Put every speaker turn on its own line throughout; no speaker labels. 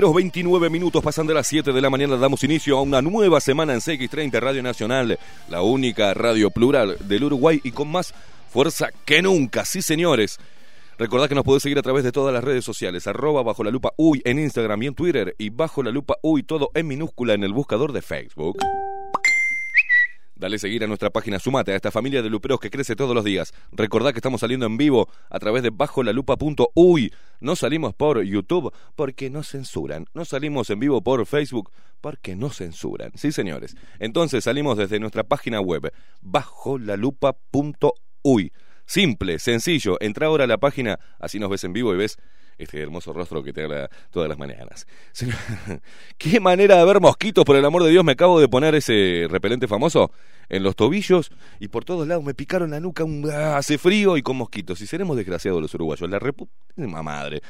Luperos. 29 minutos pasan de las 7 de la mañana. Damos inicio a una nueva semana en CX30 Radio Nacional, la única radio plural del Uruguay y con más fuerza que nunca. Sí, señores. Recordad que nos podés seguir a través de todas las redes sociales, arroba bajo la lupa uy en Instagram y en Twitter y bajo la lupa uy todo en minúscula en el buscador de Facebook. Dale seguir a nuestra página, sumate a esta familia de luperos que crece todos los días. Recordá que estamos saliendo en vivo a través de bajolalupa.uy. No salimos por YouTube porque no censuran. No salimos en vivo por Facebook porque no censuran. Sí, señores. Entonces salimos desde nuestra página web, bajolalupa.uy. Simple, sencillo. Entra ahora a la página, así nos ves en vivo y ves este hermoso rostro que te habla todas las mañanas. ¿Qué manera de ver mosquitos? Por el amor de Dios, me acabo de poner ese repelente famoso en los tobillos y por todos lados me picaron la nuca, un, ah, hace frío y con mosquitos. Y seremos desgraciados los uruguayos, la reputísima madre.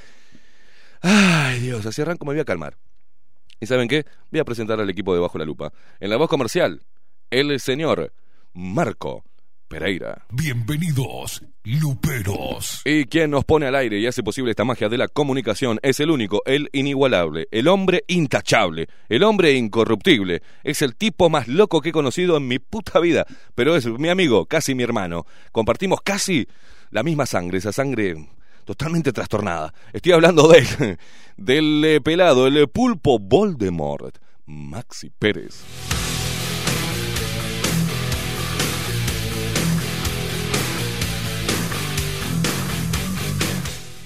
Ay, Dios, así arranco, me voy a calmar. ¿Y saben qué? Voy a presentar al equipo de Bajo la Lupa. En la voz comercial, el señor
Marco Pereira.
Bienvenidos, Luperos.
Y quien nos pone al aire y hace posible esta magia de la comunicación es el único, el inigualable, el hombre intachable, el hombre incorruptible. Es el tipo más loco que he conocido en mi puta vida, pero es mi amigo, casi mi hermano. Compartimos casi la misma sangre, esa sangre totalmente trastornada. Estoy hablando de él, del eh, pelado, el pulpo Voldemort, Maxi Pérez.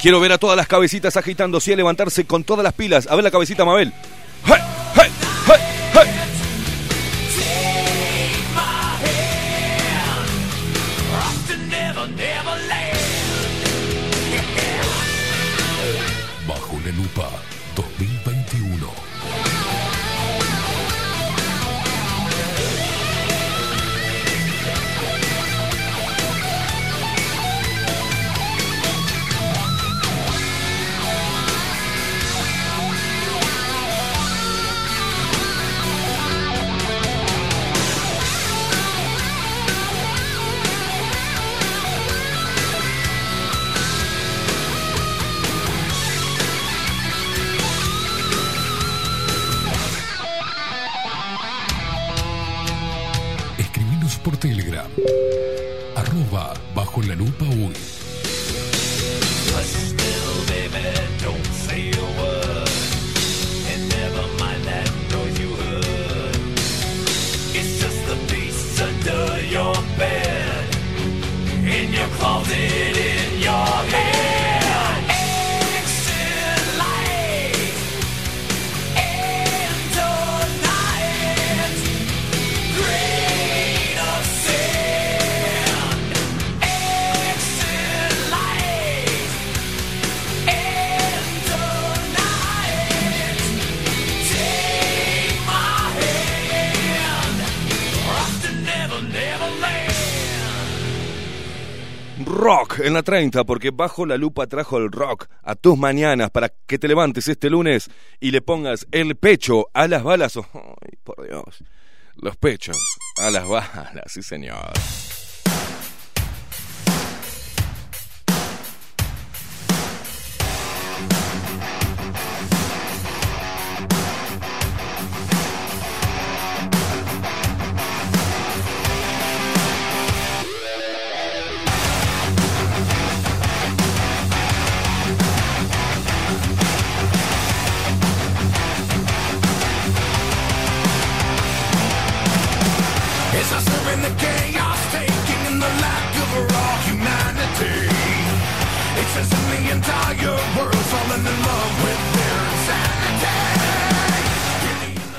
Quiero ver a todas las cabecitas agitándose y a levantarse con todas las pilas. A ver la cabecita, Mabel. ¡Hey! En la 30, porque bajo la lupa trajo el rock a tus mañanas para que te levantes este lunes y le pongas el pecho a las balas. Ay, por Dios. Los pechos a las balas, sí señor.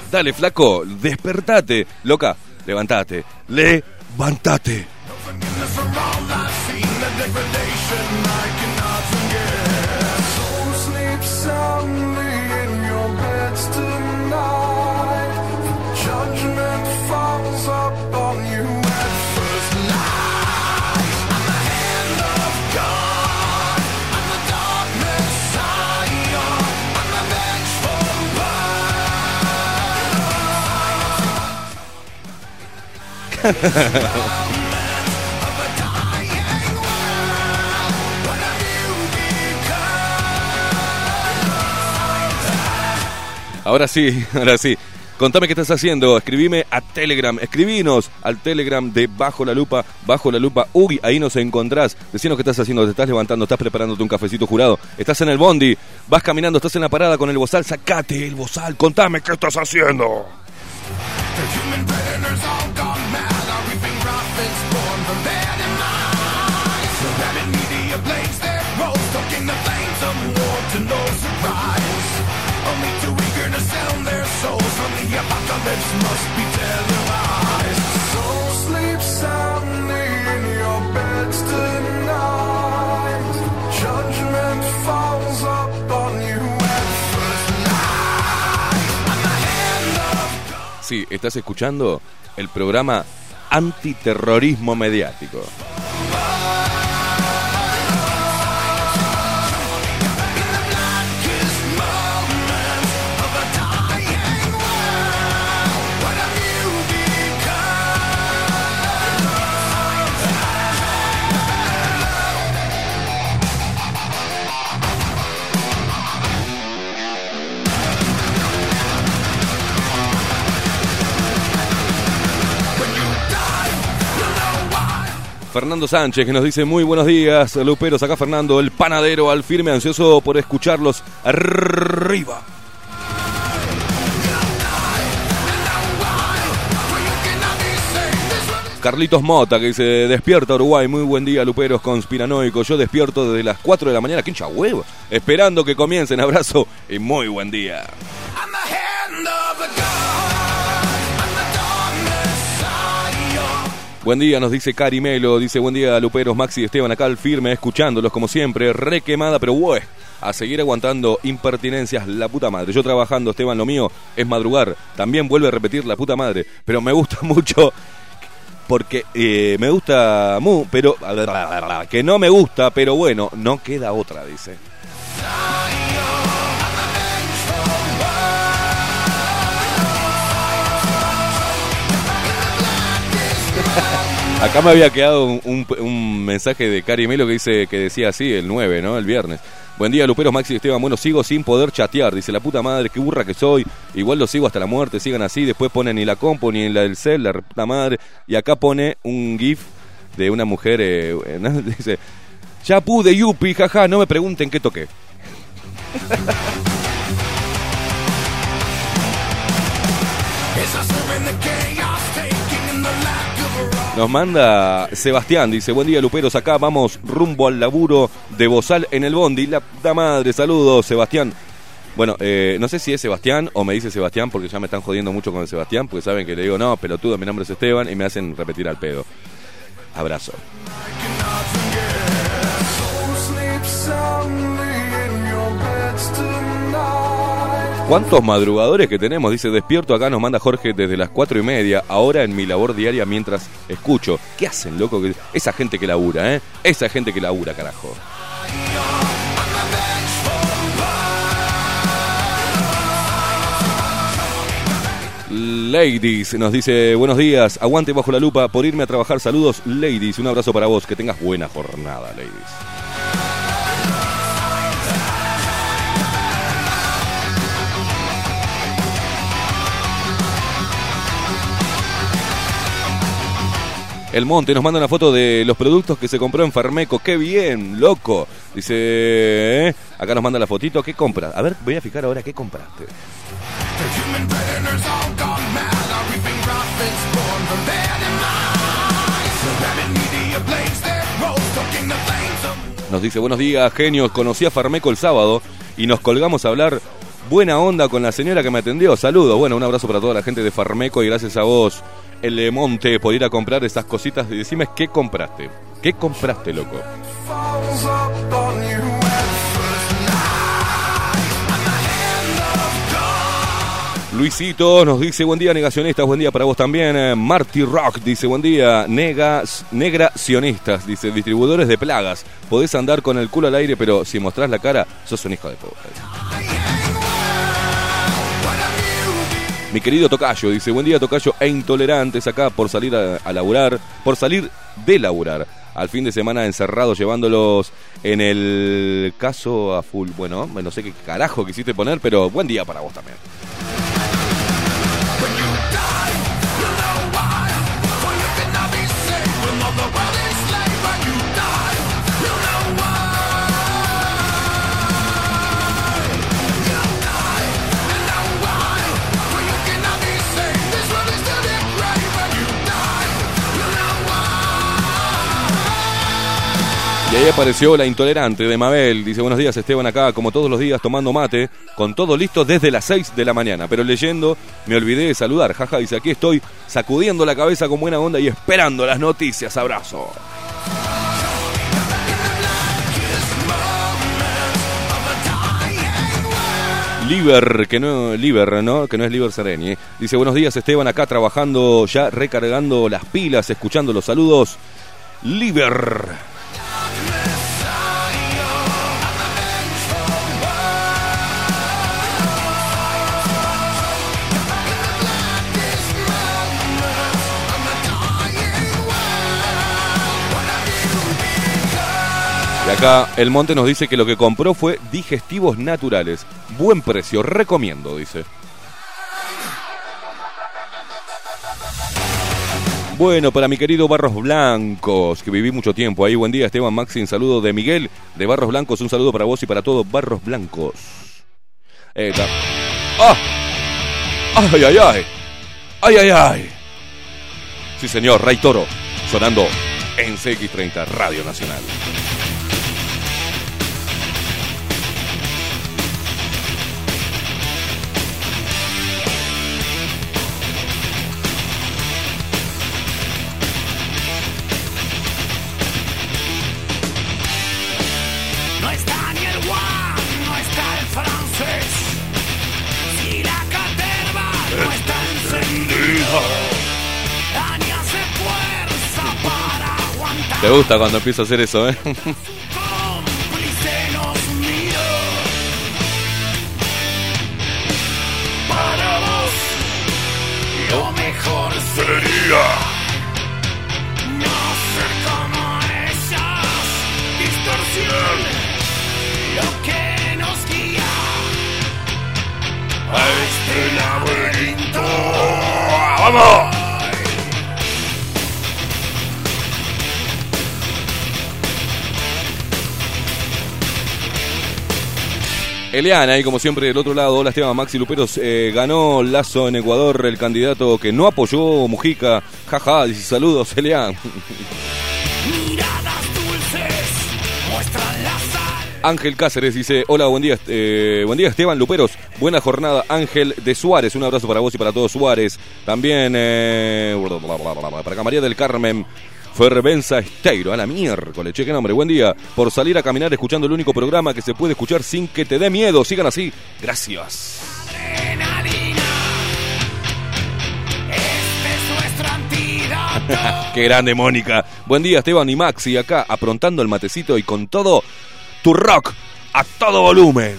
Dale, flaco, despertate. Loca, levantate. Levantate. Ahora sí, ahora sí. Contame qué estás haciendo. Escribime a Telegram. Escribinos al Telegram de Bajo la Lupa. Bajo la Lupa. Uy, ahí nos encontrás. Decinos qué estás haciendo. Te estás levantando. Estás preparándote un cafecito jurado. Estás en el bondi. Vas caminando. Estás en la parada con el bozal. Sacate el bozal. Contame qué estás haciendo.
habits
Sí, estás escuchando el programa Antiterrorismo Mediático. Fernando Sánchez que nos dice muy buenos días, Luperos, acá Fernando, el panadero al firme, ansioso por escucharlos arriba. Carlitos Mota que dice, despierta Uruguay, muy buen día Luperos conspiranoicos, yo despierto desde las 4 de la mañana, quincha huevo, esperando que comiencen, abrazo y muy buen día. Buen día, nos dice Cari Melo, dice buen día Luperos, Maxi y Esteban acá al firme, escuchándolos como siempre, re quemada, pero bueno, a seguir aguantando impertinencias, la puta madre. Yo trabajando, Esteban, lo mío es madrugar, también vuelve a repetir la puta madre, pero me gusta mucho porque eh, me gusta mu, pero que no me gusta, pero bueno, no queda otra, dice. Acá me había quedado un, mensaje de Cari Melo que dice que decía así el 9, ¿no? El viernes. Buen día, Luperos, Maxi y Esteban. Bueno, sigo sin poder chatear. Dice la puta madre, qué burra que soy. Igual lo sigo hasta la muerte. Sigan así. Después ponen ni la compo ni la del cel, la puta madre. Y acá pone un GIF de una mujer. eh. Dice, ya pude, yupi, jaja. No me pregunten qué toqué. Nos manda Sebastián, dice, buen día Luperos, acá vamos rumbo al laburo de Bozal en el Bondi. La madre, saludos Sebastián. Bueno, eh, no sé si es Sebastián o me dice Sebastián porque ya me están jodiendo mucho con el Sebastián porque saben que le digo, no, pelotudo, mi nombre es Esteban y me hacen repetir al pedo. Abrazo. ¿Cuántos madrugadores que tenemos? Dice, despierto acá, nos manda Jorge desde las cuatro y media, ahora en mi labor diaria mientras escucho. ¿Qué hacen, loco? Esa gente que labura, ¿eh? Esa gente que labura, carajo. Ladies nos dice buenos días, aguante bajo la lupa por irme a trabajar. Saludos, ladies. Un abrazo para vos. Que tengas buena jornada, ladies. El Monte nos manda una foto de los productos que se compró en Farmeco. ¡Qué bien, loco! Dice, ¿eh? acá nos manda la fotito. ¿Qué compras? A ver, voy a fijar ahora qué compraste. Nos dice, buenos días, genios. Conocí a Farmeco el sábado y nos colgamos a hablar buena onda con la señora que me atendió. Saludos. Bueno, un abrazo para toda la gente de Farmeco y gracias a vos, el Monte, por ir a comprar esas cositas. Y decime, ¿qué compraste? ¿Qué compraste, loco? Luisito nos dice, buen día, negacionistas. Buen día para vos también. Eh, Marty Rock dice, buen día, negas, negracionistas. Dice, distribuidores de plagas. Podés andar con el culo al aire, pero si mostrás la cara, sos un hijo de puta. Mi querido Tocayo dice, buen día Tocayo e intolerantes acá por salir a, a laburar, por salir de laburar. Al fin de semana encerrados llevándolos en el caso a full. Bueno, no sé qué carajo quisiste poner, pero buen día para vos también. Y ahí apareció la intolerante de Mabel. Dice, buenos días Esteban acá, como todos los días, tomando mate, con todo listo desde las 6 de la mañana. Pero leyendo, me olvidé de saludar. Jaja, dice, aquí estoy sacudiendo la cabeza con buena onda y esperando las noticias. Abrazo. Liber, que no, Liber, ¿no? Que no es Liber Sereni. Dice, buenos días Esteban, acá trabajando, ya recargando las pilas, escuchando los saludos. Liber. Acá el Monte nos dice que lo que compró fue digestivos naturales. Buen precio, recomiendo, dice. Bueno, para mi querido Barros Blancos, que viví mucho tiempo ahí. Buen día, Esteban Maxi. Un saludo de Miguel de Barros Blancos. Un saludo para vos y para todos Barros Blancos. Está. ¡Ah! ¡Ay, ay, ay! ¡Ay, ay, ay! Sí, señor, Ray Toro, sonando en CX30 Radio Nacional. Te gusta cuando empiezo a hacer eso, ¿eh?
Lo mejor sería no ser como ellas. Distorsión, lo que nos guía a este laberinto. ¡Vamos!
Eliana, y como siempre del otro lado, hola Esteban Maxi Luperos, eh, ganó Lazo en Ecuador, el candidato que no apoyó Mujica, jaja, dice saludos Elian.
Miradas dulces muestran la sal.
Ángel Cáceres dice, hola, buen día, eh, buen día Esteban Luperos, buena jornada Ángel de Suárez, un abrazo para vos y para todos Suárez, también eh, para acá María del Carmen. Fervenza Esteiro, a la miércoles, che, qué nombre, buen día, por salir a caminar escuchando el único programa que se puede escuchar sin que te dé miedo, sigan así, gracias.
Adrenalina. Este es nuestro.
Qué grande, Mónica. Buen día, Esteban y Maxi, acá aprontando el matecito y con todo tu rock a todo volumen.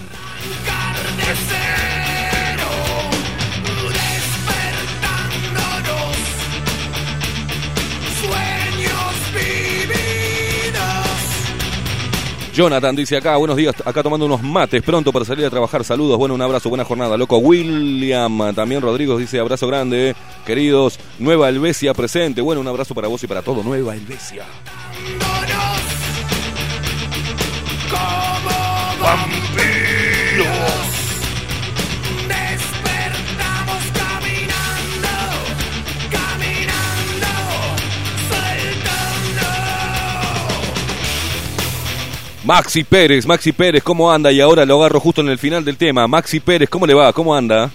Jonathan dice acá, buenos días, acá tomando unos mates, pronto para salir a trabajar, saludos, bueno, un abrazo, buena jornada, loco. William, también Rodrigo dice, abrazo grande, queridos, Nueva Helvecia presente, bueno, un abrazo para vos y para todo, Nueva Helvecia. Maxi Pérez, Maxi Pérez, ¿cómo anda? Y ahora lo agarro justo en el final del tema. Maxi Pérez, ¿cómo le va? ¿Cómo anda?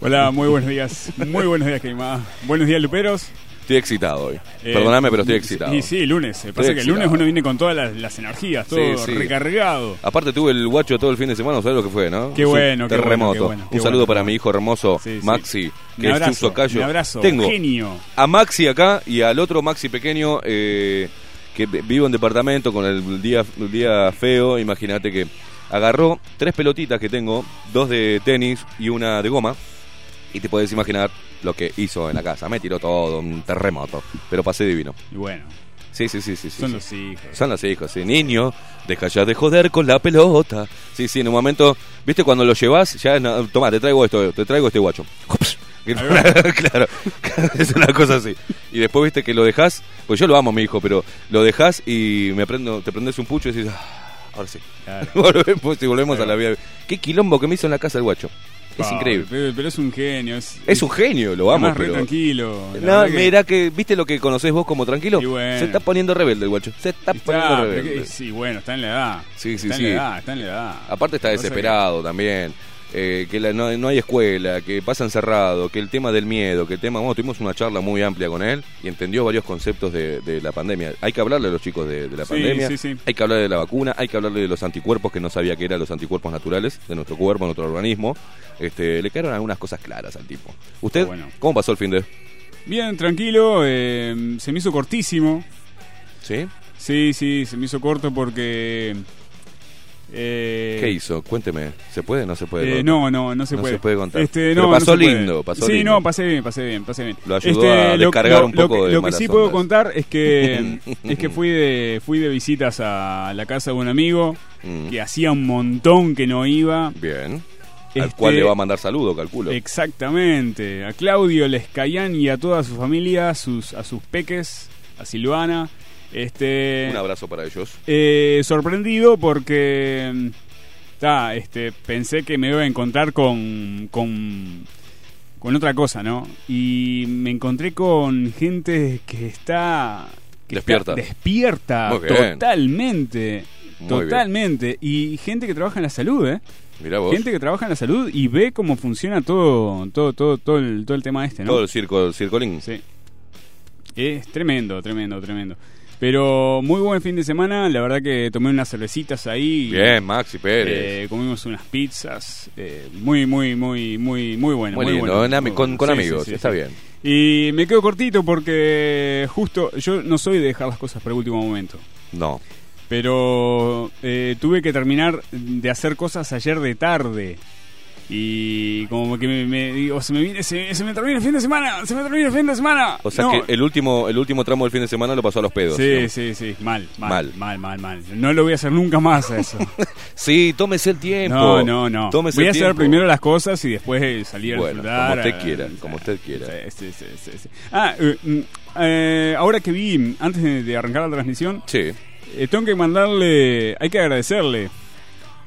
Hola, muy buenos días. Muy buenos días, Keima. Buenos días, Luperos.
Estoy excitado hoy.
Eh,
Perdóname, pero estoy excitado.
Y sí, lunes. Pasa que el lunes uno viene con todas las, las energías, todo
Sí, sí.
recargado.
Aparte tuve el guacho todo el fin de semana, ¿sabes lo que fue, no?
Qué
Es un
bueno, qué bueno,
terremoto.
qué bueno, qué
un saludo
bueno,
para mi hijo hermoso. Maxi,
Un
que es
abrazo,
un tocayo.
un abrazo,
Tengo
genio.
a Maxi acá y al otro Maxi pequeño eh, que vi- vivo en departamento con el día, el día feo. Imagínate que agarró tres pelotitas que tengo, dos de tenis y una de goma. Y te puedes imaginar lo que hizo en la casa. Me tiró todo, un terremoto. Pero pasé divino.
Y bueno,
Sí, sí, sí, sí. sí,
son
sí.
los hijos.
Son los hijos, sí. Niño, deja ya de joder con la pelota. Sí, sí, en un momento, ¿viste cuando lo llevas? Ya, no, toma, te traigo esto, te traigo este guacho. claro, es una cosa así. Y después, viste que lo dejas, pues yo lo amo, mi hijo, pero lo dejas y me prendo, te prendes un pucho y decís, "Ah, ahora sí.
Claro.
volvemos y volvemos a la vida. Qué quilombo que me hizo en la casa el guacho. Es increíble.
Pero, pero es un genio. Es,
Es un genio, lo amo, pero...
tranquilo.
No,
que-
mira que, ¿viste lo que conocés vos como tranquilo?
Bueno.
Se está poniendo rebelde el guacho. Se está
Está,
poniendo rebelde.
que- sí, bueno, está en la edad.
Sí, sí,
está
sí.
en la edad, está en la edad.
Aparte está
que-
desesperado también. Eh, que la- no, no hay escuela, que pasa encerrado, que el tema del miedo, que el tema... Bueno, tuvimos una charla muy amplia con él y entendió varios conceptos de, de la pandemia. Hay que hablarle a los chicos de, de la
Sí,
pandemia,
sí, sí.
hay que hablarle de la vacuna, hay que hablarle de los anticuerpos, que no sabía que eran los anticuerpos naturales de nuestro cuerpo, nuestro organismo. Este, le quedaron algunas cosas claras al tipo. ¿Usted
Bueno.
cómo pasó el fin de...?
Bien, tranquilo, eh, se me hizo cortísimo.
¿Sí?
Sí, sí, se me hizo corto porque... eh,
¿Qué hizo? Cuénteme. ¿Se puede o no se puede?
Eh, no, no, no se
No
puede.
se puede contar.
Este, no, no
pasó
puede.
lindo, pasó
sí,
lindo.
no, pasé bien, pasé bien, pasé bien. Este,
Lo ayudó a descargar un poco
lo
de
Lo que sí puedo contar es que es que fui de fui de visitas a la casa de un amigo
Mm,
que hacía un montón que no iba.
Bien. Al
Este,
cual le va a mandar saludo, calculo.
Exactamente. A Claudio Lescayán y a toda su familia, sus, a sus peques, a Silvana. Este,
Un abrazo para ellos.
eh, sorprendido porque ta, este, pensé que me iba a encontrar con, con, con otra cosa, ¿no? Y me encontré con gente que está... que
Despierta.
está despierta,
Muy
totalmente.
Bien.
totalmente. Y gente que trabaja en la salud, ¿eh?
Mirá vos.
Gente que trabaja en la salud y ve cómo funciona todo, todo, todo, todo el, todo el tema este, ¿no?
Todo el circo, el circolín.
Sí. Es tremendo, tremendo, tremendo. Pero muy buen fin de semana, la verdad que tomé unas cervecitas ahí.
Bien, Maxi Pérez.
Eh, comimos unas pizzas, eh, muy, muy, muy, muy, muy bueno.
muy lindo,
bueno,
con,
bueno.
con
Sí,
amigos,
sí, sí,
está bien.
Y me quedo cortito porque justo yo no soy de dejar las cosas para el último momento.
No.
Pero eh, tuve que terminar de hacer cosas ayer de tarde. Y como que me, me- digo, se me viene, se, se me termina el fin de semana, se me termina el fin de semana.
O sea
No.
que el último, el último tramo del fin de semana lo pasó a los pedos.
Sí,
¿no?
sí, sí, mal, mal,
Mal.
mal, mal, mal, No lo voy a hacer nunca más a eso.
Sí, tómese el tiempo.
No, no, no.
Tómese
Voy a hacer
tiempo.
primero las cosas y después eh, salir a
Bueno,
disfrutar.
como usted quiera, como usted quiera.
sí, sí, sí, sí. Ah, eh, mm, eh, ahora que vi, antes de, de arrancar la transmisión,
Sí.
eh, tengo que mandarle, hay que agradecerle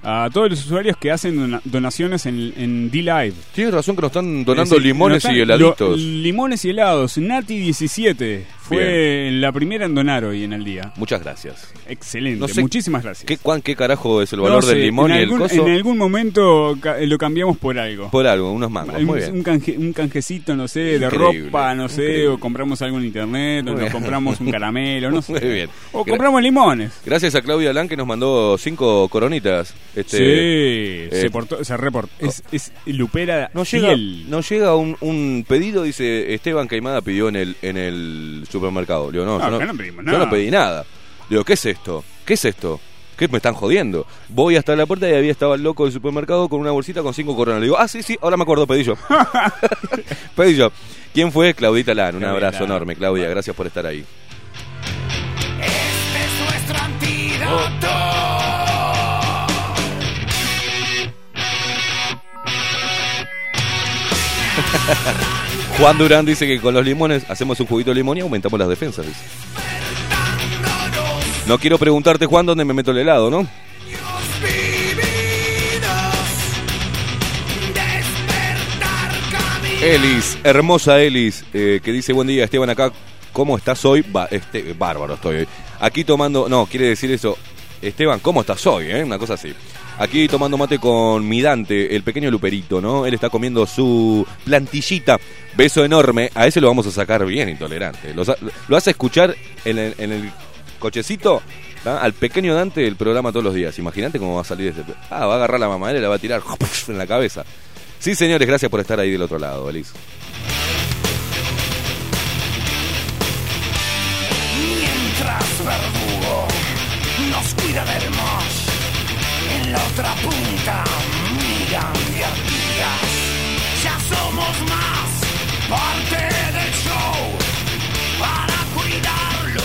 a todos los usuarios que hacen dona- donaciones en, en D-Live.
Tienes razón que nos están donando limones
están-
y heladitos.
lo- limones y helados. Nati17 fue la primera en donar hoy en el día.
Muchas gracias.
Excelente,
No sé
muchísimas gracias.
¿Qué, cuán, ¿Qué carajo es el
No
valor
sé,
del limón
en
y
algún,
el coso?
En algún momento ca- lo cambiamos por algo.
Por algo, unos mangos.
un,
Muy bien.
un canje- un canjecito, no sé, de
Increíble,
ropa, no sé,
increíble.
o compramos algo en internet, o nos compramos un caramelo, no sé.
Muy bien.
O
Gra-
compramos limones.
Gracias a Claudia Lan que nos mandó cinco coronitas. Este,
sí, se
eh,
portó, se reportó. Es, es Lupera
Nos llega,
fiel.
llega un, un pedido, dice Esteban Caimada pidió en el, en el supermercado. Digo, no,
No,
yo, no,
no pedimos
yo
nada.
no pedí nada. Digo, ¿qué es esto? ¿Qué es esto? ¿Qué me están jodiendo? Voy hasta la puerta y había estaba el loco del supermercado con una bolsita con cinco coronas. Le digo, ah, sí, sí, ahora me acuerdo, pedí yo. pedí yo. ¿Quién fue? Claudita Lan. Un
Claudita
abrazo enorme, Claudia. Gracias por estar ahí.
Este es nuestro antídoto.
Juan Durán dice que con los limones hacemos un juguito de limón y aumentamos las defensas. dice. No quiero preguntarte, Juan, dónde me meto el helado, ¿no? Elis, hermosa Elis, eh, que dice buen día Esteban acá, ¿cómo estás hoy? Ba- este, bárbaro estoy hoy. Aquí tomando, no, quiere decir eso, Esteban, ¿cómo estás hoy? eh? Una cosa así. Aquí tomando mate con mi Dante, el pequeño Luperito, ¿no? Él está comiendo su plantillita. Beso enorme. A ese lo vamos a sacar bien intolerante. Lo, hace escuchar en el, en el cochecito ¿tá? al pequeño Dante el programa todos los días. Imagínate cómo va a salir este. Ah, va a agarrar la mamadera y la va a tirar en la cabeza. Sí, señores, gracias por estar ahí del otro lado, Elis.
Mientras verdugo del mosh, en la otra punta miran arpías. Ya somos más parte del show para cuidarlo.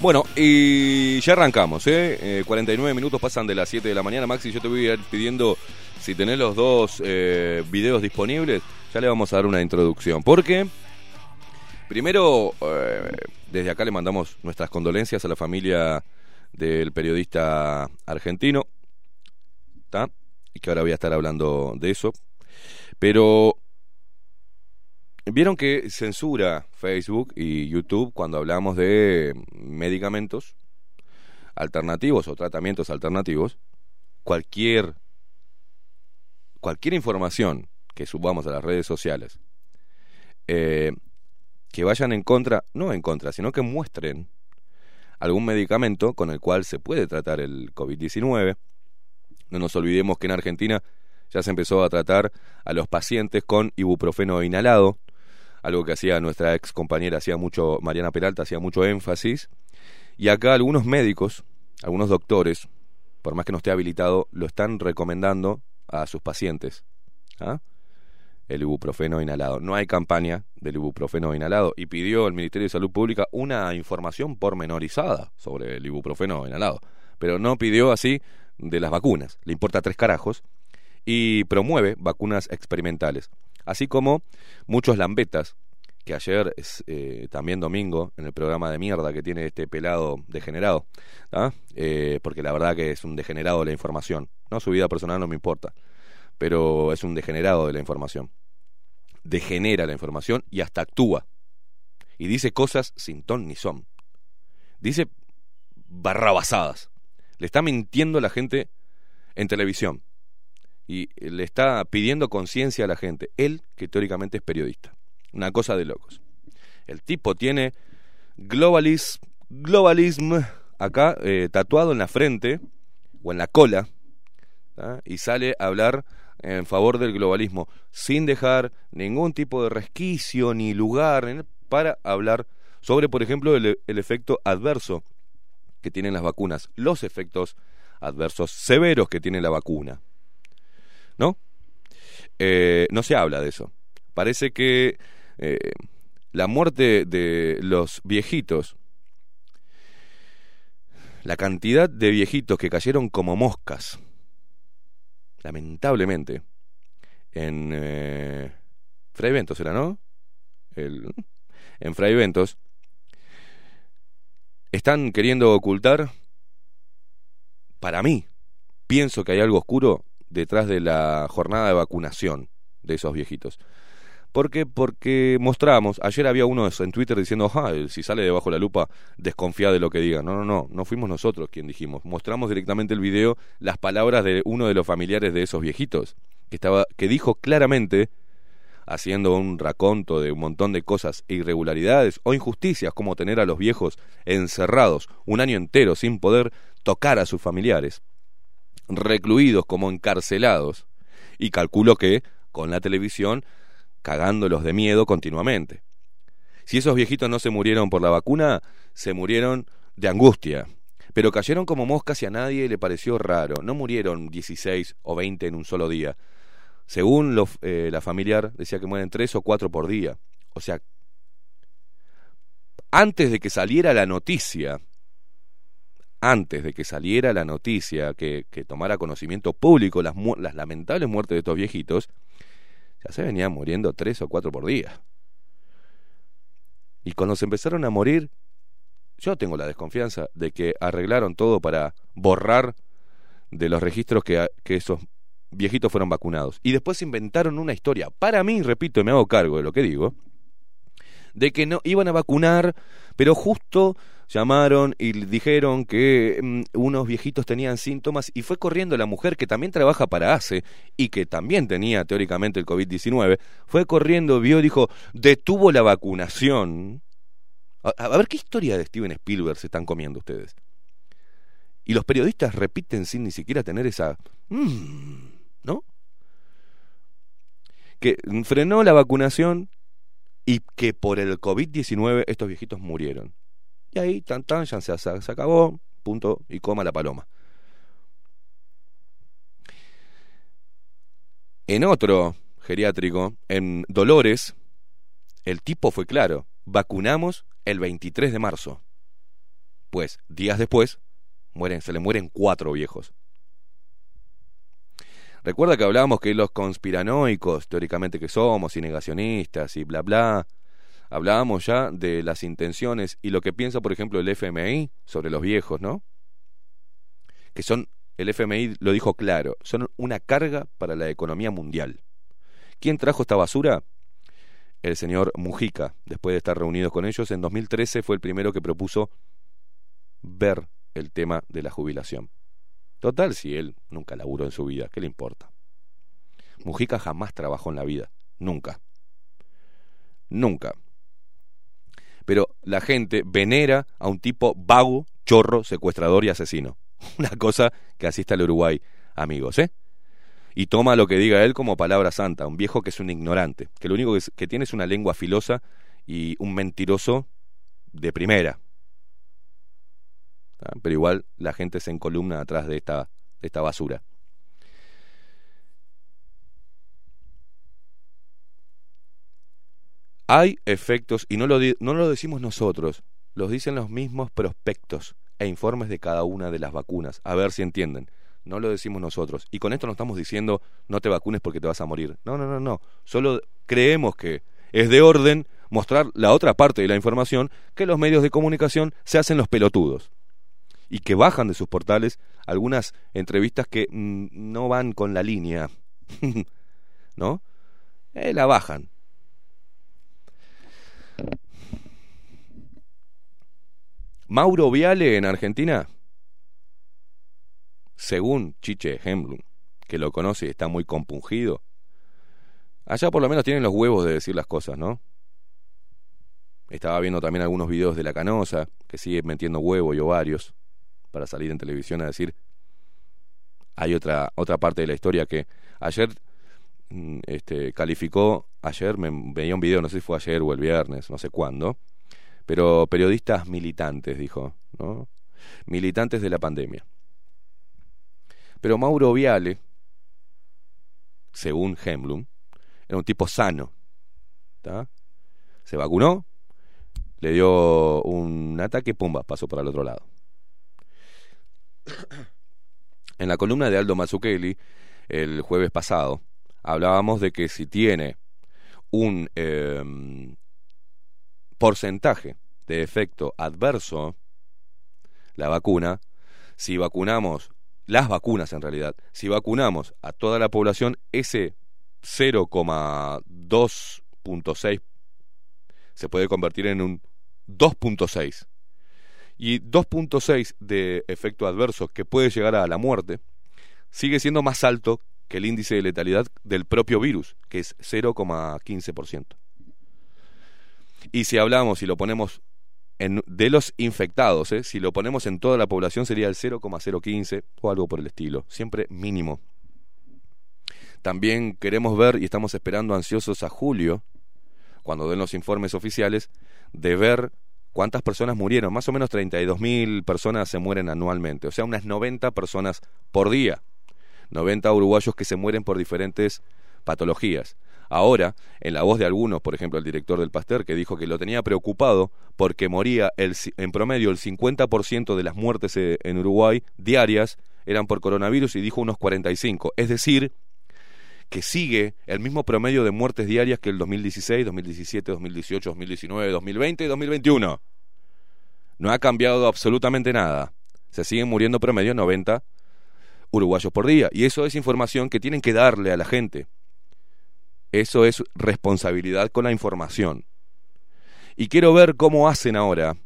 Bueno, y ya arrancamos, ¿eh? Eh, 49 minutos pasan de las 7 de la mañana. Maxi, yo te voy a ir pidiendo, si tenés los dos eh, videos disponibles, ya le vamos a dar una introducción. Porque, primero, eh, desde acá le mandamos nuestras condolencias a la familia del periodista argentino. Y que ahora voy a estar hablando de eso. Pero Vieron que censura Facebook y YouTube cuando hablamos de medicamentos alternativos o tratamientos alternativos. Cualquier cualquier información que subamos a las redes sociales, eh, que vayan en contra, no en contra, sino que muestren algún medicamento con el cual se puede tratar el COVID-19. No nos olvidemos que en Argentina ya se empezó a tratar a los pacientes con ibuprofeno inhalado, algo que hacía nuestra ex compañera, hacía mucho, Mariana Peralta, hacía mucho énfasis. Y acá algunos médicos, algunos doctores, por más que no esté habilitado, lo están recomendando a sus pacientes. ¿ah? El ibuprofeno inhalado. No hay campaña del ibuprofeno inhalado y pidió el Ministerio de Salud Pública una información pormenorizada sobre el ibuprofeno inhalado. Pero no pidió así de las vacunas. Le importa tres carajos y promueve vacunas experimentales. Así como muchos lambetas que ayer, eh, también domingo, en el programa de mierda que tiene este pelado degenerado, eh, porque la verdad que es un degenerado de la información. No, su vida personal no me importa, pero es un degenerado de la información. Degenera la información y hasta actúa. Y dice cosas sin ton ni son. Dice barrabasadas. Le está mintiendo a la gente en televisión. Y le está pidiendo conciencia a la gente. Él, que teóricamente es periodista. Una cosa de locos. El tipo tiene globalis, globalism acá eh, tatuado en la frente o en la cola y sale a hablar en favor del globalismo sin dejar ningún tipo de resquicio ni lugar para hablar sobre, por ejemplo, el, efecto adverso que tienen las vacunas, los efectos adversos severos que tiene la vacuna. ¿No? Eh, no se habla de eso. Parece que eh, la muerte de los viejitos, la cantidad de viejitos que cayeron como moscas, lamentablemente, en eh, Fray Ventos era, ¿no? El, en Fray Ventos, están queriendo ocultar, para mí, pienso que hay algo oscuro detrás de la jornada de vacunación de esos viejitos. ¿Por qué? Porque mostramos, ayer había uno en Twitter diciendo, ah, si sale debajo de la lupa, desconfía de lo que diga. No, no, no, no fuimos nosotros quien dijimos. Mostramos directamente el video, las palabras de uno de los familiares de esos viejitos, que, estaba, que dijo claramente, haciendo un raconto de un montón de cosas irregularidades o injusticias, como tener a los viejos encerrados un año entero sin poder tocar a sus familiares, recluidos como encarcelados, y calculo que con la televisión cagándolos de miedo continuamente. Si esos viejitos no se murieron por la vacuna, se murieron de angustia. Pero cayeron como moscas y a nadie le pareció raro. No murieron 16 o 20 en un solo día. Según eh, la familiar, decía que mueren 3 o 4 por día. O sea, antes de que saliera la noticia, antes de que saliera la noticia, que, que tomara conocimiento público las, las lamentables muertes de estos viejitos, ya se venían muriendo tres o cuatro por día. Y cuando se empezaron a morir, yo tengo la desconfianza de que arreglaron todo para borrar de los registros que, que esos viejitos fueron vacunados. Y después inventaron una historia. Para mí, repito, me hago cargo de lo que digo, de que no iban a vacunar, pero justo llamaron y dijeron que mm, unos viejitos tenían síntomas y fue corriendo la mujer que también trabaja para ACE y que también tenía teóricamente el COVID-19, fue corriendo, vio, dijo, detuvo la vacunación. A, ver qué historia de Steven Spielberg se están comiendo ustedes. Y los periodistas repiten sin ni siquiera tener esa... Mm, ¿No? Que frenó la vacunación y que por el COVID-19 estos viejitos murieron. Y ahí, tan tan, ya se, se acabó, punto, y coma la paloma. En otro geriátrico, en Dolores, el tipo fue claro, vacunamos el 23 de marzo. Pues, días después, mueren, se le mueren cuatro viejos. Recuerda que hablábamos que los conspiranoicos, teóricamente que somos, y negacionistas, y bla bla, hablábamos ya de las intenciones y lo que piensa, por ejemplo, el FMI sobre los viejos, ¿no? Que son, el FMI lo dijo claro, son una carga para la economía mundial. ¿Quién trajo esta basura? El señor Mujica, después de estar reunidos con ellos, en 2013 fue el primero que propuso ver el tema de la jubilación. Total, si él nunca laburó en su vida, ¿qué le importa? Mujica jamás trabajó en la vida, nunca. Nunca. Pero la gente venera a un tipo vago, chorro, secuestrador y asesino. Una cosa que así está el Uruguay, amigos, ¿eh? Y toma lo que diga él como palabra santa, un viejo que es un ignorante, que lo único que, que tiene es una lengua filosa y un mentiroso de primera. ¿Ah? Pero igual la gente se encolumna atrás de esta basura. Hay efectos, y no lo, no lo decimos nosotros, los dicen los mismos prospectos e informes de cada una de las vacunas. A ver si entienden. No lo decimos nosotros. Y con esto no estamos diciendo no te vacunes porque te vas a morir. No, no, no, no. Solo creemos que es de orden mostrar la otra parte de la información que los medios de comunicación se hacen los pelotudos y que bajan de sus portales algunas entrevistas que mm, no van con la línea, ¿no? Eh, la bajan. Mauro Viale en Argentina, según Chiche Hemblum, que lo conoce y está muy compungido, allá por lo menos tienen los huevos de decir las cosas, ¿no? Estaba viendo también algunos videos de la canosa, que sigue metiendo huevo y ovarios para salir en televisión a decir. Hay otra, otra parte de la historia que ayer este, calificó, ayer me veía un video, no sé si fue ayer o el viernes, no sé cuándo, pero periodistas militantes, dijo, ¿no? Militantes de la pandemia. Pero Mauro Viale, según Hemblum, era un tipo sano. Se vacunó, le dio un ataque, pumba, pasó para el otro lado. En la columna de Aldo Mazzucchelli, el jueves pasado, hablábamos de que si tiene un em, porcentaje de efecto adverso, la vacuna, si vacunamos, las vacunas en realidad, si vacunamos a toda la población, ese 0,2.6 se puede convertir en un 2.6. Y 2.6 de efecto adverso que puede llegar a la muerte sigue siendo más alto que el índice de letalidad del propio virus, que es 0,15%. Y si hablamos y lo ponemos en, de los infectados, ¿eh? si lo ponemos en toda la población sería el 0,015 o algo por el estilo, siempre mínimo. También queremos ver y estamos esperando ansiosos a julio cuando den los informes oficiales, de ver cuántas personas murieron. Más o menos 32 mil personas se mueren anualmente, o sea, unas 90 personas por día. 90 uruguayos que se mueren por diferentes patologías. Ahora, en la voz de algunos, por ejemplo el director del Pasteur, que dijo que lo tenía preocupado porque moría el, en promedio el 50% de las muertes eh, en Uruguay diarias eran por coronavirus y dijo unos 45. Es decir, que sigue el mismo promedio de muertes diarias que el 2016, 2017, 2018, 2019, 2020 y 2021. No ha cambiado absolutamente nada. Se siguen muriendo promedio 90 uruguayos por día. Y eso es información que tienen que darle a la gente. Eso es responsabilidad con la información. Y quiero ver cómo hacen ahora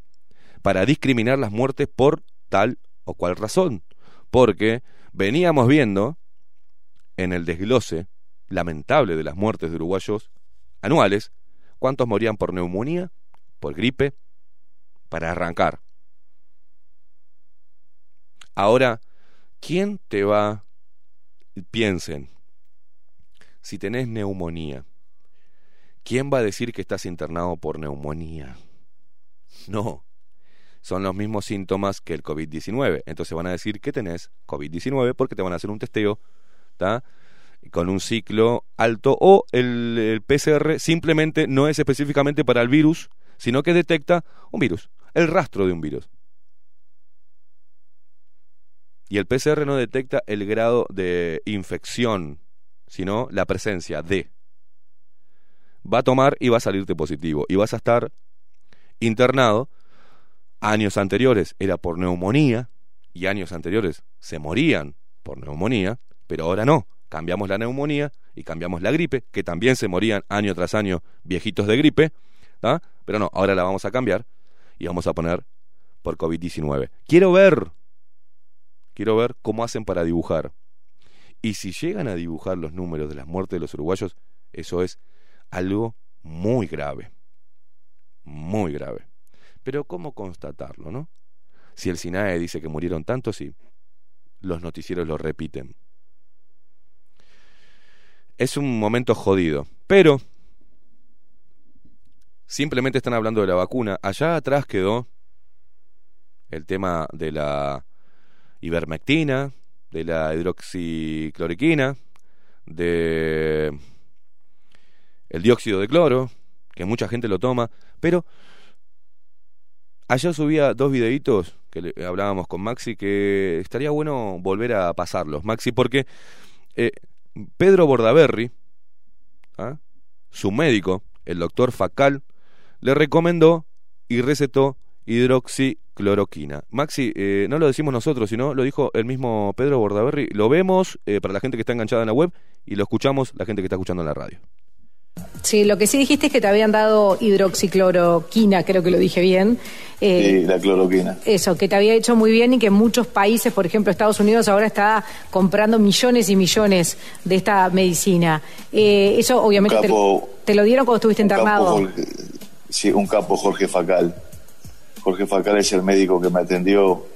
para discriminar las muertes por tal o cual razón. Porque veníamos viendo en el desglose lamentable de las muertes de uruguayos anuales, cuántos morían por neumonía, por gripe, para arrancar. Ahora, ¿quién te va? Piensen, si tenés neumonía, ¿quién va a decir que estás internado por neumonía? No, son los mismos síntomas que el COVID-19. Entonces van a decir que tenés COVID-19 porque te van a hacer un testeo con un ciclo alto o el, PCR simplemente no es específicamente para el virus, sino que detecta un virus, el rastro de un virus. Y el PCR no detecta el grado de infección, sino la presencia de. Va a tomar y va a salirte positivo. Y vas a estar internado. Años anteriores era por neumonía y años anteriores se morían por neumonía pero ahora no. Cambiamos la neumonía y cambiamos la gripe, que también se morían año tras año viejitos de gripe, pero no, ahora la vamos a cambiar y vamos a poner por COVID-19. Quiero ver, quiero ver cómo hacen para dibujar. Y si llegan a dibujar los números de las muertes de los uruguayos, eso es algo muy grave. Muy grave. Pero ¿cómo constatarlo, no? Si el SINAE dice que murieron tantos y los noticieros lo repiten. Es un momento jodido, pero simplemente están hablando de la vacuna. Allá atrás quedó el tema de la ivermectina, de la hidroxicloroquina, de el dióxido de cloro, que mucha gente lo toma, pero ayer subía dos videitos que hablábamos con Maxi que estaría bueno volver a pasarlos, Maxi, porque eh, Pedro Bordaberry, ¿ah? su médico, el doctor Facal, le recomendó y recetó hidroxicloroquina. Maxi, eh, no lo decimos nosotros, sino lo dijo el mismo Pedro Bordaberry. Lo vemos eh, para la gente que está enganchada en la web y lo escuchamos la gente que está escuchando en la radio.
Sí, lo que sí dijiste es que te habían dado hidroxicloroquina, creo que lo dije bien.
Eh, sí, la cloroquina.
Eso, que te había hecho muy bien y que muchos países, por ejemplo Estados Unidos, ahora está comprando millones y millones de esta medicina. Eh, eso obviamente te, lo dieron cuando estuviste internado.
sí, un capo Jorge Facal. Jorge Facal es el médico que me atendió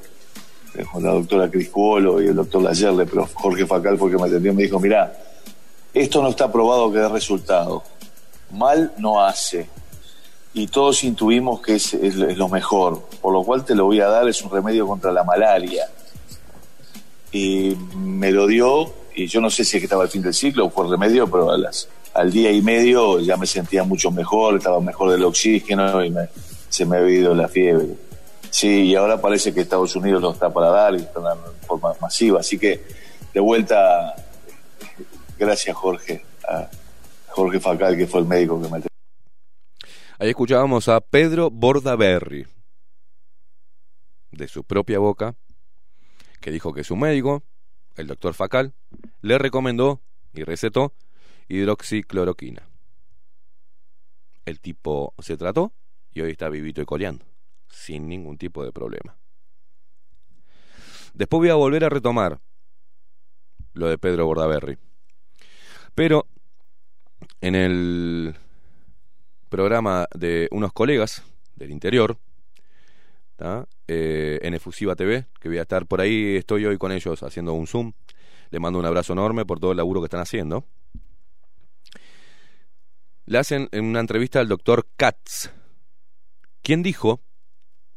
eh, con la doctora Criscuolo y el doctor Layerle, pero Jorge Facal fue el que me atendió y me dijo, mira, esto no está probado que dé resultado. Mal no hace. Y todos intuimos que es, lo mejor. Por lo cual te lo voy a dar, es un remedio contra la malaria. Y me lo dio, y yo no sé si es que estaba al fin del ciclo fue el remedio, pero al día y medio ya me sentía mucho mejor, estaba mejor del oxígeno y se me había ido la fiebre. Sí, y ahora parece que Estados Unidos lo está para dar y está en forma masiva. Así que de vuelta Gracias, Jorge. A Jorge Facal, que fue el médico que me...
Ahí escuchábamos a Pedro Bordaberry, de su propia boca, que dijo que su médico, el doctor Facal, le recomendó y recetó hidroxicloroquina. El tipo se trató y hoy está vivito y coleando, sin ningún tipo de problema. Después voy a volver a retomar lo de Pedro Bordaberry. Pero en el programa de unos colegas del interior, eh, en Efusiva TV, que voy a estar por ahí, estoy hoy con ellos haciendo un Zoom. Le mando un abrazo enorme por todo el laburo que están haciendo. Le hacen en una entrevista al doctor Katz, quien dijo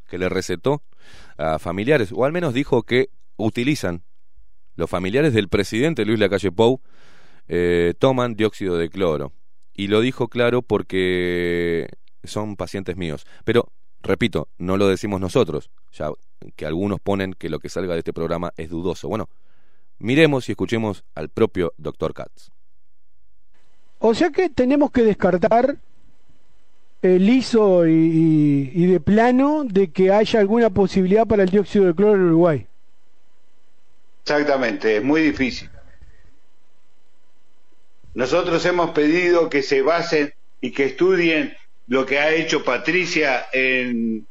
que le recetó a familiares, o al menos dijo que utilizan los familiares del presidente Luis Lacalle Pou eh, toman dióxido de cloro. Y lo dijo claro porque son pacientes míos. Pero, repito, no lo decimos nosotros, ya que algunos ponen que lo que salga de este programa es dudoso. Bueno, miremos y escuchemos al propio doctor Katz.
O sea que tenemos que descartar el liso y, y, de plano de que haya alguna posibilidad para el dióxido de cloro en Uruguay.
Exactamente, es muy difícil. Nosotros hemos pedido que se basen y que estudien lo que ha hecho Patricia en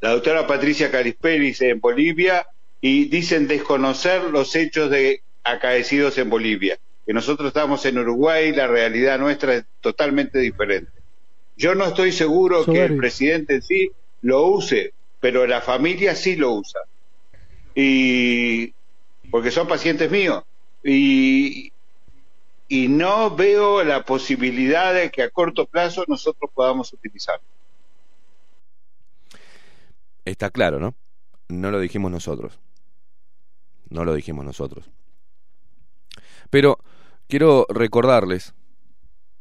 la doctora Patricia Carisperis en Bolivia y dicen desconocer los hechos de acaecidos en Bolivia. Que nosotros estamos en Uruguay, la realidad nuestra es totalmente diferente. Yo no estoy seguro que el presidente en sí lo use, pero la familia sí lo usa. Y porque son pacientes míos. Y, y no veo la posibilidad de que a corto plazo nosotros podamos utilizarlo.
Está claro, ¿no? No lo dijimos nosotros. No lo dijimos nosotros. Pero quiero recordarles,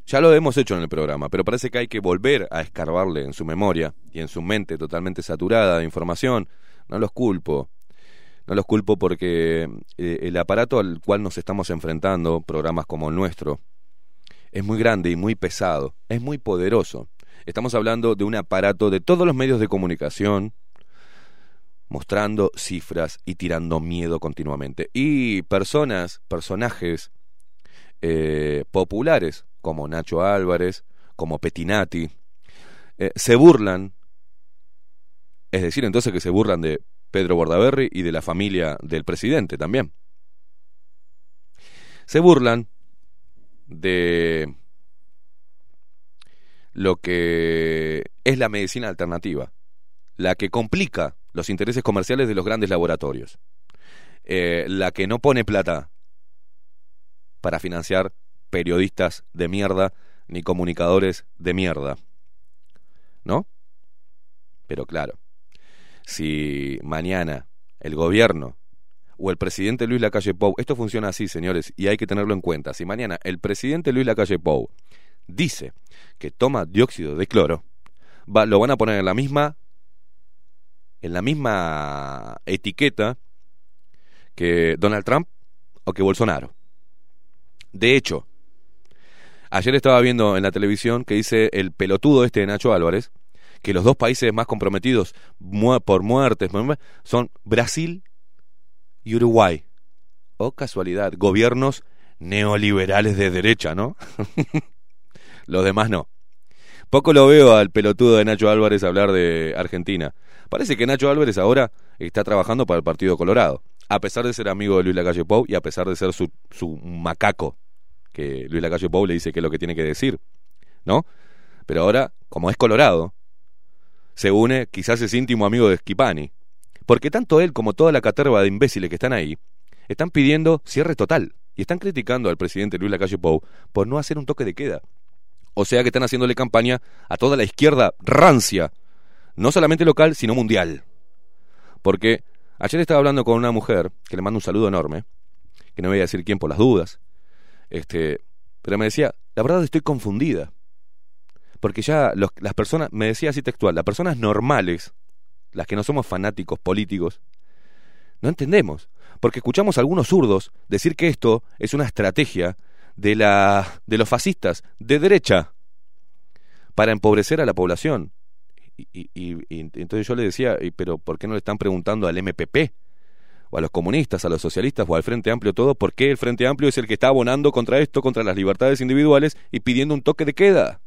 ya lo hemos hecho en el programa, pero parece que hay que volver a escarbarle en su memoria y en su mente totalmente saturada de información. No los culpo, no los culpo porque eh, el aparato al cual nos estamos enfrentando, programas como el nuestro, es muy grande y muy pesado, es muy poderoso. Estamos hablando de un aparato de todos los medios de comunicación, mostrando cifras y tirando miedo continuamente. Y personas, personajes eh, populares, como Nacho Álvarez, como Petinati, eh, se burlan, es decir, entonces que se burlan de Pedro Bordaberry y de la familia del presidente también. se burlan de lo que es la medicina alternativa, la que complica los intereses comerciales de los grandes laboratorios, eh, la que no pone plata para financiar periodistas de mierda ni comunicadores de mierda. ¿No? Pero claro, si mañana el gobierno o el presidente Luis Lacalle Pou, esto funciona así, señores, y hay que tenerlo en cuenta. Si mañana el presidente Luis Lacalle Pou dice que toma dióxido de cloro, va, lo van a poner en la misma en la misma etiqueta que Donald Trump o que Bolsonaro. De hecho, ayer estaba viendo en la televisión que dice el pelotudo este de Nacho Álvarez que los dos países más comprometidos por muertes son Brasil y Uruguay. Oh, casualidad, gobiernos neoliberales de derecha, ¿no? los demás no. Poco lo veo al pelotudo de Nacho Álvarez hablar de Argentina. Parece que Nacho Álvarez ahora está trabajando para el Partido Colorado, a pesar de ser amigo de Luis Lacalle Pou y a pesar de ser su, su macaco, que Luis Lacalle Pou le dice que es lo que tiene que decir, ¿no? Pero ahora, como es Colorado, se une, quizás es íntimo amigo de Schipani. Porque tanto él como toda la caterva de imbéciles que están ahí están pidiendo cierre total y están criticando al presidente Luis Lacalle Pou por no hacer un toque de queda. O sea que están haciéndole campaña a toda la izquierda rancia, no solamente local, sino mundial. Porque ayer estaba hablando con una mujer, que le mando un saludo enorme, que no voy a decir quién por las dudas, este, pero me decía, la verdad estoy confundida porque ya las personas, me decía así textual, las personas normales, las que no somos fanáticos políticos, no entendemos, porque escuchamos a algunos zurdos decir que esto es una estrategia de, la, de los fascistas de derecha para empobrecer a la población. Y, y, entonces yo le decía, pero ¿por qué no le están preguntando al MPP? O a los comunistas, a los socialistas o al Frente Amplio todo, ¿por qué el Frente Amplio es el que está abonando contra esto, contra las libertades individuales y pidiendo un toque de queda?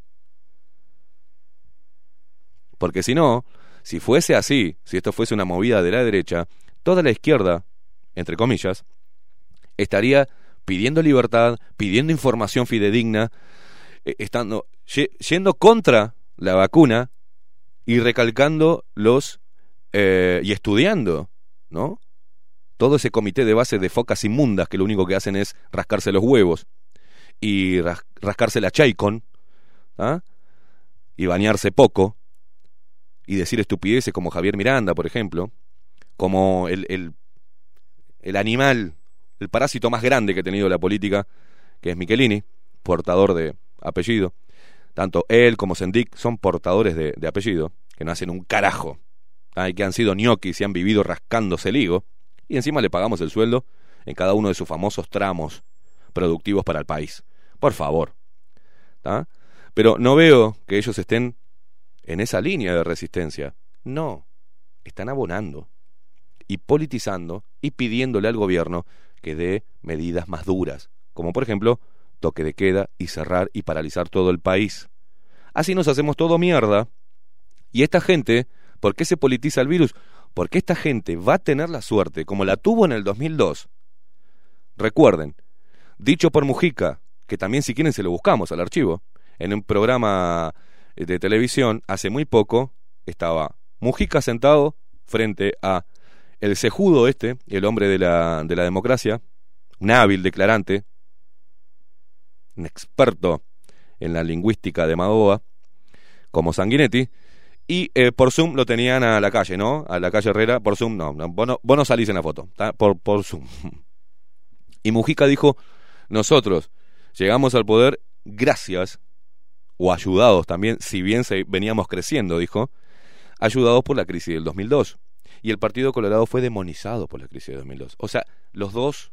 Porque si no, si fuese así, si esto fuese una movida de la derecha, toda la izquierda, entre comillas, estaría pidiendo libertad, pidiendo información fidedigna, eh, estando yendo contra la vacuna y recalcando los eh, y estudiando, ¿no? Todo ese comité de base de focas inmundas que lo único que hacen es rascarse los huevos y rascarse la chaicon ¿ah? y bañarse poco y decir estupideces como Javier Miranda, por ejemplo, como el, el, el animal, el parásito más grande que ha tenido la política, que es Michelini, portador de apellido. Tanto él como Sendik son portadores de, apellido, que no hacen un carajo, y que han sido ñoquis y han vivido rascándose el higo, y encima le pagamos el sueldo en cada uno de sus famosos tramos productivos para el país. Por favor. Pero no veo que ellos estén en esa línea de resistencia. No, están abonando y politizando y pidiéndole al gobierno que dé medidas más duras, como por ejemplo toque de queda y cerrar y paralizar todo el país. Así nos hacemos todo mierda. Y esta gente, ¿por qué se politiza el virus? Porque esta gente va a tener la suerte, como la tuvo en el 2002. Recuerden, dicho por Mujica, que también si quieren se lo buscamos al archivo, en un programa eh, de televisión, hace muy poco estaba Mujica sentado frente a el cejudo este, el hombre de la, de la democracia, un hábil declarante, un experto en la lingüística de Madoba, como Sanguinetti, y eh, por Zoom lo tenían a la calle, ¿no? A la calle Herrera, por Zoom, no, no vos no salís en la foto, por, por Zoom. Y Mujica dijo, nosotros llegamos al poder gracias o ayudados también, si bien se, veníamos creciendo, dijo, ayudados por la crisis del 2002. Y el Partido Colorado fue demonizado por la crisis del 2002. O sea, los dos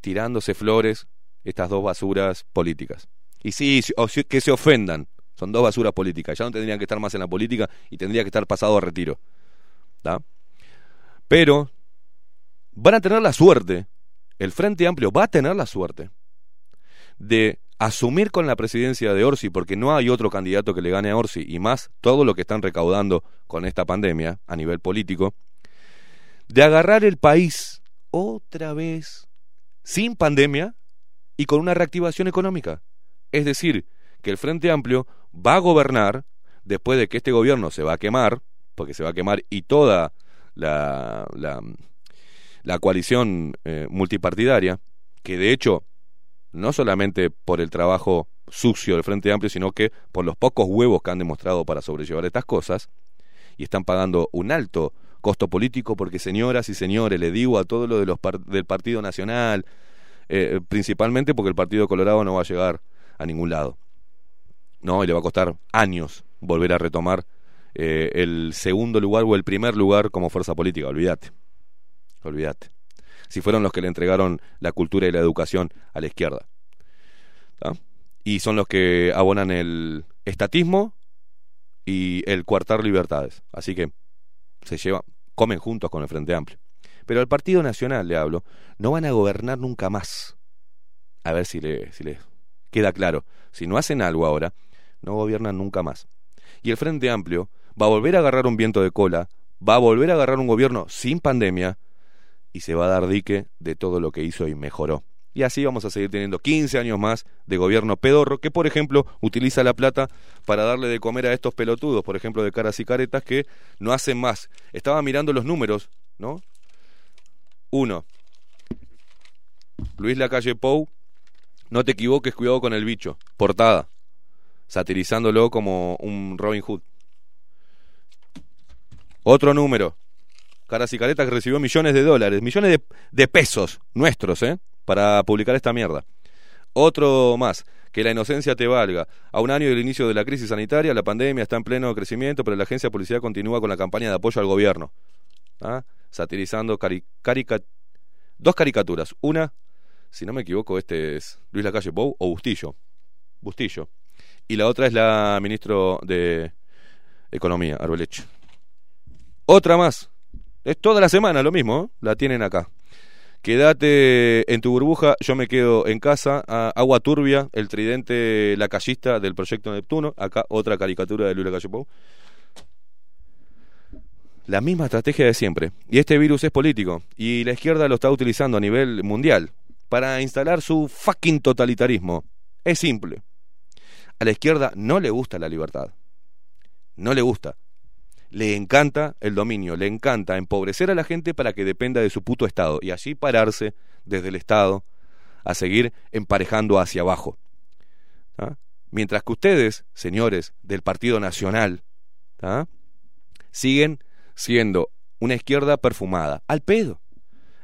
tirándose flores, estas dos basuras políticas. Y sí, que se ofendan, son dos basuras políticas. Ya no tendrían que estar más en la política y tendría que estar pasado a retiro. Pero van a tener la suerte, el Frente Amplio va a tener la suerte de asumir con la presidencia de Orsi, porque no hay otro candidato que le gane a Orsi, y más todo lo que están recaudando con esta pandemia a nivel político, de agarrar el país otra vez sin pandemia y con una reactivación económica. Es decir, que el Frente Amplio va a gobernar después de que este gobierno se va a quemar, porque se va a quemar y toda la, la, coalición eh, multipartidaria, que de hecho, no solamente por el trabajo sucio del Frente Amplio, sino que por los pocos huevos que han demostrado para sobrellevar estas cosas, y están pagando un alto costo político, porque señoras y señores, le digo a todo lo de los del Partido Nacional, eh, principalmente porque el Partido Colorado no va a llegar a ningún lado. No, y le va a costar años volver a retomar eh, el segundo lugar o el primer lugar como fuerza política, olvídate. Olvídate. Si fueron los que le entregaron la cultura y la educación a la izquierda. Y son los que abonan el estatismo y el coartar libertades. Así que se llevan, comen juntos con el Frente Amplio. Pero al Partido Nacional, le hablo, no van a gobernar nunca más. A ver si le, si le queda claro. Si no hacen algo ahora, no gobiernan nunca más. Y el Frente Amplio va a volver a agarrar un viento de cola, va a volver a agarrar un gobierno sin pandemia y se va a dar dique de todo lo que hizo y mejoró. Y así vamos a seguir teniendo 15 años más de gobierno pedorro que, por ejemplo, utiliza la plata para darle de comer a estos pelotudos, por ejemplo, de caras y caretas, que no hacen más. Estaba mirando los números, ¿no? Uno. Luis Lacalle Pou, no te equivoques, cuidado con el bicho. Portada. Satirizándolo como un Robin Hood. Otro número. Caras y caretas que recibió millones de dólares, millones de, pesos nuestros, ¿eh? para publicar esta mierda. Otro más, que la inocencia te valga. A un año del inicio de la crisis sanitaria, la pandemia está en pleno crecimiento, pero la agencia de publicidad continúa con la campaña de apoyo al gobierno. ¿Ah? Satirizando dos caricaturas. Una, si no me equivoco, este es Luis Lacalle Pou o Bustillo. Bustillo. Y la otra es la ministro de Economía, Arbeleche. Otra más. Es toda la semana lo mismo, ¿eh? la tienen acá. Quédate en tu burbuja, yo me quedo en casa. agua turbia, el tridente la callista del proyecto Neptuno. Acá otra caricatura de Luis Lacalle. La misma estrategia de siempre. Y este virus es político. Y la izquierda lo está utilizando a nivel mundial para instalar su fucking totalitarismo. Es simple. A la izquierda no le gusta la libertad. No le gusta le encanta el dominio, le encanta empobrecer a la gente para que dependa de su puto Estado y así pararse desde el Estado a seguir emparejando hacia abajo. ¿ah? Mientras que ustedes, señores del Partido Nacional, ¿ah? siguen siendo una izquierda perfumada, al pedo.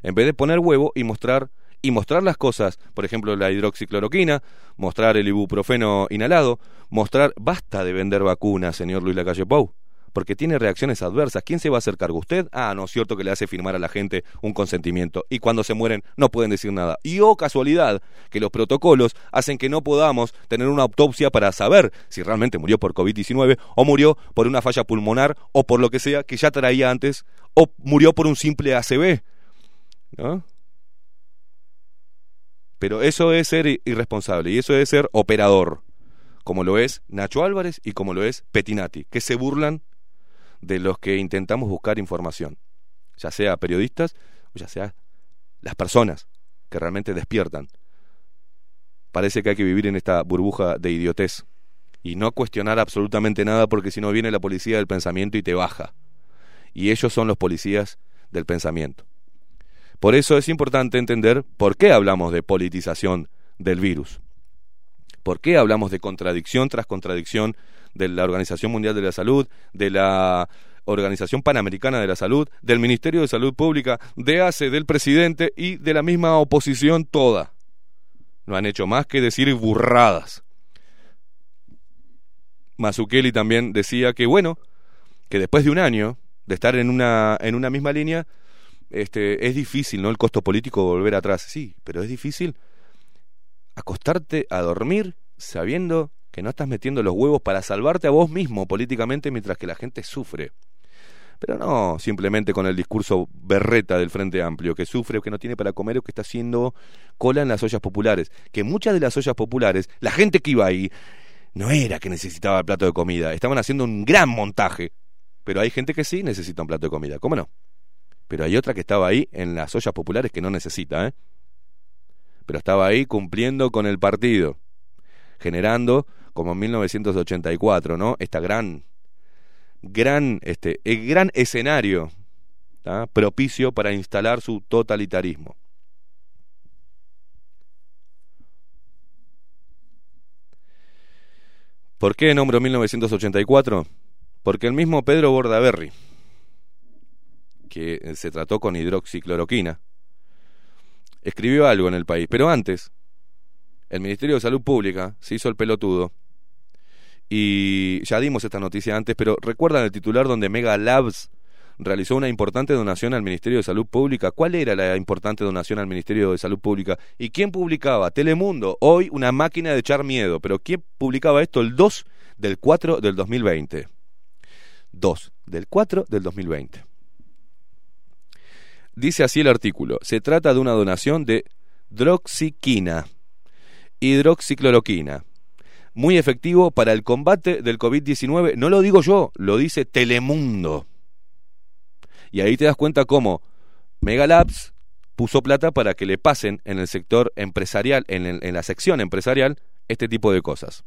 En vez de poner huevo y mostrar y mostrar las cosas, por ejemplo, la hidroxicloroquina, mostrar el ibuprofeno inhalado, mostrar basta de vender vacunas, señor Luis Lacalle Pou porque tiene reacciones adversas. ¿Quién se va a hacer cargo? ¿Usted? Ah, no es cierto que le hace firmar a la gente un consentimiento y cuando se mueren no pueden decir nada. Y oh casualidad, que los protocolos hacen que no podamos tener una autopsia para saber si realmente murió por COVID-19 o murió por una falla pulmonar o por lo que sea que ya traía antes o murió por un simple ACV. ¿No? Pero eso es ser irresponsable y eso es ser operador, como lo es Nacho Álvarez y como lo es Petinati, que se burlan de los que intentamos buscar información, ya sea periodistas o ya sea las personas que realmente despiertan. Parece que hay que vivir en esta burbuja de idiotez y no cuestionar absolutamente nada porque si no viene la policía del pensamiento y te baja. Y ellos son los policías del pensamiento. Por eso es importante entender por qué hablamos de politización del virus. ¿Por qué hablamos de contradicción tras contradicción de la Organización Mundial de la Salud, de la Organización Panamericana de la Salud, del Ministerio de Salud Pública, de ACE, del presidente y de la misma oposición toda. No han hecho más que decir burradas. Mazukeli también decía que, bueno, que después de un año de estar en una, en una misma línea, este, es difícil, ¿no? El costo político volver atrás. Sí, pero es difícil acostarte a dormir sabiendo que no estás metiendo los huevos para salvarte a vos mismo políticamente mientras que la gente sufre. Pero no simplemente con el discurso berreta del Frente Amplio, que sufre que no tiene para comer o que está haciendo cola en las ollas populares. Que muchas de las ollas populares, la gente que iba ahí, no era que necesitaba el plato de comida, estaban haciendo un gran montaje. Pero hay gente que sí necesita un plato de comida, ¿cómo no? Pero hay otra que estaba ahí en las ollas populares que no necesita, ¿eh? pero estaba ahí cumpliendo con el partido, generando, como en 1984, ¿no? Esta gran, gran, este, el gran escenario propicio para instalar su totalitarismo. ¿Por qué nombro 1984? Porque el mismo Pedro Bordaberry, que eh, se trató con hidroxicloroquina, escribió algo en el país. Pero antes, el Ministerio de Salud Pública se hizo el pelotudo. Y ya dimos esta noticia antes, pero ¿recuerdan el titular donde Mega Labs realizó una importante donación al Ministerio de Salud Pública? ¿Cuál era la importante donación al Ministerio de Salud Pública? ¿Y quién publicaba? Telemundo, hoy una máquina de echar miedo. Pero ¿quién publicaba esto el 2 del 4 del 2020? 2 del 4 del 2020. Dice así el artículo, se trata de una donación de droxiquina, hidroxicloroquina, muy efectivo para el combate del COVID-19. No lo digo yo, lo dice Telemundo. Y ahí te das cuenta cómo Megalabs puso plata para que le pasen en el sector empresarial, en, en la sección empresarial, este tipo de cosas.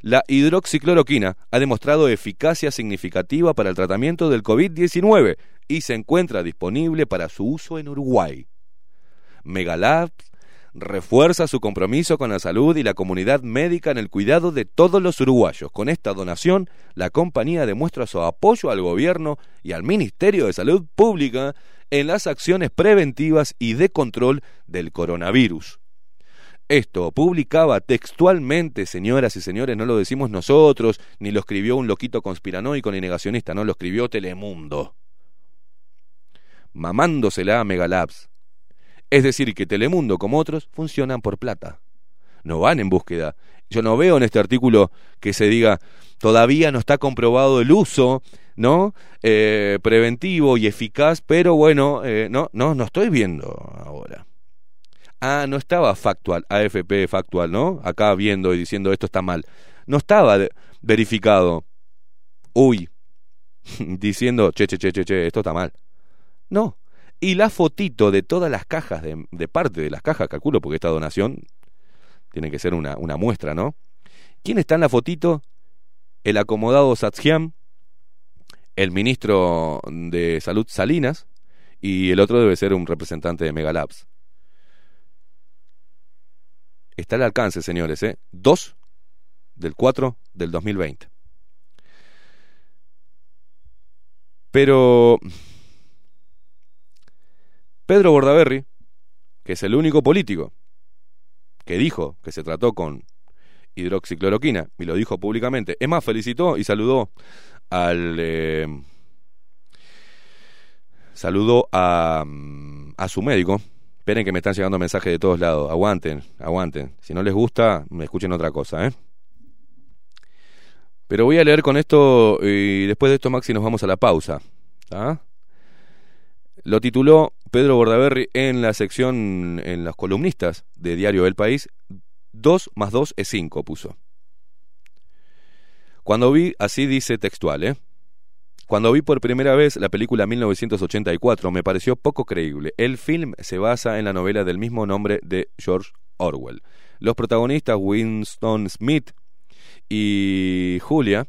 La hidroxicloroquina ha demostrado eficacia significativa para el tratamiento del COVID-19 y se encuentra disponible para su uso en Uruguay. Megalabs refuerza su compromiso con la salud y la comunidad médica en el cuidado de todos los uruguayos. Con esta donación, la compañía demuestra su apoyo al gobierno y al Ministerio de Salud Pública en las acciones preventivas y de control del coronavirus. Esto publicaba textualmente, señoras y señores, no lo decimos nosotros, ni lo escribió un loquito conspiranoico ni negacionista, no, lo escribió Telemundo. Mamándosela a Megalabs. Es decir, que Telemundo, como otros, funcionan por plata. No van en búsqueda. Yo no veo en este artículo que se diga todavía no está comprobado el uso, ¿no? Eh, preventivo y eficaz, pero bueno, eh, no, no, no estoy viendo ahora. Ah, no estaba factual, AFP factual, ¿no? Acá viendo y diciendo esto está mal. No estaba verificado. Uy, diciendo, che, che, che, che, che, esto está mal. No. Y la fotito de todas las cajas, de, parte de las cajas, calculo, porque esta donación tiene que ser una, muestra, ¿no? ¿Quién está en la fotito? El acomodado Satshiam, el ministro de Salud Salinas, y el otro debe ser un representante de Megalabs. Está al alcance, señores, ¿eh? 2 del 4 del 2020. Pero Pedro Bordaberry, que es el único político que dijo que se trató con hidroxicloroquina y lo dijo públicamente, es más, felicitó y saludó al... Eh, saludó a, a su médico, Esperen que me están llegando mensajes de todos lados. Aguanten, aguanten. Si no les gusta, me escuchen otra cosa, ¿eh? Pero voy a leer con esto y después de esto, Maxi, nos vamos a la pausa. Lo tituló Pedro Bordaberry en la sección, en las columnistas de Diario El País. 2 más 2 es 5, puso. Cuando vi, así dice textual, ¿eh? Cuando vi por primera vez la película 1984 me pareció poco creíble. El film se basa en la novela del mismo nombre de George Orwell. Los protagonistas Winston Smith y Julia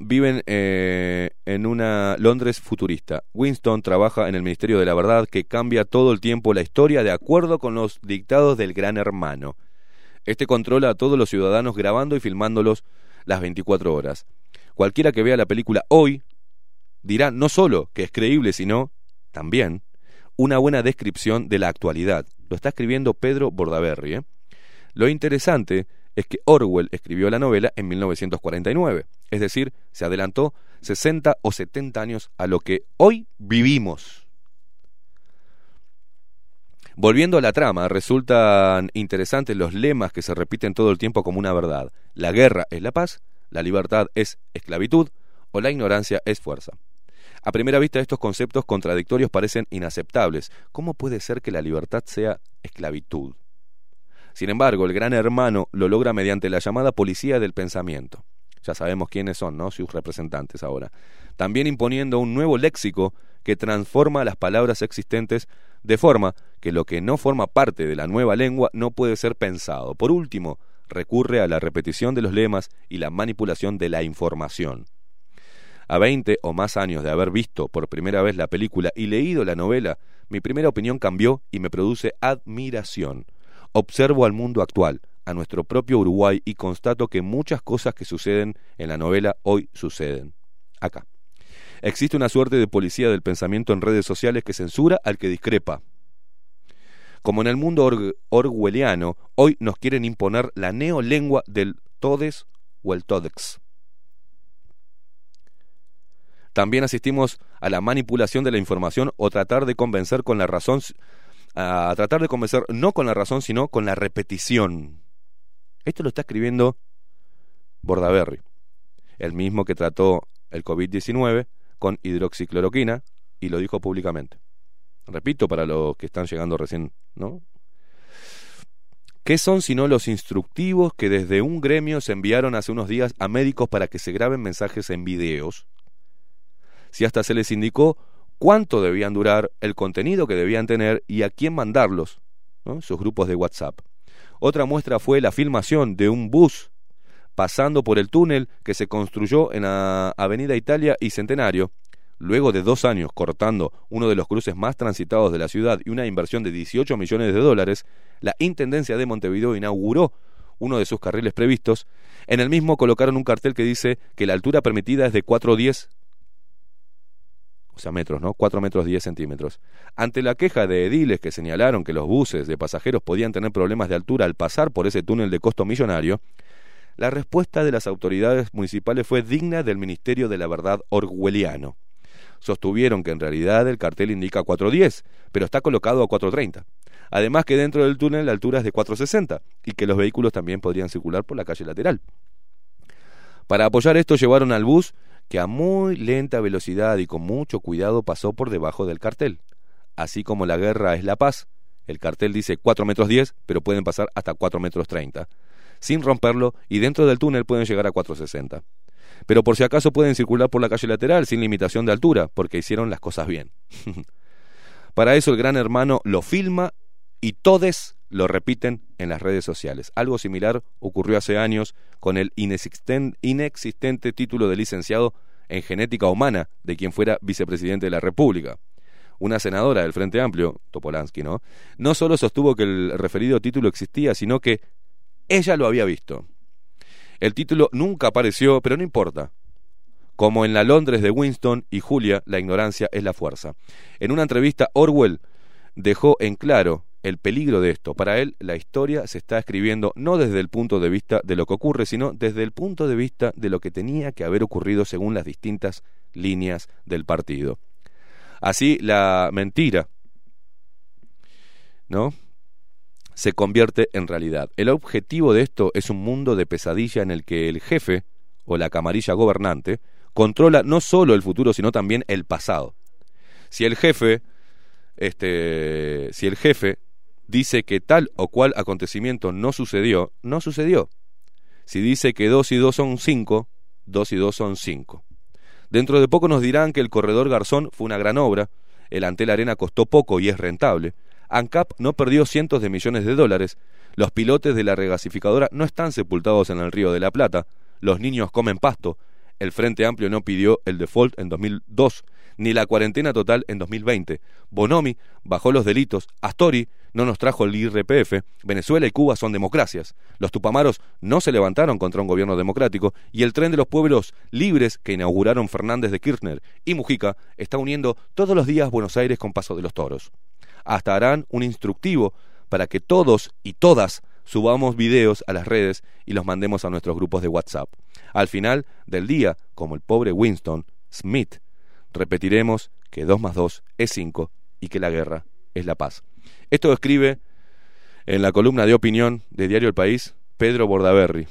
viven eh, en una Londres futurista. Winston trabaja en el Ministerio de la Verdad que cambia todo el tiempo la historia de acuerdo con los dictados del gran hermano. Este controla a todos los ciudadanos grabando y filmándolos las 24 horas. Cualquiera que vea la película hoy dirá no solo que es creíble, sino también una buena descripción de la actualidad. Lo está escribiendo Pedro Bordaberry. ¿eh? Lo interesante es que Orwell escribió la novela en 1949, es decir, se adelantó 60 o 70 años a lo que hoy vivimos. Volviendo a la trama, resultan interesantes los lemas que se repiten todo el tiempo como una verdad. La guerra es la paz, la libertad es esclavitud o la ignorancia es fuerza. A primera vista estos conceptos contradictorios parecen inaceptables. ¿Cómo puede ser que la libertad sea esclavitud? Sin embargo, el gran hermano lo logra mediante la llamada policía del pensamiento. Ya sabemos quiénes son, ¿no? Sus representantes ahora. También imponiendo un nuevo léxico que transforma las palabras existentes de forma que lo que no forma parte de la nueva lengua no puede ser pensado. Por último, recurre a la repetición de los lemas y la manipulación de la información. A 20 o más años de haber visto por primera vez la película y leído la novela, mi primera opinión cambió y me produce admiración. Observo al mundo actual, a nuestro propio Uruguay y constato que muchas cosas que suceden en la novela hoy suceden. Acá. Existe una suerte de policía del pensamiento en redes sociales que censura al que discrepa. Como en el mundo orwelliano, hoy nos quieren imponer la neolengua del todes o el todex. También asistimos a la manipulación de la información o tratar de convencer con la razón, a tratar de convencer no con la razón, sino con la repetición. Esto lo está escribiendo Bordaberry, el mismo que trató el COVID-19 con hidroxicloroquina y lo dijo públicamente. Repito para los que están llegando recién, ¿no? ¿Qué son sino los instructivos que desde un gremio se enviaron hace unos días a médicos para que se graben mensajes en videos? Si hasta se les indicó cuánto debían durar, el contenido que debían tener y a quién mandarlos, ¿no? sus grupos de WhatsApp. Otra muestra fue la filmación de un bus pasando por el túnel que se construyó en la Avenida Italia y Centenario, luego de dos años cortando uno de los cruces más transitados de la ciudad y una inversión de 18 millones de dólares, la Intendencia de Montevideo inauguró uno de sus carriles previstos. En el mismo colocaron un cartel que dice que la altura permitida es de 410 metros, ¿no? 4 metros 10 centímetros. Ante la queja de ediles que señalaron que los buses de pasajeros podían tener problemas de altura al pasar por ese túnel de costo millonario, la respuesta de las autoridades municipales fue digna del Ministerio de la Verdad orwelliano. Sostuvieron que en realidad el cartel indica 410, pero está colocado a 430. Además que dentro del túnel la altura es de 460 y que los vehículos también podrían circular por la calle lateral. Para apoyar esto llevaron al bus que a muy lenta velocidad y con mucho cuidado pasó por debajo del cartel. Así como la guerra es la paz, el cartel dice 4 metros 10, pero pueden pasar hasta 4 metros 30 sin romperlo y dentro del túnel pueden llegar a 460. Pero por si acaso pueden circular por la calle lateral sin limitación de altura, porque hicieron las cosas bien. Para eso el gran hermano lo filma y todos lo repiten en las redes sociales. Algo similar ocurrió hace años con el inexistente título de licenciado en genética humana de quien fuera vicepresidente de la República. Una senadora del Frente Amplio, Topolansky, ¿no? No solo sostuvo que el referido título existía, sino que ella lo había visto. El título nunca apareció, pero no importa. Como en la Londres de Winston y Julia, la ignorancia es la fuerza. En una entrevista, Orwell dejó en claro el peligro de esto. Para él, la historia se está escribiendo no desde el punto de vista de lo que ocurre, sino desde el punto de vista de lo que tenía que haber ocurrido según las distintas líneas del partido. Así, la mentira, ¿no? se convierte en realidad. El objetivo de esto es un mundo de pesadilla en el que el jefe o la camarilla gobernante controla no solo el futuro, sino también el pasado. Si el jefe este si el jefe dice que tal o cual acontecimiento no sucedió, no sucedió. Si dice que dos y dos son cinco, dos y dos son cinco. Dentro de poco nos dirán que el corredor Garzón fue una gran obra, el Antel Arena costó poco y es rentable, ANCAP no perdió cientos de millones de dólares, los pilotes de la regasificadora no están sepultados en el río de la Plata, los niños comen pasto, el Frente Amplio no pidió el default en 2002, ni la cuarentena total en 2020. Bonomi bajó los delitos, Astori no nos trajo el IRPF, Venezuela y Cuba son democracias, los tupamaros no se levantaron contra un gobierno democrático y el tren de los pueblos libres que inauguraron Fernández de Kirchner y Mujica está uniendo todos los días Buenos Aires con Paso de los Toros. Hasta harán un instructivo para que todos y todas subamos videos a las redes y los mandemos a nuestros grupos de WhatsApp. Al final del día, como el pobre Winston Smith, repetiremos que 2 más 2 es 5 y que la guerra es la paz. Esto escribe en la columna de opinión de Diario El País Pedro Bordaberry,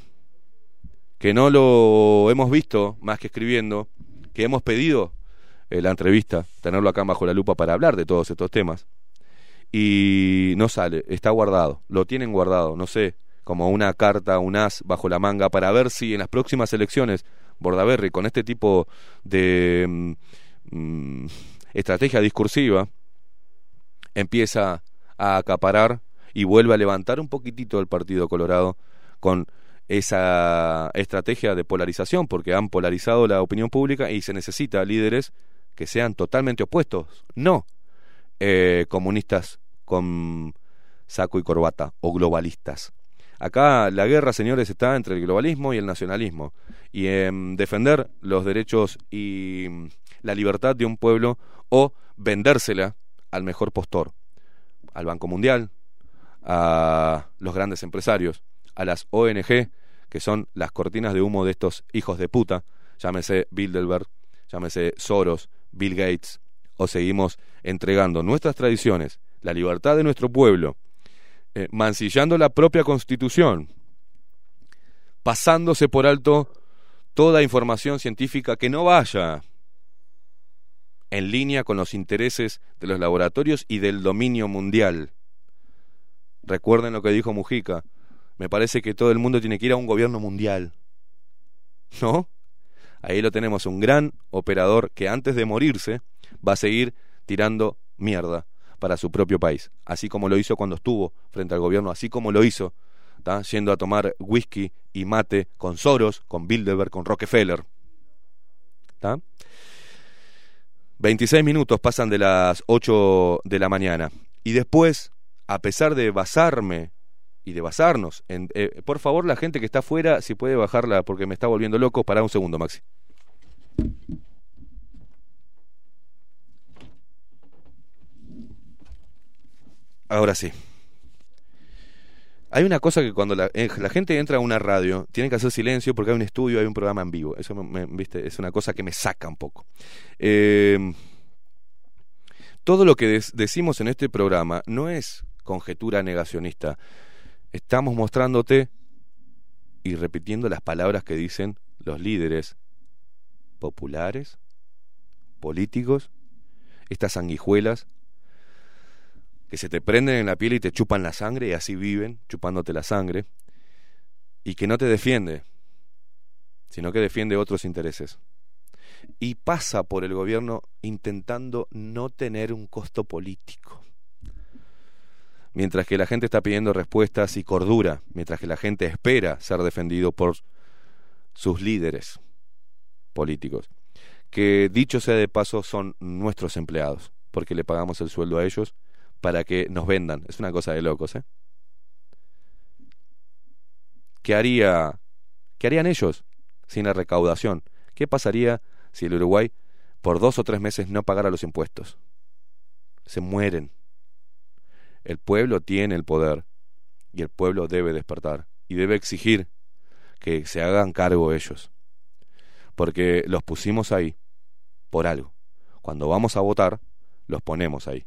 que no lo hemos visto más que escribiendo, que hemos pedido eh, la entrevista, tenerlo acá bajo la lupa para hablar de todos estos temas y no sale, está guardado, lo tienen guardado, no sé como una carta, un as bajo la manga para ver si en las próximas elecciones Bordaberry con este tipo de mm, mm, estrategia discursiva empieza a acaparar y vuelve a levantar un poquitito el Partido Colorado con esa estrategia de polarización, porque han polarizado la opinión pública y se necesita líderes que sean totalmente opuestos, no eh, comunistas con saco y corbata o globalistas. Acá la guerra, señores, está entre el globalismo y el nacionalismo. Y en defender los derechos y la libertad de un pueblo o vendérsela al mejor postor, al Banco Mundial, a los grandes empresarios, a las ONG, que son las cortinas de humo de estos hijos de puta, llámese Bilderberg, llámese Soros, Bill Gates, o seguimos entregando nuestras tradiciones, la libertad de nuestro pueblo, eh, mancillando la propia constitución, pasándose por alto toda información científica que no vaya en línea con los intereses de los laboratorios y del dominio mundial. Recuerden lo que dijo Mujica, me parece que todo el mundo tiene que ir a un gobierno mundial. ¿No? Ahí lo tenemos, un gran operador que antes de morirse va a seguir tirando mierda para su propio país, así como lo hizo cuando estuvo frente al gobierno, así como lo hizo yendo a tomar whisky y mate con Soros, con Bilderberg, con Rockefeller. 26 minutos pasan de las 8 de la mañana. Y después, a pesar de basarme y de basarnos, en, eh, por favor, la gente que está afuera, si puede bajarla porque me está volviendo loco, para un segundo, Maxi. Ahora sí. Hay una cosa que cuando la, eh, la, gente entra a una radio, tiene que hacer silencio porque hay un estudio, hay un programa en vivo. Eso me, es una cosa que me saca un poco. Eh, todo lo que decimos en este programa no es conjetura negacionista. Estamos mostrándote y repitiendo las palabras que dicen los líderes populares, políticos, estas sanguijuelas que se te prenden en la piel y te chupan la sangre y así viven, chupándote la sangre, y que no te defiende, sino que defiende otros intereses. Y pasa por el gobierno intentando no tener un costo político. Mientras que la gente está pidiendo respuestas y cordura, mientras que la gente espera ser defendido por sus líderes políticos, que dicho sea de paso son nuestros empleados, porque le pagamos el sueldo a ellos para que nos vendan. Es una cosa de locos, ¿eh? ¿Qué haría qué harían ellos sin la recaudación? ¿Qué pasaría si el Uruguay por dos o tres meses no pagara los impuestos? Se mueren. El pueblo tiene el poder y el pueblo debe despertar y debe exigir que se hagan cargo ellos. Porque los pusimos ahí por algo. Cuando vamos a votar, los ponemos ahí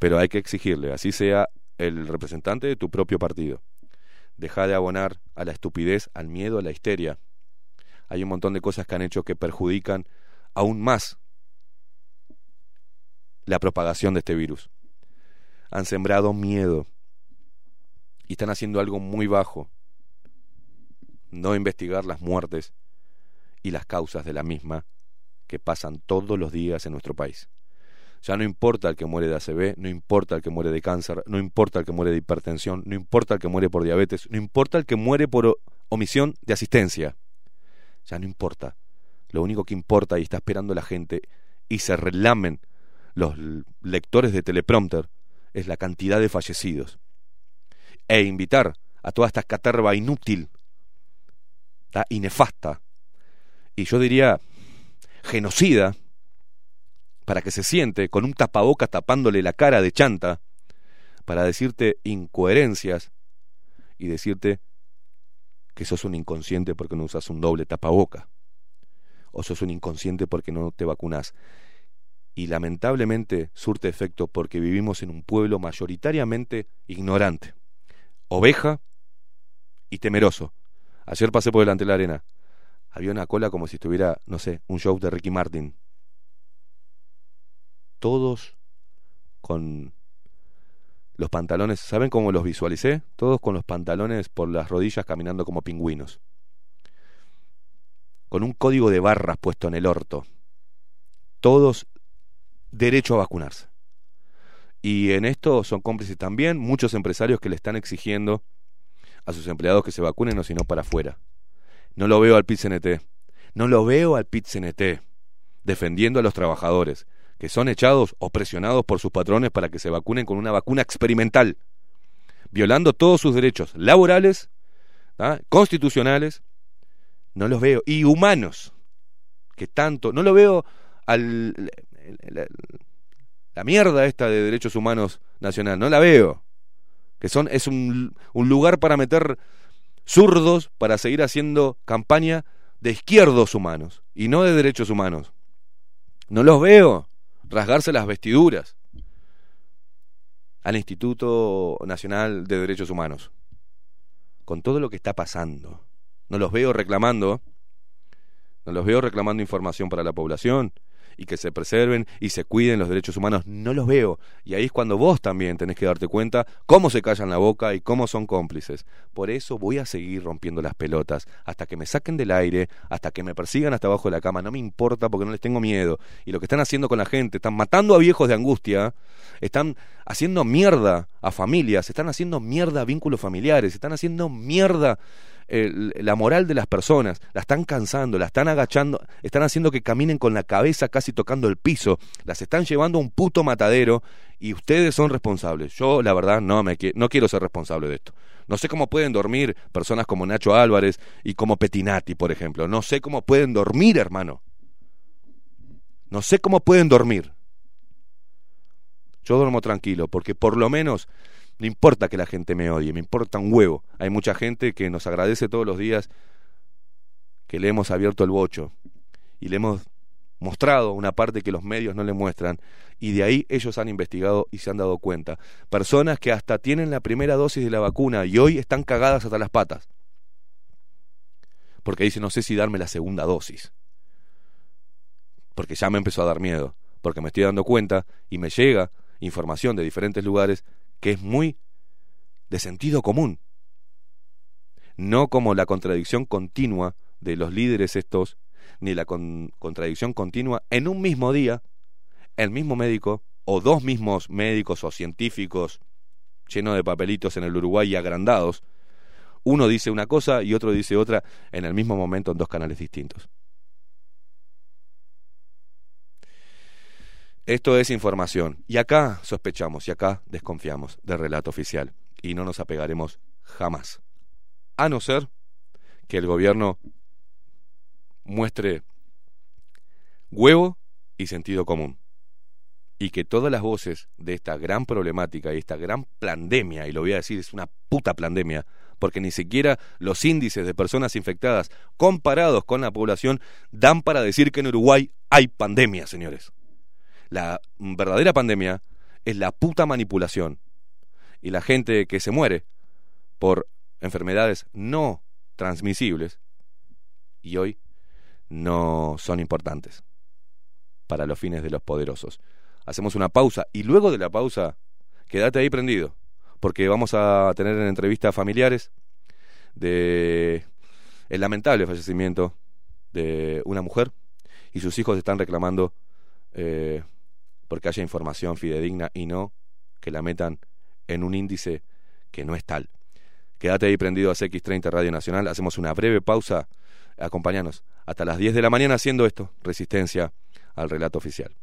pero hay que exigirle, así sea el representante de tu propio partido. Deja de abonar a la estupidez, al miedo, a la histeria. Hay un montón de cosas que han hecho que perjudican aún más la propagación de este virus. Han sembrado miedo y están haciendo algo muy bajo. No investigar las muertes y las causas de la misma que pasan todos los días en nuestro país. Ya no importa el que muere de ACV, no importa el que muere de cáncer, no importa el que muere de hipertensión, no importa el que muere por diabetes, no importa el que muere por omisión de asistencia. Ya no importa. Lo único que importa y está esperando la gente y se relamen los lectores de teleprompter es la cantidad de fallecidos. E invitar a toda esta caterva inútil y nefasta y yo diría genocida para que se siente con un tapabocas tapándole la cara de chanta, para decirte incoherencias y decirte que sos un inconsciente porque no usas un doble tapaboca, o sos un inconsciente porque no te vacunas. Y lamentablemente surte efecto porque vivimos en un pueblo mayoritariamente ignorante, oveja y temeroso. Ayer pasé por delante de la arena. Había una cola como si estuviera, no sé, un show de Ricky Martin todos con los pantalones, ¿saben cómo los visualicé? Todos con los pantalones por las rodillas caminando como pingüinos. Con un código de barras puesto en el orto. Todos derecho a vacunarse. Y en esto son cómplices también muchos empresarios que le están exigiendo a sus empleados que se vacunen o si no para afuera. No lo veo al PIT-CNT. No lo veo al PIT-CNT defendiendo a los trabajadores que son echados o presionados por sus patrones para que se vacunen con una vacuna experimental, violando todos sus derechos laborales, constitucionales, no los veo, y humanos, que tanto, no lo veo al, la, mierda esta de derechos humanos nacional, no la veo, que son, es un, un lugar para meter zurdos para seguir haciendo campaña de izquierdos humanos y no de derechos humanos. No los veo rasgarse las vestiduras al Instituto Nacional de Derechos Humanos. Con todo lo que está pasando. No los veo reclamando, no los veo reclamando información para la población, y que se preserven y se cuiden los derechos humanos, no los veo. Y ahí es cuando vos también tenés que darte cuenta cómo se callan la boca y cómo son cómplices. Por eso voy a seguir rompiendo las pelotas hasta que me saquen del aire, hasta que me persigan hasta abajo de la cama. No me importa porque no les tengo miedo. Y lo que están haciendo con la gente, están matando a viejos de angustia, están haciendo mierda a familias, están haciendo mierda a vínculos familiares, están haciendo mierda la moral de las personas, la están cansando, la están agachando, están haciendo que caminen con la cabeza casi tocando el piso, las están llevando a un puto matadero y ustedes son responsables. Yo, la verdad, no, me, no quiero ser responsable de esto. No sé cómo pueden dormir personas como Nacho Álvarez y como Petinati, por ejemplo. No sé cómo pueden dormir, hermano. No sé cómo pueden dormir. Yo duermo tranquilo, porque por lo menos no importa que la gente me odie, me importa un huevo. Hay mucha gente que nos agradece todos los días que le hemos abierto el bocho y le hemos mostrado una parte que los medios no le muestran y de ahí ellos han investigado y se han dado cuenta. Personas que hasta tienen la primera dosis de la vacuna y hoy están cagadas hasta las patas. Porque dicen, no sé si darme la segunda dosis. Porque ya me empezó a dar miedo. Porque me estoy dando cuenta y me llega información de diferentes lugares que es muy de sentido común, no como la contradicción continua de los líderes estos, ni la contradicción continua en un mismo día, el mismo médico o dos mismos médicos o científicos llenos de papelitos en el Uruguay y agrandados, uno dice una cosa y otro dice otra en el mismo momento en dos canales distintos. Esto es información. Y acá sospechamos y acá desconfiamos del relato oficial. Y no nos apegaremos jamás. A no ser que el gobierno muestre huevo y sentido común. Y que todas las voces de esta gran problemática y esta gran pandemia, y lo voy a decir, es una puta pandemia, porque ni siquiera los índices de personas infectadas comparados con la población dan para decir que en Uruguay hay pandemia, señores. La verdadera pandemia es la puta manipulación. Y la gente que se muere por enfermedades no transmisibles y hoy no son importantes para los fines de los poderosos. Hacemos una pausa y luego de la pausa, quédate ahí prendido, porque vamos a tener en entrevista familiares de el lamentable fallecimiento de una mujer y sus hijos están reclamando eh, porque haya información fidedigna y no que la metan en un índice que no es tal. Quédate ahí prendido a CX30 Radio Nacional, hacemos una breve pausa, acompáñanos hasta las 10 de la mañana haciendo esto, resistencia al relato oficial.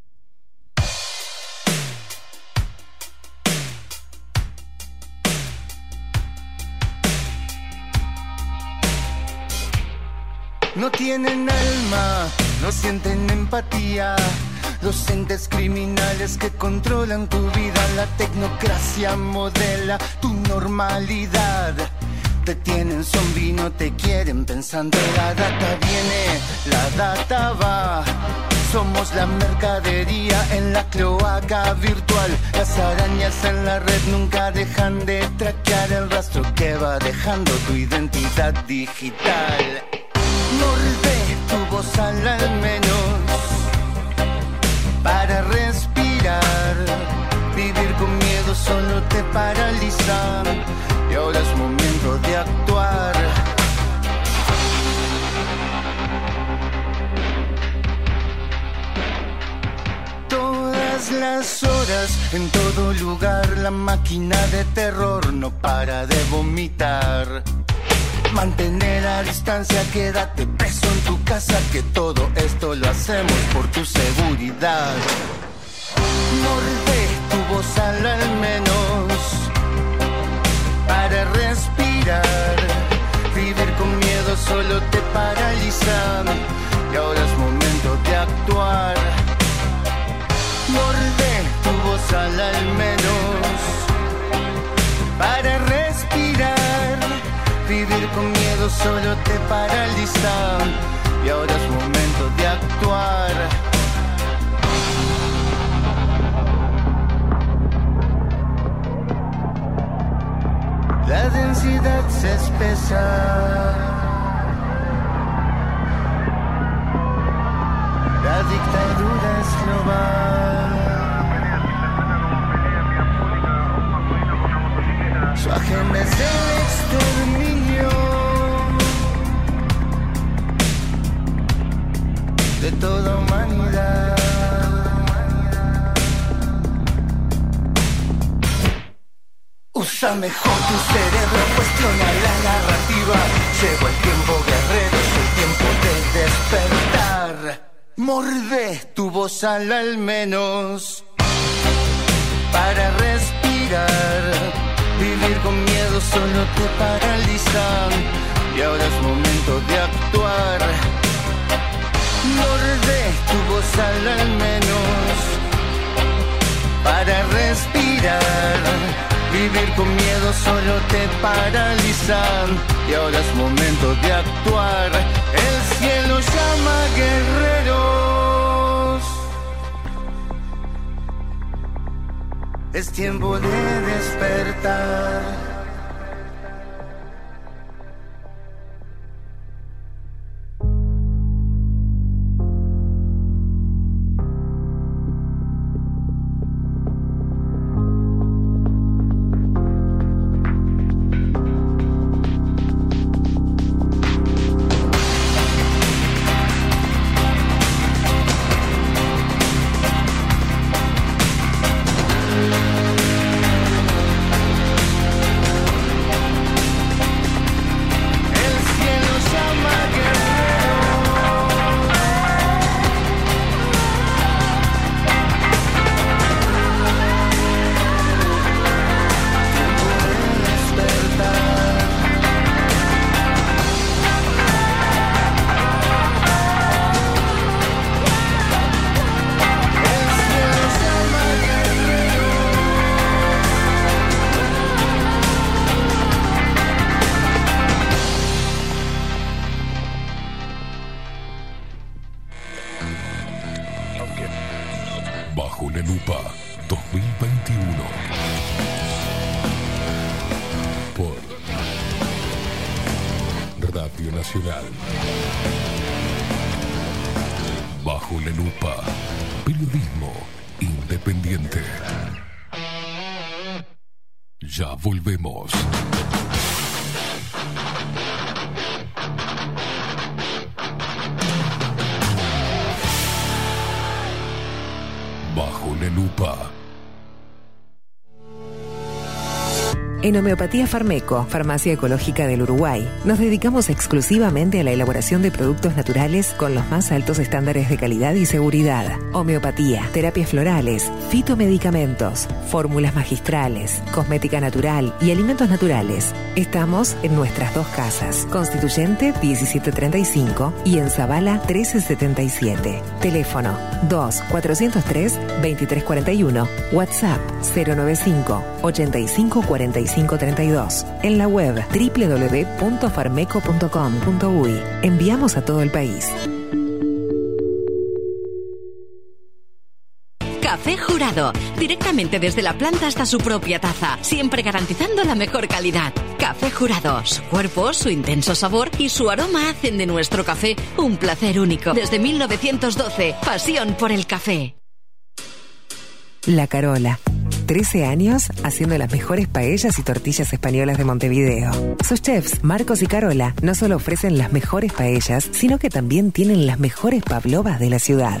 No tienen alma, no sienten empatía los entes criminales que controlan tu vida, la tecnocracia modela tu normalidad. Te tienen zombie, no te quieren pensando. La data viene, la data va. Somos la mercadería en la cloaca virtual. Las arañas en la red nunca dejan de traquear el rastro que va dejando tu identidad digital. Morde tu voz al menos solo te
paralizan y ahora es momento de actuar. Todas las horas, en todo lugar, la máquina de terror no para de vomitar. Mantener a distancia, quédate preso en tu casa, que todo esto lo hacemos por tu seguridad. Tu voz al menos para respirar. Vivir con miedo solo te paraliza y ahora es momento de actuar. Morde tu voz al menos para respirar. Vivir con miedo solo te paraliza y ahora es momento de actuar. La densidad se espesa. La dictadura es global. Su agenda es el exterminio de toda humanidad. Usa mejor tu cerebro, cuestiona la narrativa. Llegó el tiempo guerrero, es el tiempo de despertar. Morde tu voz al al menos para respirar. Vivir con miedo solo te paraliza y ahora es momento de actuar. Morde tu voz al al menos para respirar. Vivir con miedo solo te paraliza y ahora es momento de actuar. El cielo llama guerreros. Es tiempo de despertar.
En Homeopatía Farmeco, Farmacia Ecológica del Uruguay, nos dedicamos exclusivamente a la elaboración de productos naturales con los más altos estándares de calidad y seguridad. Homeopatía, terapias florales, fitomedicamentos, fórmulas magistrales, cosmética natural y alimentos naturales. Estamos en nuestras dos casas, Constituyente 1735 y en Zabala 1377. Teléfono 2 403 2341, WhatsApp 095 85 45 32. En la web www.farmeco.com.uy. Enviamos a todo el país.
Café Jurado, directamente desde la planta hasta su propia taza, siempre garantizando la mejor calidad. Café Jurado, su cuerpo, su intenso sabor y su aroma hacen de nuestro café un placer único. Desde 1912, pasión por el café.
La Carola. 13 años haciendo las mejores paellas y tortillas españolas de Montevideo. Sus chefs, Marcos y Carola, no solo ofrecen las mejores paellas, sino que también tienen las mejores pavlovas de la ciudad.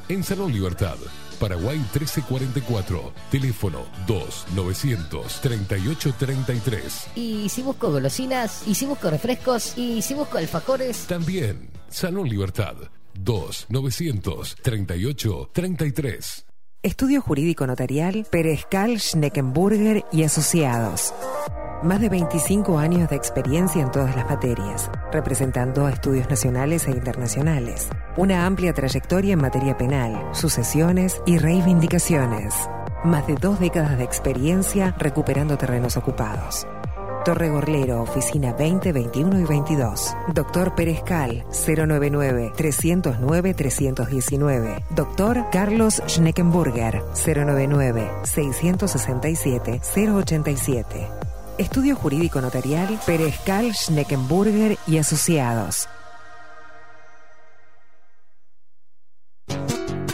En Salón Libertad. Paraguay 1344. Teléfono 2 900 3833.
Y si busco golosinas. Y si busco refrescos. Y si busco alfajores.
También. Salón Libertad. 2 900 38 33.
Estudio Jurídico Notarial, Perezcal, Schneckenburger y Asociados. Más de 25 años de experiencia en todas las materias, representando a estudios nacionales e internacionales. Una amplia trayectoria en materia penal, sucesiones y reivindicaciones. Más de dos décadas de experiencia recuperando terrenos ocupados. Torre Gorlero, oficina 20, 21 y 22. Doctor Perezcal, 099-309-319. Doctor Carlos Schneckenburger, 099-667-087. Estudio Jurídico Notarial, Perezcal, Schneckenburger y Asociados.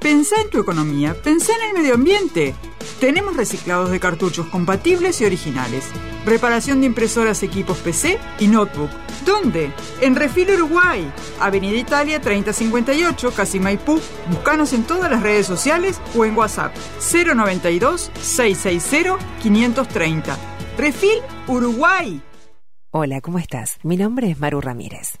Pensá en tu economía, pensá en el medio ambiente. Tenemos reciclados de cartuchos compatibles y originales. Reparación de impresoras, equipos PC y notebook. ¿Dónde? En Refil Uruguay, Avenida Italia 3058, Casi Maipú. Búscanos en todas las redes sociales o en WhatsApp 092 660 530. Refil Uruguay.
Hola, ¿cómo estás? Mi nombre es Maru Ramírez.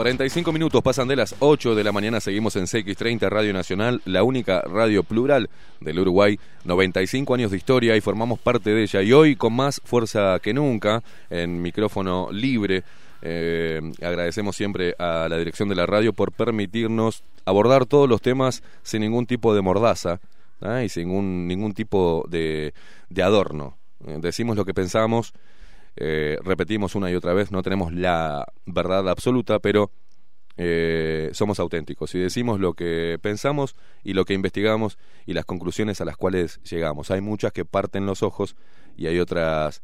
45 minutos pasan de las 8 de la mañana, seguimos en CX30 Radio Nacional, la única radio plural del Uruguay, 95 años de historia y formamos parte de ella. Y hoy con más fuerza que nunca, en micrófono libre, eh, agradecemos siempre a la dirección de la radio por permitirnos abordar todos los temas sin ningún tipo de mordaza ¿ah? y sin ningún tipo de, de adorno. Eh, decimos lo que pensamos eh, repetimos una y otra vez, no tenemos la verdad absoluta, pero eh, somos auténticos y decimos lo que pensamos y lo que investigamos y las conclusiones a las cuales llegamos. Hay muchas que parten los ojos y hay otras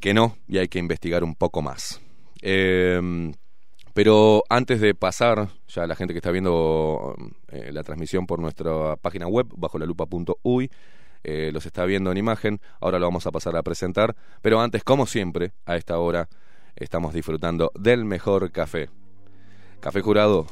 que no y hay que investigar un poco más. Em, pero antes de pasar, ya la gente que está viendo eh, la transmisión por nuestra página web, bajo la lupa.uy, eh, los está viendo en imagen, ahora lo vamos a pasar a presentar, pero antes, como siempre, a esta hora estamos disfrutando del mejor café. Café Jurado.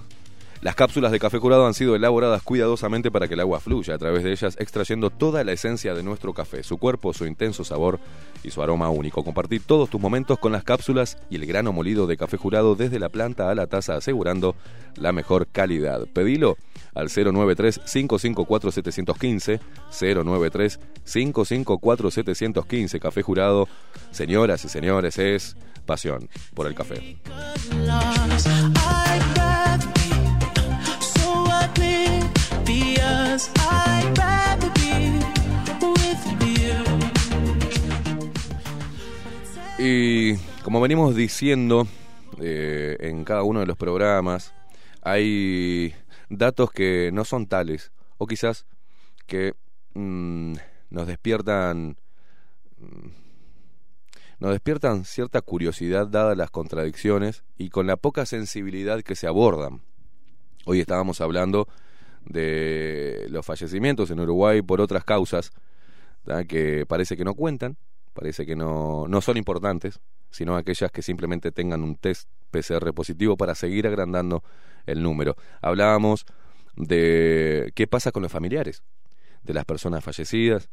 Las cápsulas de café curado han sido elaboradas cuidadosamente para que el agua fluya a través de ellas, extrayendo toda la esencia de nuestro café, su cuerpo, su intenso sabor y su aroma único. Compartir todos tus momentos con las cápsulas y el grano molido de café jurado desde la planta a la taza, asegurando la mejor calidad. Pedilo al 093-554-715, 093-554-715, Café Jurado. Señoras y señores, es pasión por el café. Y como venimos diciendo eh, en cada uno de los programas, hay datos que no son tales, o quizás que mm, nos despiertan mm, nos despiertan cierta curiosidad dadas las contradicciones y con la poca sensibilidad que se abordan. Hoy estábamos hablando de los fallecimientos en Uruguay por otras causas que parece que no cuentan, parece que no, no son importantes, sino aquellas que simplemente tengan un test PCR positivo para seguir agrandando el número. Hablábamos de qué pasa con los familiares de las personas fallecidas,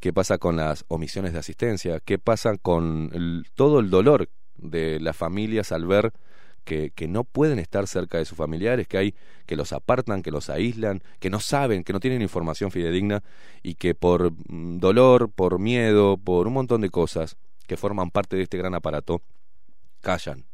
qué pasa con las omisiones de asistencia, qué pasa con todo el dolor de las familias al ver que, que, no pueden estar cerca de sus familiares, que hay que los apartan, que los aíslan, que no saben, que no tienen información fidedigna y que por mm, dolor, por miedo, por un montón de cosas que forman parte de este gran aparato, callan.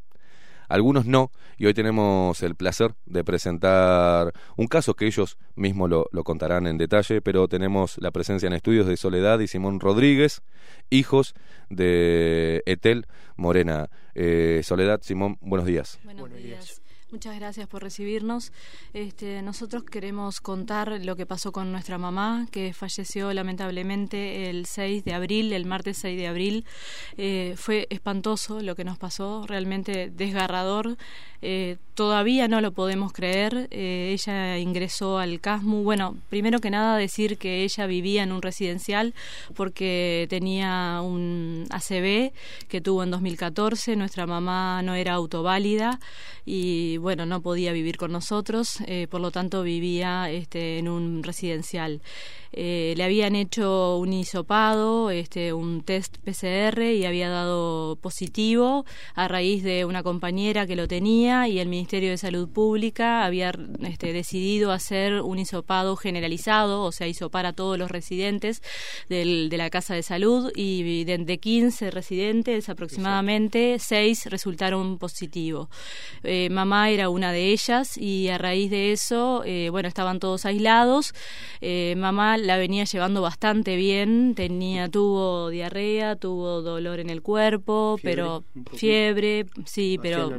Algunos no, y hoy tenemos el placer de presentar un caso que ellos mismos lo, lo, contarán en detalle, pero tenemos la presencia en estudios de Soledad y Simón Rodríguez, hijos de Etel Morena. Eh, Soledad, Simón, buenos días.
Buenos, días. Muchas gracias por recibirnos. Este, nosotros queremos contar lo que pasó con nuestra mamá, que falleció lamentablemente el 6 de abril, el martes 6 de abril. Eh, fue espantoso lo que nos pasó, realmente desgarrador. Eh, todavía no lo podemos creer. Eh, ella ingresó al CASMU. Bueno, primero que nada decir que ella vivía en un residencial porque tenía un ACB que tuvo en 2014. Nuestra mamá no era autoválida y bueno, no podía vivir con nosotros, eh, por lo tanto vivía este, en un residencial. Eh, le habían hecho un hisopado, este, un test PCR y había dado positivo a raíz de una compañera que lo tenía y el Ministerio de Salud Pública había este, decidido hacer un hisopado generalizado, o sea, hisopar a todos los residentes del, de la Casa de Salud y de, de 15 residentes aproximadamente, 6 resultaron positivos. Eh, mamá era una de ellas y a raíz de eso, eh, bueno, estaban todos aislados. Eh, mamá la venía llevando bastante bien, tenía, tuvo diarrea, tuvo dolor en el cuerpo, pero fiebre, sí, pero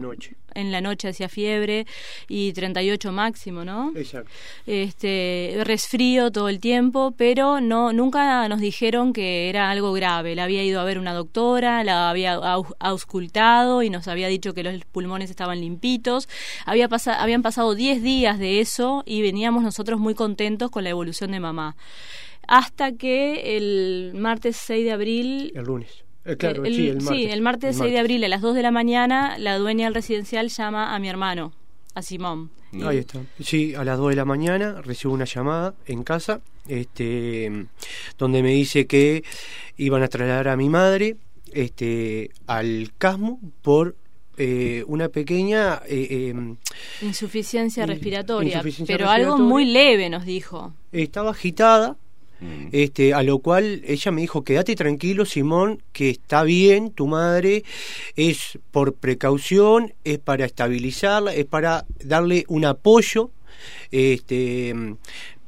en la noche hacía fiebre y 38 máximo, ¿no?
Exacto.
Este, resfrío todo el tiempo, pero no nunca nos dijeron que era algo grave. La había ido a ver una doctora, la había auscultado y nos había dicho que los pulmones estaban limpitos. Había habían pasado 10 días de eso y veníamos nosotros muy contentos con la evolución de mamá. Hasta que el martes 6 de abril...
El lunes. Eh, claro,
el,
sí, el martes.
Sí, el martes 6 de abril a las 2 de la mañana, la dueña del residencial llama a mi hermano, a Simón.
Ahí está. Sí, a las 2 de la mañana recibo una llamada en casa, este, donde me dice que iban a trasladar a mi madre este, al Casmo por eh, una pequeña eh, em,
insuficiencia respiratoria, pero algo muy leve nos dijo.
Estaba agitada, mm. este, a lo cual ella me dijo, quédate tranquilo, Simón, que está bien, tu madre es por precaución, es para estabilizarla, es para darle un apoyo, este,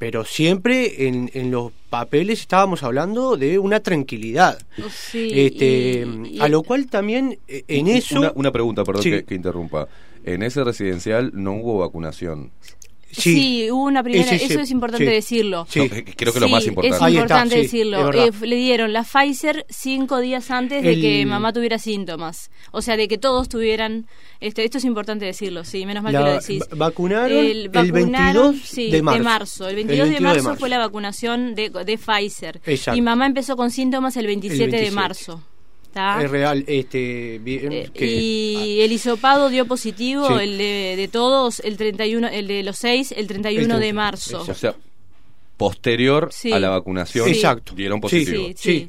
pero siempre en, en, los papeles estábamos hablando de una tranquilidad.
Oh,
este, a lo cual también eh, en eso...
Una, pregunta, perdón que, interrumpa. En ese residencial no hubo vacunación.
Sí, hubo una primera, eso es importante decirlo.
creo que lo más importante.
Es importante decirlo. Eh, le dieron la Pfizer cinco días antes de que mamá tuviera síntomas. O sea, de que todos tuvieran. Este, esto es importante decirlo, sí, menos mal que lo decís.
Vacunaron el, 22 de,
marzo. El 22, de, marzo fue la vacunación de, de Pfizer. Y mamá empezó con síntomas el 27. de marzo.
Es real, este,
eh, y el hisopado dio positivo, el de, todos, el 31, el de los seis, el 31 de marzo.
O sea, posterior a la vacunación,
Exacto.
dieron positivo.
sí.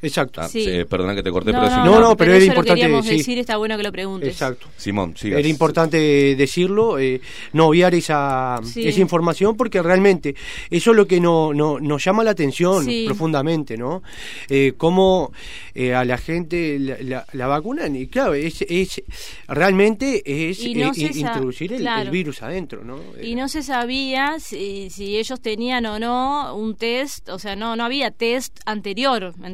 Exacto.
Ah, perdona que te corté,
no,
pero
no,
no, no, pero, era importante
decir, está bueno que lo preguntes.
Exacto.
Simón, sigas.
Era importante decirlo, eh, no obviar esa, esa información porque realmente eso es lo que no, no, nos llama la atención profundamente, ¿no? Eh, cómo eh, a la gente la, la, vacunan y claro, es, es realmente es eh, introducir el, virus adentro, ¿no?
Y no se sabía si, si ellos tenían o no un test, o sea, no, no había test anterior, ¿me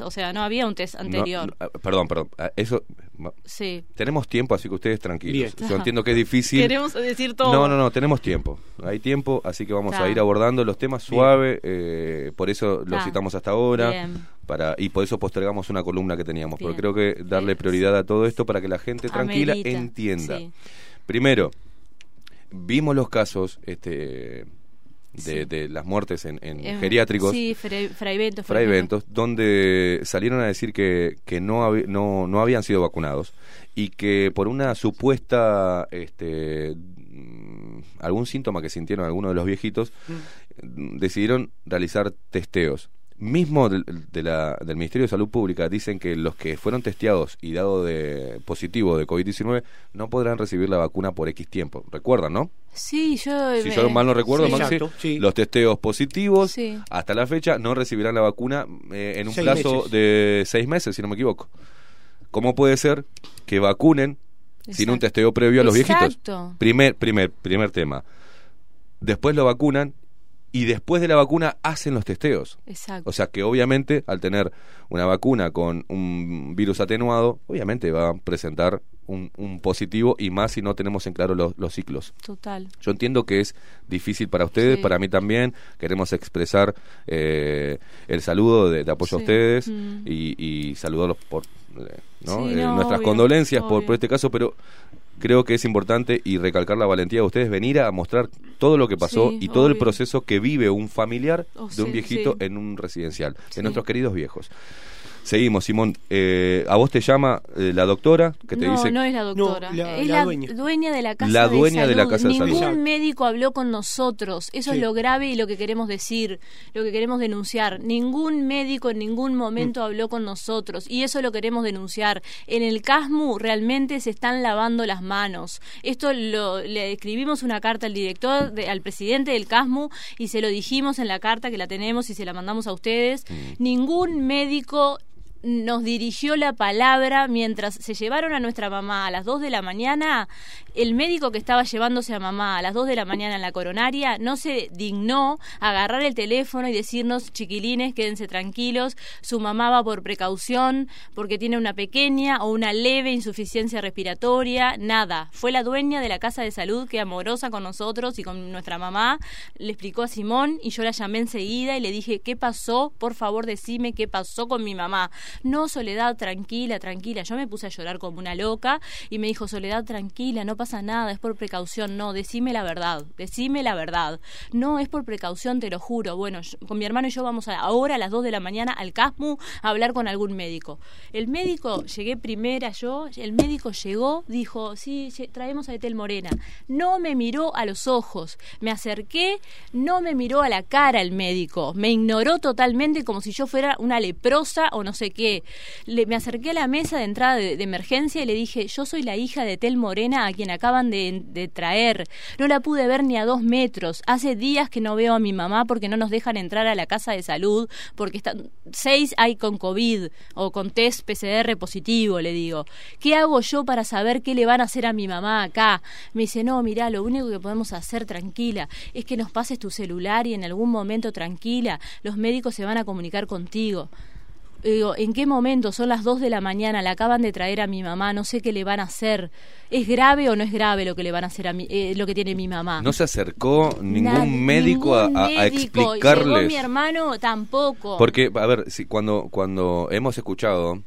o sea, no había un test anterior.
Ah, perdón, perdón, ah, eso...
Sí.
Tenemos tiempo, así que ustedes tranquilos. Yo entiendo que es difícil.
Queremos decir todo.
No, no, no, tenemos tiempo. Hay tiempo, así que vamos a ir abordando los temas suave, eh, por eso los citamos hasta ahora. Para, y por eso postergamos una columna que teníamos, porque creo que darle prioridad a todo esto para que la gente tranquila entienda. Primero, vimos los casos, este de, las muertes en, geriátricos.
Sí, fraiventos.
Fraiventos, donde salieron a decir que, que no, no, no habían sido vacunados y que por una supuesta este mm, algún síntoma que sintieron algunos de los viejitos mm. decidieron realizar testeos mismo del, de la, del Ministerio de Salud Pública dicen que los que fueron testeados y dado de positivo de COVID-19 no podrán recibir la vacuna por X tiempo. ¿Recuerdan, no?
Sí, yo...
Si yo mal no recuerdo, los testeos positivos hasta la fecha no recibirán la vacuna eh, en un plazo de seis meses, si no me equivoco. ¿Cómo puede ser que vacunen sin un testeo previo a los viejitos? Primer, primer, primer tema. Después lo vacunan y después de la vacuna hacen los testeos.
Exacto.
O sea que obviamente al tener una vacuna con un virus atenuado, obviamente va a presentar un, positivo y más si no tenemos en claro los, ciclos.
Total.
Yo entiendo que es difícil para ustedes, para mí también. Queremos expresar eh, el saludo de, apoyo a ustedes mm. y, y saludarlos por eh, ¿no? Eh, nuestras condolencias por, por este caso, pero creo que es importante y recalcar la valentía de ustedes venir a mostrar todo lo que pasó y todo el proceso que vive un familiar oh, de un viejito en un residencial, de nuestros queridos viejos. Seguimos, Simón. Eh, ¿A vos te llama eh, la doctora que te
no,
dice?
No, es la doctora. es la, dueña. de la casa
la dueña de, la casa
de
salud.
Ningún médico habló con nosotros. Eso es lo grave y lo que queremos decir, lo que queremos denunciar. Ningún médico en ningún momento mm. habló con nosotros y eso lo queremos denunciar. En el CASMU realmente se están lavando las manos. Esto lo, le escribimos una carta al director, al presidente del CASMU y se lo dijimos en la carta que la tenemos y se la mandamos a ustedes. Mm. Ningún médico nos dirigió la palabra mientras se llevaron a nuestra mamá a las 2 de la mañana. El médico que estaba llevándose a mamá a las 2 de la mañana en la coronaria no se dignó agarrar el teléfono y decirnos, chiquilines, quédense tranquilos, su mamá va por precaución porque tiene una pequeña o una leve insuficiencia respiratoria, nada. Fue la dueña de la casa de salud que amorosa con nosotros y con nuestra mamá le explicó a Simón y yo la llamé enseguida y le dije, ¿qué pasó? Por favor, decime qué pasó con mi mamá. No, Soledad, tranquila, tranquila. Yo me puse a llorar como una loca y me dijo, Soledad, tranquila, no pasa nada, es por precaución. No, decime la verdad, decime la verdad. No, es por precaución, te lo juro. Bueno, con mi hermano y yo vamos a, ahora a las 2 de la mañana al CASMU a hablar con algún médico. El médico, llegué primera yo, el médico llegó, dijo, sí, traemos a Etel Morena. No me miró a los ojos, me acerqué, no me miró a la cara el médico, me ignoró totalmente como si yo fuera una leprosa o no sé qué. Le, me acerqué a la mesa de entrada de, emergencia y le dije, yo soy la hija de Tel Morena a quien acaban de, traer. No la pude ver ni a dos metros. Hace días que no veo a mi mamá porque no nos dejan entrar a la casa de salud, porque están, seis hay con COVID o con test PCR positivo, le digo. ¿Qué hago yo para saber qué le van a hacer a mi mamá acá? Me dice, no, mira, lo único que podemos hacer tranquila es que nos pases tu celular y en algún momento tranquila, los médicos se van a comunicar contigo digo, ¿en qué momento? Son las 2 de la mañana, la acaban de traer a mi mamá, no sé qué le van a hacer. ¿Es grave o no es grave lo que le van a hacer a mi, eh, lo que tiene mi mamá?
No se acercó ningún médico, a, a, explicarles.
mi hermano tampoco.
Porque, a ver, si, cuando, cuando hemos escuchado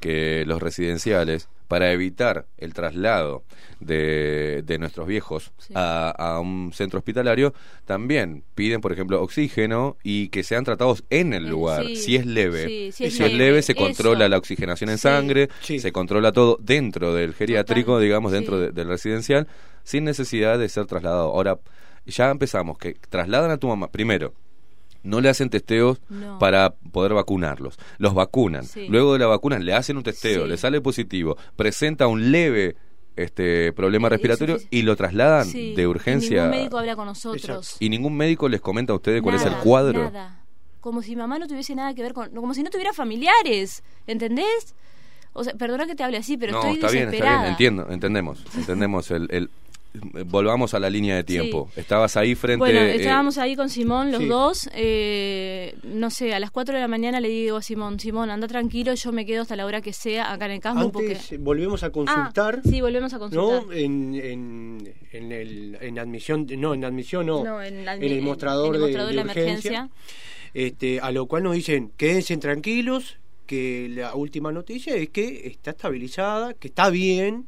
que los residenciales para evitar el traslado de, de nuestros viejos a, a, un centro hospitalario, también piden, por ejemplo, oxígeno y que sean tratados en el eh, lugar, si es leve. si, es, leve, se controla la oxigenación en sangre, se controla todo dentro del geriátrico, digamos, dentro del residencial, sin necesidad de ser trasladado. Ahora, ya empezamos, que trasladan a tu mamá, primero, no le hacen testeos para poder vacunarlos. Los vacunan. Luego de la vacuna le hacen un testeo, le sale positivo, presenta un leve este problema respiratorio y lo trasladan de urgencia. Y
ningún médico habla con nosotros.
Y ningún médico les comenta a ustedes cuál es el cuadro.
Nada. Como si mamá no tuviese nada que ver con. Como si no tuviera familiares. ¿Entendés? O sea, perdona que te hable así, pero
no,
estoy
está bien, está bien, entiendo, entendemos, entendemos el, volvamos a la línea de tiempo. Estabas ahí frente...
Bueno, eh, estábamos ahí con Simón, los dos. Eh, no sé, a las 4 de la mañana le digo a Simón, Simón, anda tranquilo, yo me quedo hasta la hora que sea acá en el campo.
Antes volvemos a consultar.
Ah, sí, volvemos a consultar.
¿no? En, en, en, el, en admisión, no, en admisión no, en, el mostrador, de, la emergencia. Este, a lo cual nos dicen, quédense tranquilos, que la última noticia es que está estabilizada, que está bien,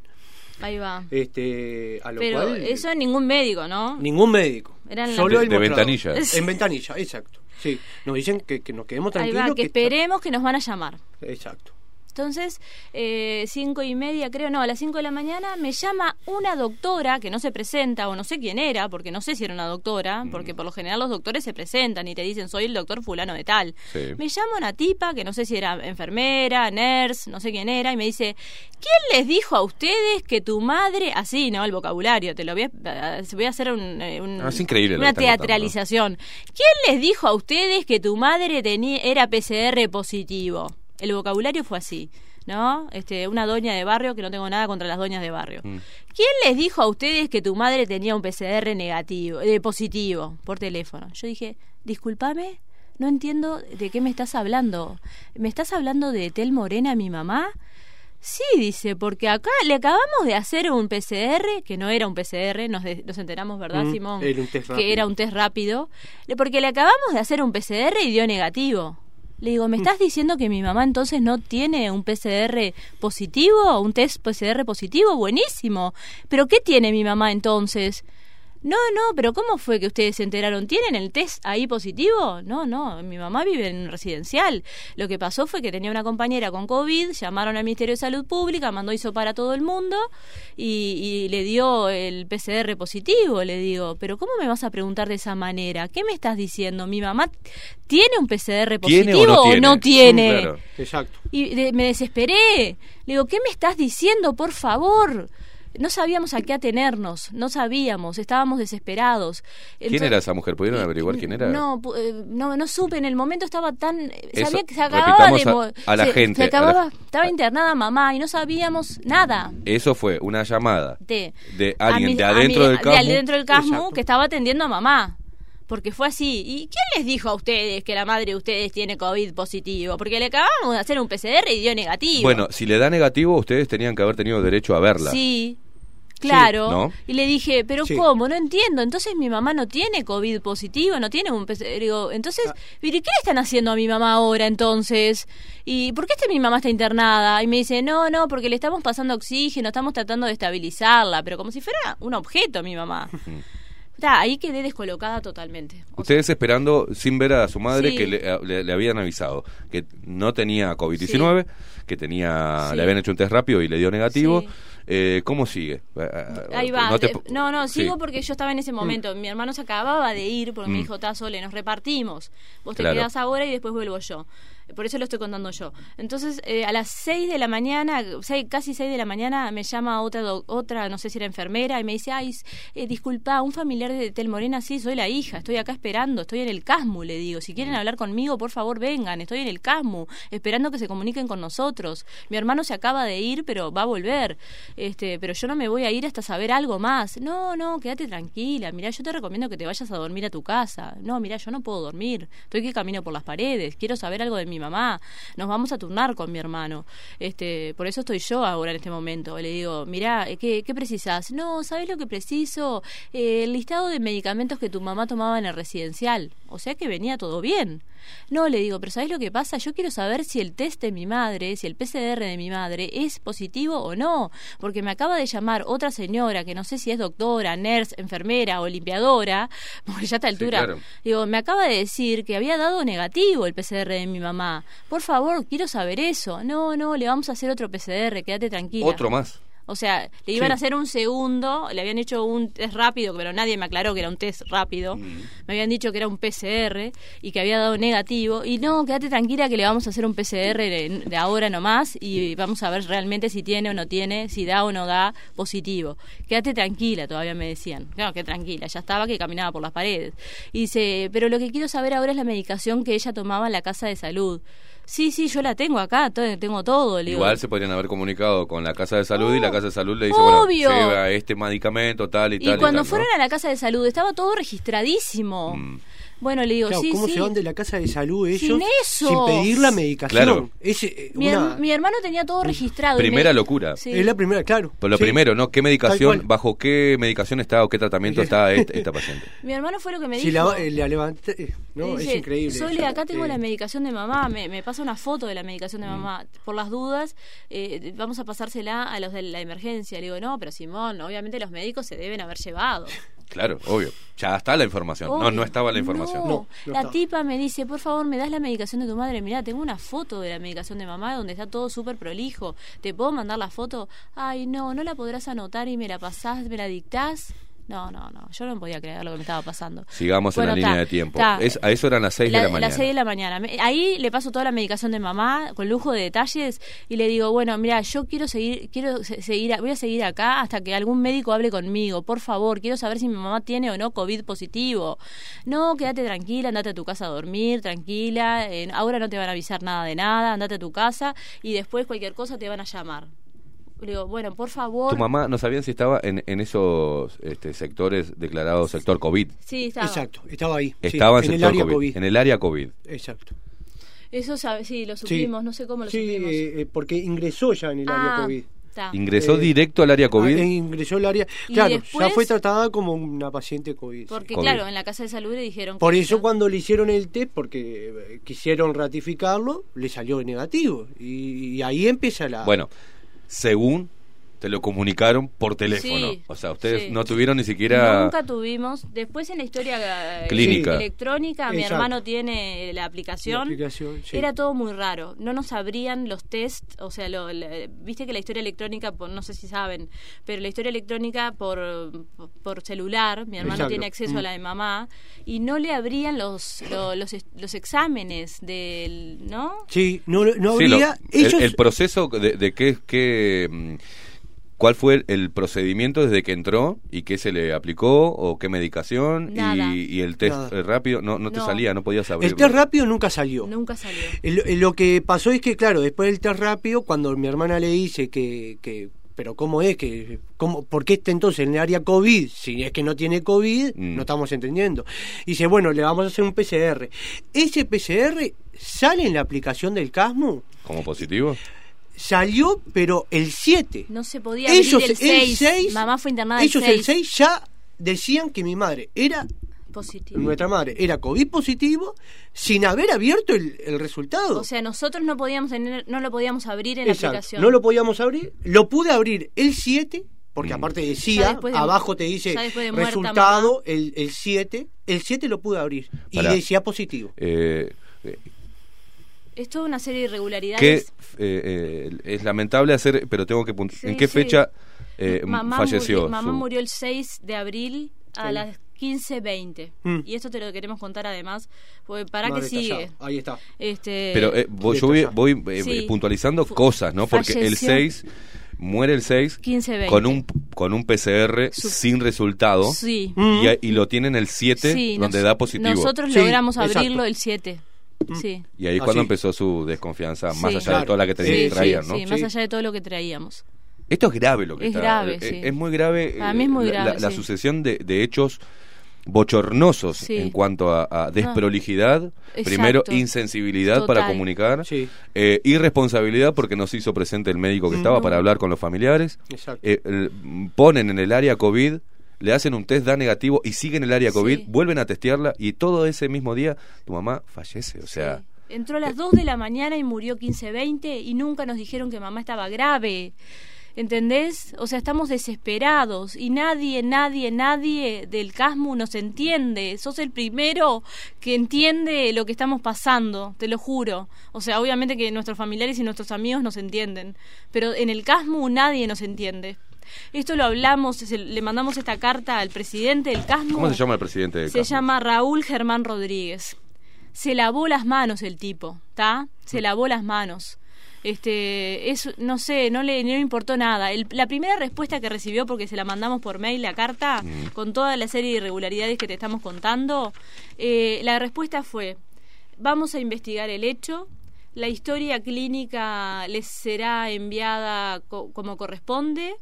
Ahí va.
Este, a lo
Pero eso ningún médico, ¿no?
Ningún médico. Solo
de, ventanilla.
En ventanilla, exacto. Sí, nos dicen que, que nos quedemos tranquilos. Ahí
va, que, esperemos que nos van a llamar.
Exacto.
Entonces, eh, cinco y media, creo, no, a las cinco de la mañana me llama una doctora que no se presenta, o no sé quién era, porque no sé si era una doctora, mm. porque por lo general los doctores se presentan y te dicen, soy el doctor fulano de tal. Me llama una tipa que no sé si era enfermera, nurse, no sé quién era, y me dice, ¿quién les dijo a ustedes que tu madre, así, ¿no? El vocabulario, te lo voy a, voy a hacer un, eh,
ah, es increíble
una teatralización. ¿Quién les dijo a ustedes que tu madre tenía, era PCR positivo? El vocabulario fue así. ¿no? Este, una doña de barrio, que no tengo nada contra las doñas de barrio. Mm. ¿Quién les dijo a ustedes que tu madre tenía un PCR negativo, de positivo, por teléfono? Yo dije, discúlpame, no entiendo de qué me estás hablando. ¿Me estás hablando de Tel Morena, mi mamá? Sí, dice, porque acá le acabamos de hacer un PCR, que no era un PCR, nos, nos enteramos, ¿verdad, mm, Simón? que era un test rápido, porque le acabamos de hacer un PCR y dio negativo. Le digo, ¿me mm. estás diciendo que mi mamá entonces no tiene un PCR positivo, un test PCR positivo? Buenísimo. ¿Pero qué tiene mi mamá entonces? No, no, pero ¿cómo fue que ustedes se enteraron? ¿Tienen el test ahí positivo? No, no, mi mamá vive en residencial. Lo que pasó fue que tenía una compañera con COVID, llamaron al Ministerio de Salud Pública, mandó hizo para todo el mundo y, le dio el PCR positivo. Le digo, pero ¿cómo me vas a preguntar de esa manera? ¿Qué me estás diciendo? ¿Mi mamá tiene un PCR positivo o no tiene?
Exacto.
Y me desesperé. Le digo, ¿qué me estás diciendo, por favor? No sabíamos a qué atenernos, no sabíamos, estábamos desesperados.
¿Quién era esa mujer? ¿Pudieron averiguar quién era?
No, eh, no, no supe, en el momento estaba tan... eh,
Eso,
sabía que se acababa de...
a- la
se-
gente,
se
a
acababa,
la-
estaba internada mamá y no sabíamos nada.
Eso fue una llamada
De,
de alguien
mi-
de adentro
mi-
del
de
campo.
adentro del Casmu
Exacto.
que estaba atendiendo a mamá. Porque fue así. ¿Y quién les dijo a ustedes que la madre de ustedes tiene COVID positivo? Porque le acabamos de hacer un PCR y dio negativo.
Bueno, si le da negativo, ustedes tenían que haber tenido derecho a verla.
Sí, claro.
¿no?
Y le dije, pero
Sí.
¿cómo? No entiendo. Entonces mi mamá no tiene COVID positivo, no tiene un. Digo, entonces,
Ah.
¿pero ¿y qué le están haciendo a mi mamá ahora entonces? ¿Y por qué este, mi mamá está internada? Y me dice, no, no, porque le estamos pasando oxígeno, estamos tratando de estabilizarla, pero como si fuera un objeto mi mamá. Ta, ahí quedé descolocada totalmente.
Ustedes esperando, sin ver a su madre,
Sí.
que le, le- le habían avisado que no tenía COVID-19, que tenía
Sí.
le habían hecho un test rápido y le dio negativo. Eh, ¿Cómo sigue? Eh,
Ahí va.
No, te-
Eh, No, no,
Sí.
sigo porque yo estaba en ese momento. Mi hermano se acababa de ir porque me
Mm.
dijo, está Sole, nos repartimos. Vos te
Claro.
quedás ahora y después vuelvo yo. Por eso lo estoy contando yo. Entonces, eh, a las 6 de la mañana, seis- casi 6 de la mañana, me llama otra, otra no sé si era enfermera, y me dice, ay, eh, disculpa, un familiar de Tel Morena, sí, soy la hija, estoy acá esperando, estoy en el CASMU, le digo. Si quieren hablar conmigo, por favor, vengan, estoy en el CASMU, esperando que se comuniquen con nosotros. Mi hermano se acaba de ir, pero va a volver. Este, pero yo no me voy a ir hasta saber algo más. No, no, quédate tranquila. Mira, yo te recomiendo que te vayas a dormir a tu casa. No, mira, yo no puedo dormir. Estoy que camino por las paredes. Quiero saber algo de mi mamá. Nos vamos a turnar con mi hermano. Este, por eso estoy yo ahora en este momento. Le digo, mira, ¿qué, qué precisas? No, ¿sabes lo que preciso? Eh, el listado de medicamentos que tu mamá tomaba en el residencial. O sea que venía todo bien. No, le digo, pero ¿sabes lo que pasa? Yo quiero saber si el test de mi madre, si el PCR de mi madre es positivo o no, porque me acaba de llamar otra señora que no sé si es doctora, nurse, enfermera o limpiadora, porque ya a esta altura,
claro.
digo, me acaba de decir que había dado negativo el PCR de mi mamá. Por favor, quiero saber eso. No, no, le vamos a hacer otro PCR, quédate tranquila.
Otro más.
O sea, le iban
Sí.
a hacer un segundo, le habían hecho un test rápido, pero nadie me aclaró que era un test rápido.
Mm.
Me habían dicho que era un PCR y que había dado negativo. Y no, quédate tranquila que le vamos a hacer un PCR de, de ahora nomás y vamos a ver realmente si tiene o no tiene, si da o no da positivo. Quédate tranquila, todavía me decían. Claro, que tranquila, ya estaba que caminaba por las paredes. Y dice, pero lo que quiero saber ahora es la medicación que ella tomaba en la casa de salud. Sí, sí, yo la tengo acá, tengo todo. Le digo,
Igual se podrían haber comunicado con la Casa de Salud y la Casa de Salud le dice,
Obvio.
bueno, lleva este medicamento, tal y,
Y
tal.
cuando
y tal,
fueron
¿no?
a la casa de salud estaba todo registradísimo.
Mm.
Bueno, le digo,
Claro,
sí,
¿Cómo
sí.
se van de la casa de salud ellos
Sin eso.
sin pedir la medicación?
Claro.
Es, eh,
Mi,
una-
her- mi hermano tenía todo registrado.
Primera
me-
locura.
Sí.
Es la primera, claro.
Pero lo
Sí.
primero, ¿no? ¿Qué medicación, bajo qué medicación está o qué tratamiento está esta, esta paciente?
Mi hermano fue lo que me
Si
dijo.
la, eh, la levanté, eh, no, es increíble.
Sole, acá tengo
Eh,
la medicación de mamá, me, me pasa una foto de la medicación de
Mm.
mamá. Por las dudas, eh, vamos a pasársela a los de la emergencia. Le digo, no, pero Simón, obviamente los médicos se deben haber llevado.
Claro, obvio. Ya está la información. No,
Obvio.
no estaba la información.
No, la tipa me dice, por favor, me das la medicación de tu madre. Mirá, tengo una foto de la medicación de mamá donde está todo súper prolijo. ¿Te puedo mandar la foto? Ay, no, no la podrás anotar y me la pasás, me la dictás. No, no, no, yo no podía creer lo que me estaba pasando.
Sigamos
Bueno,
en la línea de tiempo.
ta.
Es, a eso eran las 6 de la mañana.
Las 6 de la mañana. Ahí le paso toda la medicación de mamá con lujo de detalles y le digo, bueno, mira, yo quiero seguir, quiero se- seguir, voy a seguir acá hasta que algún médico hable conmigo. Por favor, quiero saber si mi mamá tiene o no COVID positivo. No, quédate tranquila, andate a tu casa a dormir, tranquila. eh, ahora no te van a avisar nada de nada, andate a tu casa y después cualquier cosa te van a llamar. Le digo, bueno, por favor.
Tu mamá no sabían si estaba en, en esos este, sectores declarados sector COVID.
Sí, estaba.
Exacto, estaba ahí. sí,
Estaba en,
en el área
COVID,
COVID.
En el área COVID.
Exacto.
Eso sabe, sí, lo
Sí.
supimos, no sé cómo lo
Sí,
supimos.
eh, eh, porque ingresó ya en el área
Ah,
COVID.
está.
¿Ingresó
Eh,
directo al área COVID?
Ah, ingresó al área. Claro,
después-
ya fue tratada como una paciente COVID. sí.
Porque
COVID.
claro, en la casa de salud le dijeron
Por eso cuando le hicieron el test, porque eh, quisieron ratificarlo, le salió negativo. Y, y ahí empieza la...
Bueno, según te lo comunicaron por teléfono.
Sí,
o sea, ustedes
sí.
no tuvieron ni siquiera...
Nunca tuvimos. Después en la historia eh,
Clínica.
electrónica, mi hermano tiene la aplicación.
La aplicación, sí.
Era todo muy raro. No nos abrían los test. O sea, lo, la- viste que la historia electrónica, por, no sé si saben, pero la historia electrónica por, por celular, mi hermano
Exacto.
tiene acceso
Mm.
a la de mamá, y no le abrían los, lo- los, los exámenes del. ¿No?
Sí, no, no
Sí, lo-
habría...
el, proceso de, de qué, qué, mm, ¿Cuál fue el procedimiento desde que entró y qué se le aplicó o qué medicación y, y, el test
Nada.
rápido no, no te
No.
salía, no podías abrirlo?
El test rápido nunca salió.
Nunca salió.
El- lo que pasó es que, claro, después del test rápido, cuando mi hermana le dice que, que pero ¿cómo es? que cómo, ¿Por qué está entonces en el área COVID? Si es que no tiene COVID,
Mm.
no estamos entendiendo. Dice, bueno, le vamos a hacer un PCR. Ese PCR sale en la aplicación del CASMU,
¿Como positivo?
Salió, pero el 7.
No se podía abrir
Ellos,
el
el
6.
6,
Mamá fue internada el
Ellos
6.
el 6 ya decían que mi madre era
Positivo.
nuestra madre era COVID positivo sin haber abierto el, el resultado.
O sea, nosotros no podíamos tener, no lo podíamos abrir en la aplicación.
No lo podíamos abrir. Lo pude abrir el 7, porque aparte
Ya
decía,
de-
abajo te dice
de muerta
resultado el, el 7. El 7 lo pude abrir y decía positivo.
Eh, eh,
Es toda una serie de
que
irregularidades.
eh, eh, es lamentable hacer, pero tengo que...
Sí,
¿En qué
sí.
fecha eh,
mamá
falleció?
Murió, mamá
su-
murió el 6 de abril a
Sí.
las 15.20.
Mm.
Y esto te lo queremos contar además, porque para que sigue.
Ahí está.
Este,
Pero eh, voy- yo voy, voy, eh,
Sí.
puntualizando cosas, ¿no? Porque el
falleció.
6 muere el 6
15-20.
con un con un PCR
Su-
sin resultado
Sí.
y, y lo tienen el 7
Sí,
donde
nos-
da positivo.
Nosotros
Sí,
logramos
exacto.
abrirlo el 7. Sí.
Y ahí
Ah,
cuando
sí.
empezó su desconfianza, más
Sí.
allá de toda la que
Sí,
traían,
sí,
¿no?
sí, más allá de todo lo que traíamos.
Esto es grave lo que
Es
está.
grave,
eh,
sí.
Es muy grave.
Para
eh,
mí es muy
la-
grave,
La, la
sí.
sucesión de, de hechos bochornosos
Sí.
en cuanto a, a desprolijidad, primero
Exacto.
insensibilidad para comunicar,
Sí.
eh, irresponsabilidad porque no se hizo presente el médico que estaba para hablar con los familiares,
Exacto.
eh, el- ponen en el área COVID, le hacen un test, da negativo y siguen en el área COVID,
Sí.
vuelven a testearla y todo ese mismo día tu mamá fallece, o sea...
Sí. Entró a las 2 de la mañana y murió 15-20 y nunca nos dijeron que mamá estaba grave. ¿Entendés? O sea, estamos desesperados y nadie, nadie, nadie del CASMU nos entiende. Sos el primero que entiende lo que estamos pasando, te lo juro. O sea, obviamente que nuestros familiares y nuestros amigos nos entienden, pero en el CASMU nadie nos entiende. Esto lo hablamos, le mandamos esta carta al presidente del CASMU.
¿Cómo se llama el presidente de
Se llama Raúl Germán Rodríguez. Se lavó las manos el tipo, ¿está? Se lavó las manos. Este, es, no sé, no le, no importó nada. El- la primera respuesta que recibió, porque se la mandamos por mail la carta, con toda la serie de irregularidades que te estamos contando, eh, la respuesta fue, vamos a investigar el hecho, la historia clínica les será enviada co- como corresponde.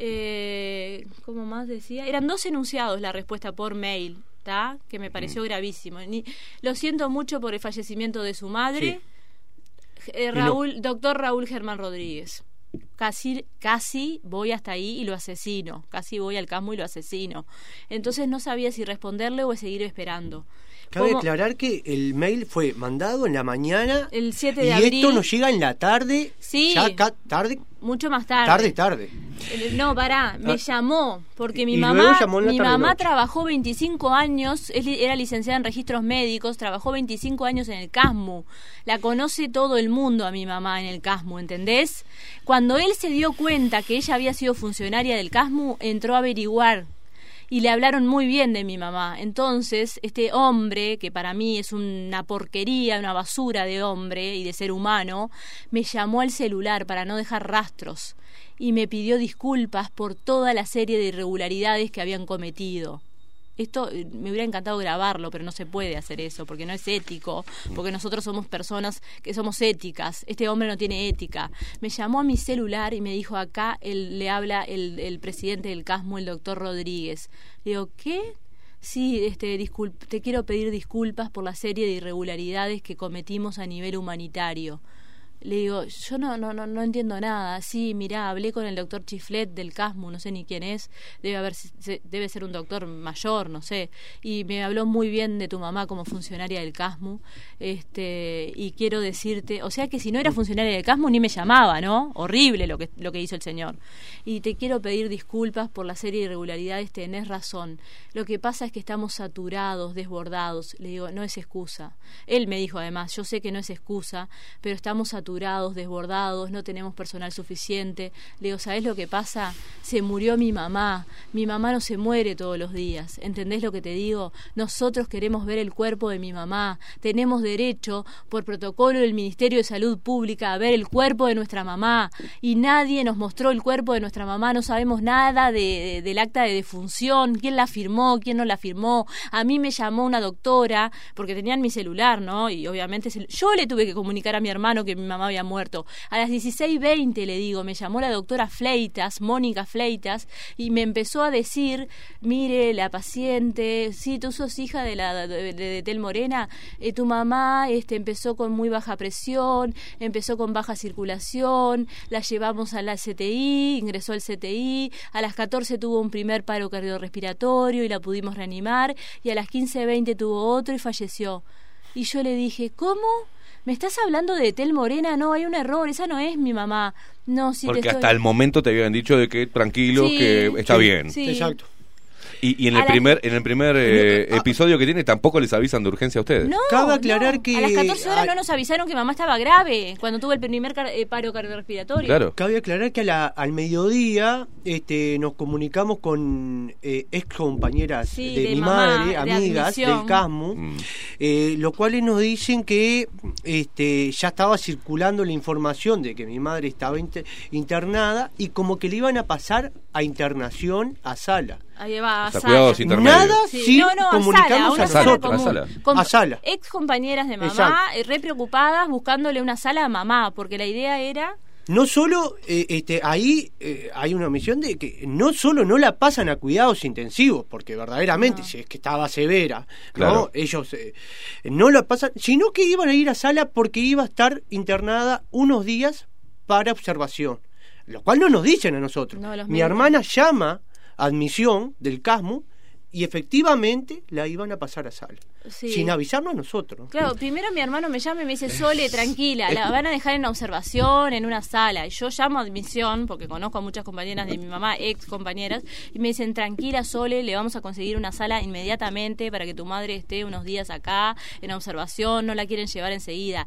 Eh, ¿Cómo más decía? Eran dos enunciados la respuesta por mail, ¿tá? Que me pareció gravísimo. Ni- lo siento mucho por el fallecimiento de su madre. Eh. Raúl, doctor Raúl Germán Rodríguez. Casi, casi voy hasta ahí y lo asesino. Casi voy al casmo y lo asesino. Entonces no sabía si responderle o seguir esperando.
Cabe
¿Cómo?
aclarar que el mail fue mandado en la mañana
El 7
y
de abril.
esto nos llega en la tarde.
Sí.
Ya tarde,
Mucho más tarde.
tarde, tarde.
Eh, No, pará, me
Ah.
llamó, porque mi
Y
mamá, mi mamá
noche.
trabajó 25 años, era licenciada en registros médicos, trabajó 25 años en el CASMU. La conoce todo el mundo a mi mamá en el CASMU, ¿entendés? Cuando él se dio cuenta que ella había sido funcionaria del CASMU, entró a averiguar y le hablaron muy bien de mi mamá. Entonces, este hombre, que para mí es una porquería, una basura de hombre y de ser humano, me llamó al celular para no dejar rastros y me pidió disculpas por toda la serie de irregularidades que habían cometido. Esto eh, me hubiera encantado grabarlo, pero no se puede hacer eso, porque no es ético, porque nosotros somos personas que somos éticas. Este hombre no tiene ética. Me llamó a mi celular y me dijo, acá él, le habla el, el presidente del CASMO, el doctor Rodríguez. Le digo, ¿qué? Sí, este, te quiero pedir disculpas por la serie de irregularidades que cometimos a nivel humanitario. Le digo, yo no, no, no, no entiendo nada. Sí, mirá, hablé con el doctor Chiflet del CASMU, no sé ni quién es. Debe, haber, debe ser un doctor mayor, no sé. Y me habló muy bien de tu mamá como funcionaria del CASMU. Este, y quiero decirte, o sea que si no era funcionaria del CASMU ni me llamaba, ¿no? Horrible lo que, lo que hizo el señor. Y te quiero pedir disculpas por la serie de irregularidades, tenés razón. Lo que pasa es que estamos saturados, desbordados. Le digo, no es excusa. Él me dijo además, yo sé que no es excusa, pero estamos saturados saturados, desbordados, no tenemos personal suficiente. Le digo, ¿sabes lo que pasa? Se murió mi mamá. Mi mamá no se muere todos los días. ¿Entendés lo que te digo? Nosotros queremos ver el cuerpo de mi mamá. Tenemos derecho, por protocolo del Ministerio de Salud Pública, a ver el cuerpo de nuestra mamá. Y nadie nos mostró el cuerpo de nuestra mamá. No sabemos nada de, del acta de defunción, quién la firmó, quién no la firmó. A mí me llamó una doctora, porque tenían mi celular, ¿no? Y obviamente yo le tuve que comunicar a mi hermano que mi mamá había muerto. A las 16.20 le digo, me llamó la doctora Fleitas, Mónica Fleitas, y me empezó a decir, mire, la paciente, sí, tú sos hija de la de, Tel Morena, eh, tu mamá este, empezó con muy baja presión, empezó con baja circulación, la llevamos a la CTI, ingresó al CTI, a las 14 tuvo un primer paro cardiorrespiratorio y la pudimos reanimar, y a las 15.20 tuvo otro y falleció. Y yo le dije, ¿cómo? ¿Me estás hablando de Tel Morena? No, hay un error, esa no es mi mamá. No, sí
Porque hasta el momento te habían dicho de que tranquilo, que está bien.
Sí.
Exacto.
Y, y en, el primer, en el primer eh, episodio que tiene tampoco les avisan de urgencia a ustedes.
No,
Cabe aclarar
no.
que-
A las 14 horas
a-
no nos avisaron que mamá estaba grave cuando tuvo el primer car- eh, paro cardiorrespiratorio.
Claro.
Cabe aclarar que a la- al mediodía este, nos comunicamos con eh, ex compañeras
Sí,
de,
de
mi
mamá,
madre,
de
amigas
admisión.
del CASMU,
Mm.
eh, los cuales nos dicen que este, ya estaba circulando la información de que mi madre estaba inter- internada y como que le iban a pasar a internación a sala.
Ahí va, a
O sea,
sala.
cuidados intermedios.
Nada
Sí.
sin
no, no, a
comunicarnos
sala, a una
sala,
sala
a
común.
sala.
Con
A sala.
Ex compañeras de mamá,
Exacto.
eh, re preocupadas, buscándole una sala a mamá, porque la idea era...
No solo, eh, este, ahí eh, hay una omisión de que no solo no la pasan a cuidados intensivos, porque verdaderamente, si es que estaba severa,
Claro.
¿no? Ellos eh, no la pasan, sino que iban a ir a sala porque iba a estar internada unos días para observación, lo cual no nos dicen a nosotros.
No,
Mi hermana llama admisión del CASMU y efectivamente la iban a pasar a sala,
Sí.
sin avisarnos a nosotros.
Claro, primero mi hermano me llama y me dice, Sole, tranquila, la van a dejar en observación, en una sala. Y yo llamo a admisión, porque conozco a muchas compañeras de mi mamá, ex compañeras, y me dicen, tranquila, Sole, le vamos a conseguir una sala inmediatamente para que tu madre esté unos días acá, en observación, no la quieren llevar enseguida.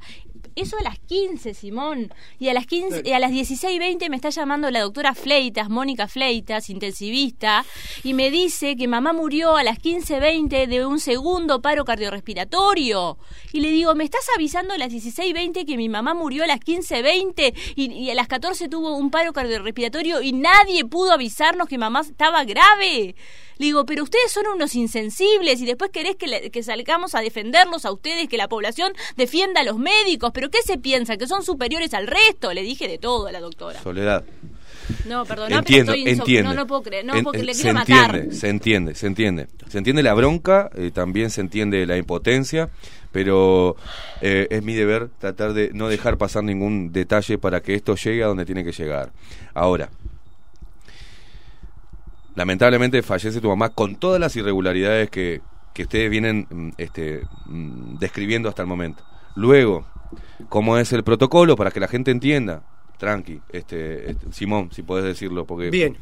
Eso a las 15, Simón. Y a las 15, y a las 16.20 me está llamando la doctora Fleitas, Mónica Fleitas, intensivista, y me dice que mamá murió a las 15.20 de un segundo paro cardiorrespiratorio. Y le digo, ¿me estás avisando a las 16.20 que mi mamá murió a las 15.20 y, y a las 14 tuvo un paro cardiorrespiratorio y nadie pudo avisarnos que mamá estaba grave? Le digo, pero ustedes son unos insensibles y después querés que, le- que salgamos a defenderlos a ustedes, que la población defienda a los médicos, pero ¿qué se piensa? ¿Que son superiores al resto? Le dije de todo a la doctora.
Soledad.
No, perdona,
Entiendo,
pero estoy
entiende.
No, no puedo creer, no,
En-
porque
en-
le
se
quiero matar.
entiende, se entiende, se entiende. Se entiende la bronca, eh, también se entiende la impotencia, pero eh, es mi deber tratar de no dejar pasar ningún detalle para que esto llegue a donde tiene que llegar. Ahora, lamentablemente fallece tu mamá con todas las irregularidades que, que ustedes vienen mm, este, mm, describiendo hasta el momento. Luego, ¿cómo es el protocolo para que la gente entienda? Tranqui, este, este, Simón, si podés decirlo, porque...
Bien.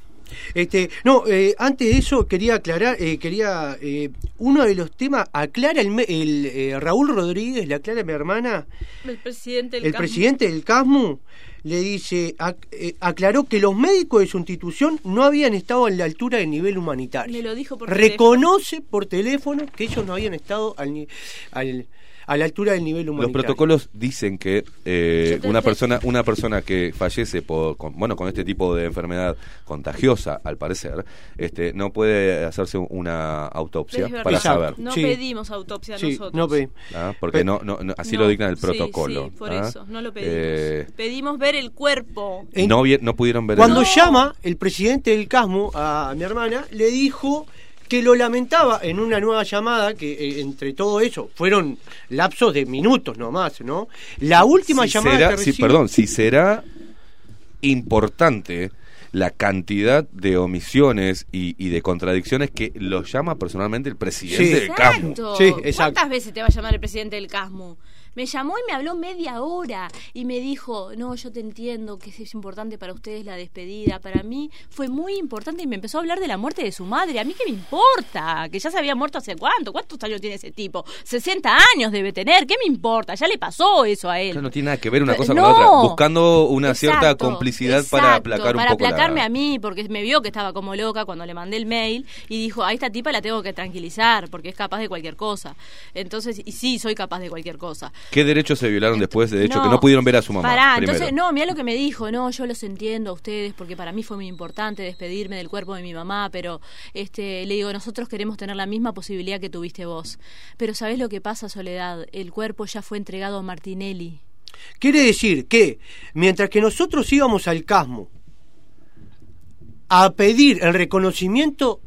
Este, no, eh, antes de eso quería aclarar, eh, quería eh, uno de los temas aclara el, me- el, eh, Raúl Rodríguez, le aclara a mi hermana,
El presidente del
el presidente del CASMU le dice, eh, aclaró que los médicos de su institución no habían estado a la altura del nivel humanitario.
Me lo dijo por
Reconoce por teléfono que ellos no habían estado al, al- a la altura del nivel
Los
humanitario.
protocolos dicen que eh, una persona una persona que fallece por con, bueno con este tipo de enfermedad contagiosa al parecer este no puede hacerse una autopsia para
Exacto.
saber
No
Sí.
pedimos autopsia
Sí,
nosotros.
no.
¿ah? porque no, no, no- así
No,
lo dicta el protocolo
Sí, por
¿ah?
eso, no lo pedimos.
Eh,
Pedimos ver el cuerpo.
no pudieron ver
Cuando
el-
llama el presidente del CASMO a mi hermana, le dijo que lo lamentaba en una nueva llamada, que eh, entre todo eso fueron lapsos de minutos nomás, ¿no? La última
si
llamada
será-
que
si-
recibe-
perdón si será importante la cantidad de omisiones y, y de contradicciones que lo llama personalmente el presidente del.
Exacto.
Sí, exacto.
¿Cuántas veces te va a llamar el presidente del CASMU? Me llamó y me habló media hora y me dijo, no, yo te entiendo que es importante para ustedes la despedida. Para mí fue muy importante y me empezó a hablar de la muerte de su madre. A mí qué me importa, que ya se había muerto hace cuánto, cuántos años tiene ese tipo. 60 años debe tener, ¿qué me importa? Ya le pasó eso a él.
No tiene nada que ver una cosa
No.
con la otra. Buscando una cierta
Exacto,
complicidad para aplacar un
para
poco la-
aplacarme a mí, porque me vio que estaba como loca cuando le mandé el mail y dijo, a esta tipa la tengo que tranquilizar porque es capaz de cualquier cosa. Entonces, y sí, soy capaz de cualquier cosa.
¿Qué derechos se violaron después de hecho que no pudieron ver a su mamá?
Pará,
primero?
entonces, no, mira lo que me dijo, no, yo los entiendo a ustedes porque para mí fue muy importante despedirme del cuerpo de mi mamá, pero este le digo, nosotros queremos tener la misma posibilidad que tuviste vos. Pero ¿sabés lo que pasa, Soledad? El cuerpo ya fue entregado a Martinelli.
Quiere decir que mientras que nosotros íbamos al Casmo a pedir el reconocimiento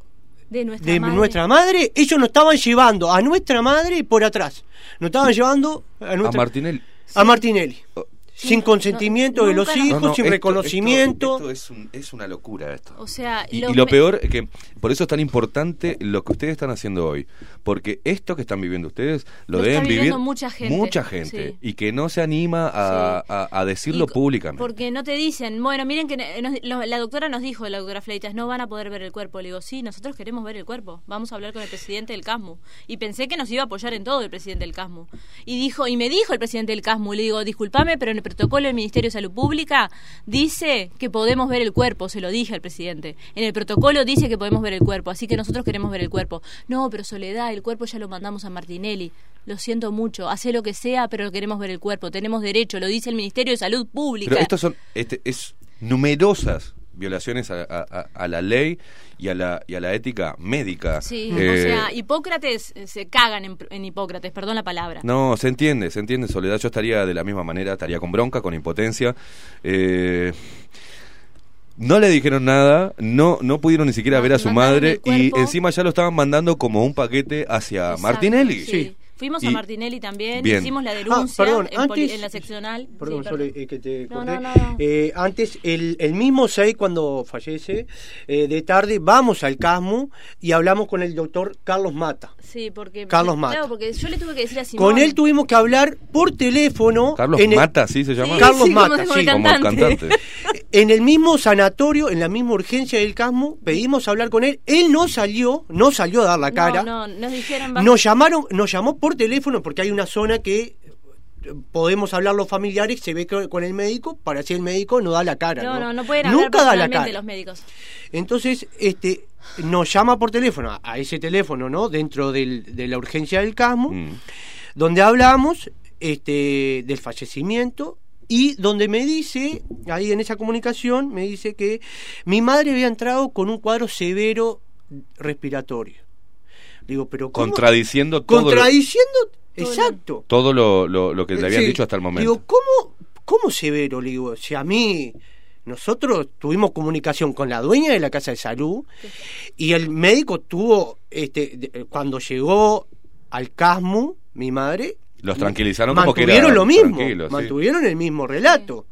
De nuestra
de
madre.
nuestra madre, ellos nos estaban llevando a nuestra madre por atrás. Nos estaban llevando a,
A
nuestra-
Martinelli.
a Martinelli. Sin consentimiento de los hijos,
No, no,
sin
esto-
reconocimiento.
Esto, esto es, un- es una locura esto.
O sea,
Y, y lo peor es que por eso es tan importante lo que ustedes están haciendo hoy. Porque esto que están viviendo ustedes lo, deben vivir
mucha gente,
mucha gente,
sí.
y que no se anima a, a- a decirlo
Y
públicamente.
Porque no te dicen, bueno, miren que nos- lo- la doctora nos dijo, la doctora Fleitas, no van a poder ver el cuerpo. Le digo, sí, nosotros queremos ver el cuerpo. Vamos a hablar con el presidente del CASMU. Y pensé que nos iba a apoyar en todo el presidente del CASMU. Y dijo, y me dijo el presidente del CASMU, le digo, discúlpame, pero en el protocolo del Ministerio de Salud Pública dice que podemos ver el cuerpo, se lo dije al presidente. En el protocolo dice que podemos ver el cuerpo, así que nosotros queremos ver el cuerpo. No, pero Soledad, el cuerpo ya lo mandamos a Martinelli. Lo siento mucho, hace lo que sea, pero queremos ver el cuerpo. Tenemos derecho, lo dice el Ministerio de Salud Pública.
Pero estos son este, es numerosas violaciones a, a- a- a la ley y a la, y a la ética médica.
Sí,
Eh,
o sea, Hipócrates eh, se cagan en, en Hipócrates, perdón la palabra.
No, se entiende, se entiende, Soledad. Yo estaría de la misma manera, estaría con bronca, con impotencia. Eh, no le dijeron nada, no no pudieron ni siquiera ver a su madre y encima ya lo estaban mandando como un paquete hacia
Exacto,
Martinelli.
sí. Fuimos a Martinelli también,
Bien.
hicimos la denuncia
Ah, perdón,
en, poli-
antes-
en la seccional.
Perdón,
Sí,
Sole, eh, que te
No,
corté.
no, no, no.
Eh, antes, el, el mismo 6, cuando fallece, eh, de tarde, vamos al CASMU y hablamos con el doctor Carlos Mata.
Sí, porque
Carlos Mata.
Claro, porque yo le tuve que decir a Simón.
Con él tuvimos que hablar por teléfono.
Carlos
en el-
Mata, ¿sí se llama?
Carlos
Sí, como-
Mata,
como
sí.
Como el cantante.
En el mismo sanatorio, en la misma urgencia del CASMU, pedimos hablar con él. Él no salió, no salió a dar la cara.
No, no, nos dijeron...
Nos llamaron, nos llamó por teléfono porque hay una zona que eh, podemos hablar los familiares, se ve con el médico, para si el médico no da la cara.
No,
No,
no, no pueden hablar
Nunca da la cara.
los médicos.
Entonces, este nos llama por teléfono, a- ese teléfono, ¿no? Dentro del- de la urgencia del CASMU,
Mm.
donde hablamos este, del fallecimiento y donde me dice, ahí en esa comunicación, me dice que mi madre había entrado con un cuadro severo respiratorio. Digo, pero ¿cómo?
Contradiciendo todo, lo-
Contradiciendo, exacto.
todo lo, lo- lo que le habían
Sí.
dicho hasta el momento.
Digo, ¿cómo, ¿cómo severo? Le digo, si a mí, nosotros tuvimos comunicación con la dueña de la casa de salud y el médico tuvo, este, cuando llegó al CASMU, mi madre,
Los tranquilizaron como que
mantuvieron lo mismo,
sí.
mantuvieron el mismo relato.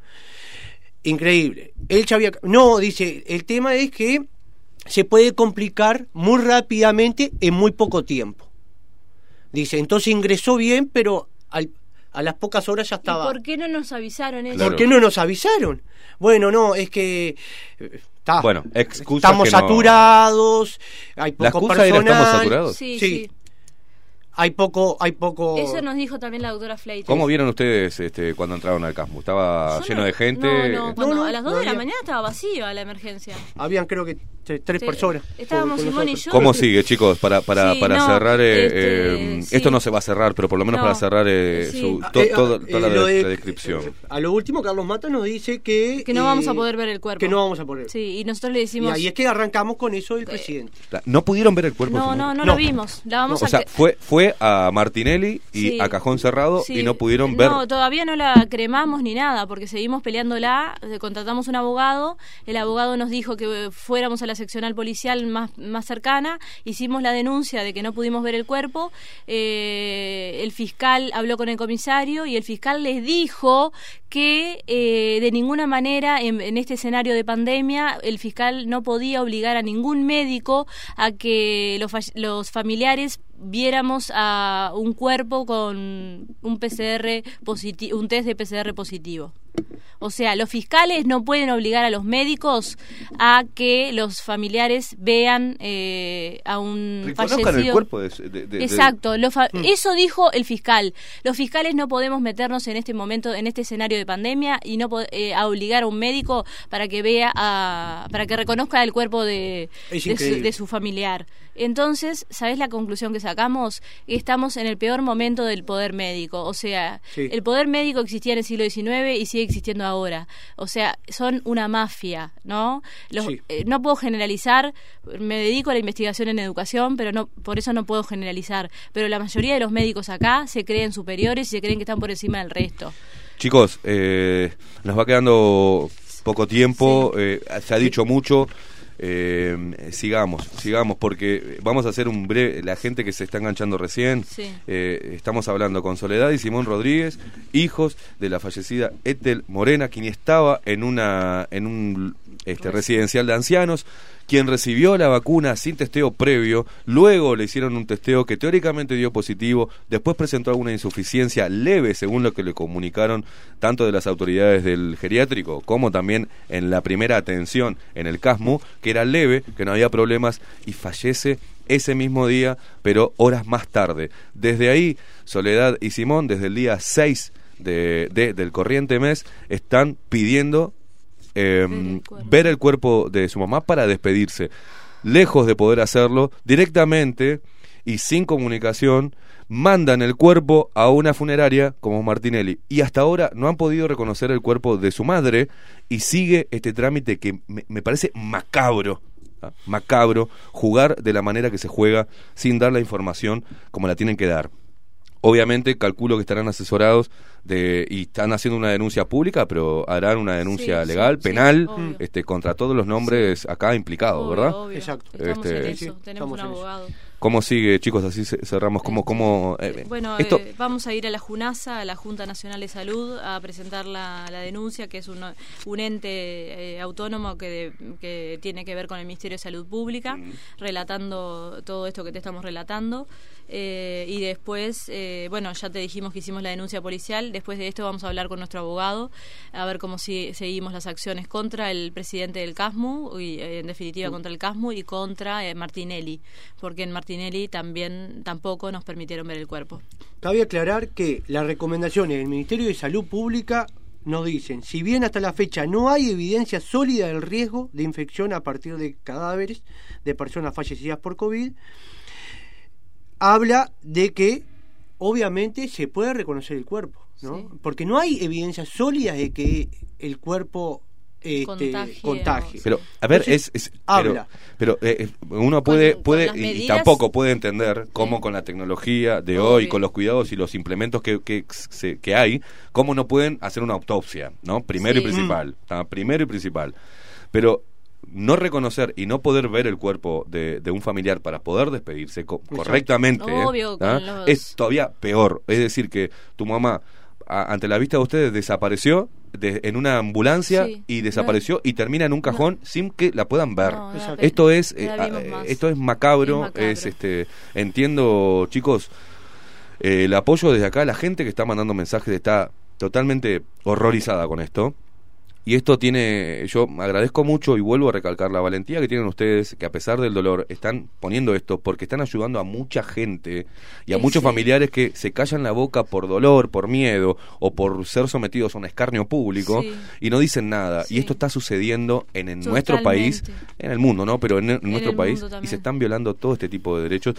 Increíble. Él ya había... No, dice, el tema es que se puede complicar muy rápidamente en muy poco tiempo. Dice, entonces ingresó bien, pero al- a las pocas horas ya
¿Y
estaba...
por qué no nos avisaron eso?
¿Por qué no nos avisaron? Bueno, no, es que... eh, está-
Bueno,
estamos
que no-
saturados, hay
¿La
poco
era estamos saturados?
Sí, sí.
Hay poco, hay poco...
Eso nos dijo también la doctora Fleites.
¿Cómo vieron ustedes este, cuando entraron al CASMU? ¿Estaba
Yo
lleno
no-
de gente?
No, no, cuando
No, no,
a las 2
no
de la mañana estaba vacía la emergencia.
Habían creo que tre- tres
Sí,
personas.
estábamos Simón y yo.
¿Cómo sigue, chicos? Para, para,
Sí,
para
no,
cerrar, eh,
este,
eh,
sí.
esto no se va a cerrar, pero por lo menos
No,
para cerrar eh,
sí.
su,
Ah,
to-
eh, ah,
toda la,
eh,
de- descripción.
A lo último, Carlos Mata nos dice que...
Que no vamos a poder ver el cuerpo.
Que no vamos a poder.
Sí, y nosotros le
Y
decimos...
ahí es que arrancamos con eso del presidente.
¿No pudieron ver el cuerpo?
No, no, no,
No.
lo vimos. La vamos
O
a...
sea,
que-
fue, fue a Martinelli y
Sí.
a Cajón Cerrado
Sí.
y no pudieron ver.
No, todavía no la cremamos ni nada, porque seguimos peleándola. eh, Contratamos un abogado. El abogado nos dijo que fuéramos a la seccional policial más, más cercana. Hicimos la denuncia de que no pudimos ver el cuerpo. Eh, el fiscal habló con el comisario y el fiscal les dijo que eh, de ninguna manera en, en este escenario de pandemia el fiscal no podía obligar a ningún médico a que los, los familiares viéramos a un cuerpo con un PCR positivo, un test de PCR positivo. O sea, los fiscales no pueden obligar a los médicos a que los familiares vean eh, a un
Reconozcan
fallecido.
el cuerpo de, de- de-
Exacto, lo fa-
Mm.
eso dijo el fiscal. Los fiscales no podemos meternos en este momento, en este escenario de pandemia y no po- eh, a obligar a un médico para que vea, a- para que reconozca el cuerpo de, su,
increíble.
de su familiar. Entonces, ¿sabes la conclusión que sacamos? Estamos en el peor momento del poder médico. O sea,
Sí.
el poder médico existía en el siglo XIX y sigue existiendo ahora. O sea, son una mafia, ¿no? Los-
Sí.
eh, no puedo generalizar, me dedico a la investigación en educación, pero no por eso no puedo generalizar. Pero la mayoría de los médicos acá se creen superiores y se creen que están por encima del resto.
Chicos, eh, nos va quedando poco tiempo, eh, se ha dicho mucho. Eh, sigamos, sigamos, porque vamos a hacer un breve. La gente que se está enganchando recién,
Sí.
eh, estamos hablando con Soledad y Simón Rodríguez, hijos de la fallecida Ethel Morena, quien estaba en una en un este, residencial de ancianos, quien recibió la vacuna sin testeo previo, luego le hicieron un testeo que teóricamente dio positivo, después presentó alguna insuficiencia leve, según lo que le comunicaron tanto de las autoridades del geriátrico como también en la primera atención en el CASMU, que era leve, que no había problemas y fallece ese mismo día, pero horas más tarde. Desde ahí, Soledad y Simón, desde el día 6 de, de- del corriente mes, están pidiendo eh, ver el cuerpo de su mamá para despedirse. Lejos de poder hacerlo, directamente y sin comunicación, mandan el cuerpo a una funeraria como Martinelli. Y hasta ahora no han podido reconocer el cuerpo de su madre y sigue este trámite que me, me parece macabro. ¿ah? Macabro jugar de la manera que se juega sin dar la información como la tienen que dar. Obviamente calculo que estarán asesorados de y están haciendo una denuncia pública, pero harán una denuncia
Sí,
legal,
sí,
penal, este contra todos los nombres acá implicados,
Obvio,
¿verdad?
obvio.
Exacto.
Estamos en
Este,
eso, tenemos un abogado.
¿Cómo sigue, chicos? Así ce- cerramos. ¿Cómo, cómo, eh,
Bueno,
esto,
eh, vamos a ir a la JUNASA, a la Junta Nacional de Salud, a presentar la, la denuncia, que es un, un ente eh, autónomo que, de- que tiene que ver con el Ministerio de Salud Pública, relatando todo esto que te estamos relatando. Eh, y después, eh, bueno, ya te dijimos que hicimos la denuncia policial. Después de esto vamos a hablar con nuestro abogado, a ver cómo si, seguimos las acciones contra el presidente del CASMU, y eh, en definitiva contra el CASMU y contra eh, Martinelli, porque en Martinelli también tampoco nos permitieron ver el cuerpo.
Cabe aclarar que las recomendaciones del Ministerio de Salud Pública nos dicen, si bien hasta la fecha no hay evidencia sólida del riesgo de infección a partir de cadáveres de personas fallecidas por COVID, habla de que obviamente se puede reconocer el cuerpo, ¿no? Porque no hay evidencia sólida de que el cuerpo este,
Contagie
contagie.
pero, a ver,
Entonces,
es, es-
habla.
Pero, pero, eh, eh, uno puede,
con
puede y-
medidas-
tampoco puede entender cómo con la tecnología de hoy, con los cuidados y los implementos que, que, se- que hay, cómo no pueden hacer una autopsia, ¿no? Primero y principal, ¿tá? primero y principal. Pero no reconocer y no poder ver el cuerpo de, de un familiar para poder despedirse co- correctamente ¿eh?
Obvio,
¿tá?
con los-
es todavía peor. Es decir, que tu mamá, a- ante la vista de ustedes, desapareció de- en una ambulancia
Sí.
y desapareció y termina en un cajón sin que la puedan ver.
No.
Esto es, eh, eh,
más.
esto es macabro,
Es macabro.
es este, entiendo, chicos, eh, el apoyo desde acá, la gente que está mandando mensajes está totalmente horrorizada con esto. Y esto tiene, yo agradezco mucho y vuelvo a recalcar la valentía que tienen ustedes, que a pesar del dolor están poniendo esto porque están ayudando a mucha gente y a
Eh,
muchos
sí.
familiares que se callan la boca por dolor, por miedo o por ser sometidos a un escarnio público
Sí.
y no dicen nada. Y esto está sucediendo en, en nuestro país, en el mundo, ¿no? Pero en, en nuestro país y se están violando todo este tipo de derechos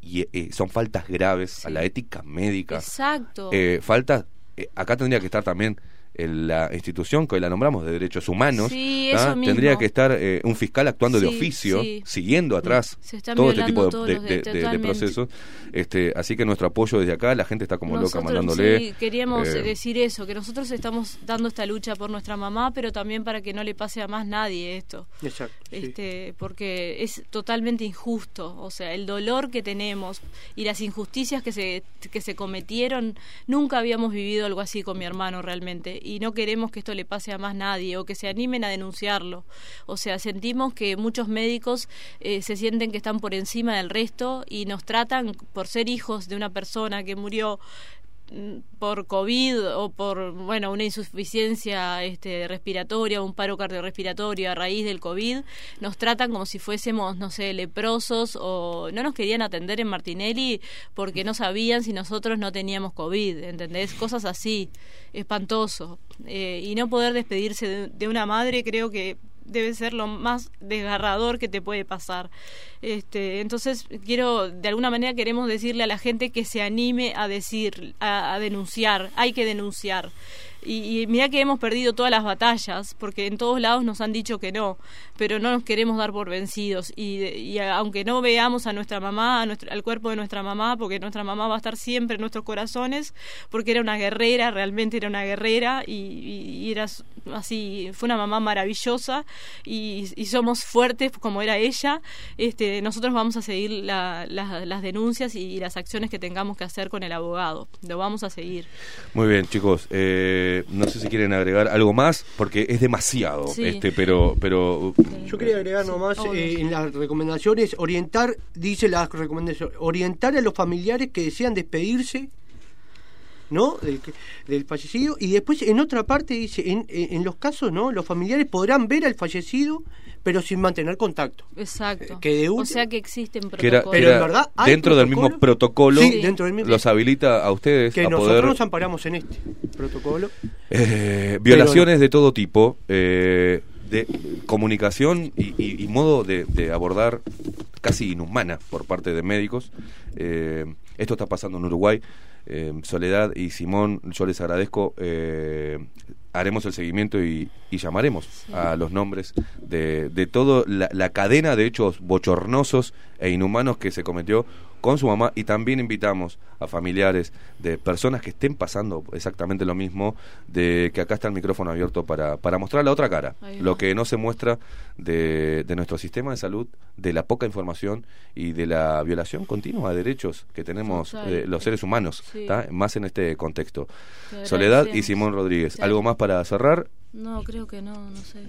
y eh, son faltas graves a la ética médica.
Exacto.
Eh, falta, eh, acá tendría que estar también la institución que hoy la nombramos de derechos humanos.
Sí,
¿ah?
eso mismo.
Tendría que estar eh, un fiscal actuando de oficio,
sí.
siguiendo atrás
están
todo este tipo de, procesos. Este, así que nuestro apoyo desde acá, la gente está como loca mandándole.
sí, queríamos
eh,
decir eso, que nosotros estamos dando esta lucha por nuestra mamá, pero también para que no le pase a más nadie esto.
Exacto. sí.
Este, porque es totalmente injusto, o sea, el dolor que tenemos y las injusticias que se que se cometieron, nunca habíamos vivido algo así con mi hermano realmente y no queremos que esto le pase a más nadie o que se animen a denunciarlo. O sea, sentimos que muchos médicos eh, se sienten que están por encima del resto y nos tratan por ser hijos de una persona que murió por COVID o por bueno una insuficiencia este, respiratoria, un paro cardiorrespiratorio a raíz del COVID, nos tratan como si fuésemos, no sé, leprosos o no nos querían atender en Martinelli porque no sabían si nosotros no teníamos COVID, ¿entendés? Cosas así, espantoso. Eh, y no poder despedirse de una madre creo que debe ser lo más desgarrador que te puede pasar. Este, entonces quiero, de alguna manera queremos decirle a la gente que se anime a decir, a, a denunciar, hay que denunciar. Y, mira que hemos perdido todas las batallas, porque en todos lados nos han dicho que no, pero no nos queremos dar por vencidos. Y, aunque no veamos a nuestra mamá, al cuerpo de nuestra mamá, porque nuestra mamá va a estar siempre en nuestros corazones, porque era una guerrera, realmente era una guerrera, y, era así, fue una mamá maravillosa, y, somos fuertes como era ella, este, nosotros vamos a seguir las denuncias y, las acciones que tengamos que hacer con el abogado. Lo vamos a seguir.
Muy bien, chicos. Eh, no sé si quieren agregar algo más, porque es demasiado, este, pero, pero.
Yo quería agregar nomás eh, en las recomendaciones, orientar, dice las recomendaciones, orientar a los familiares que desean despedirse ¿no? Del, fallecido. Y después, en otra parte, dice, en, en, los casos, ¿no? Los familiares podrán ver al fallecido pero sin mantener contacto.
Exacto.
Que
o sea que existen
protocolos. pero en verdad dentro del mismo protocolo dentro del mismo... los habilita a ustedes
que nosotros nos amparamos en este protocolo.
Eh, violaciones de todo tipo, eh, de comunicación y, modo de, abordar casi inhumana por parte de médicos. Eh, esto está pasando en Uruguay. Soledad y Simón, yo les agradezco haremos el seguimiento y, llamaremos a los nombres de, de toda la, cadena de hechos bochornosos e inhumanos que se cometió con su mamá y también invitamos a familiares de personas que estén pasando exactamente lo mismo, de que acá está el micrófono abierto para, para mostrar la otra cara, lo que no se muestra de, de, nuestro sistema de salud, de la poca información y de la violación continua de derechos que tenemos eh, los seres humanos, más en este contexto. Soledad y Simón Rodríguez, ¿algo más para cerrar?
No, creo que no, no sé.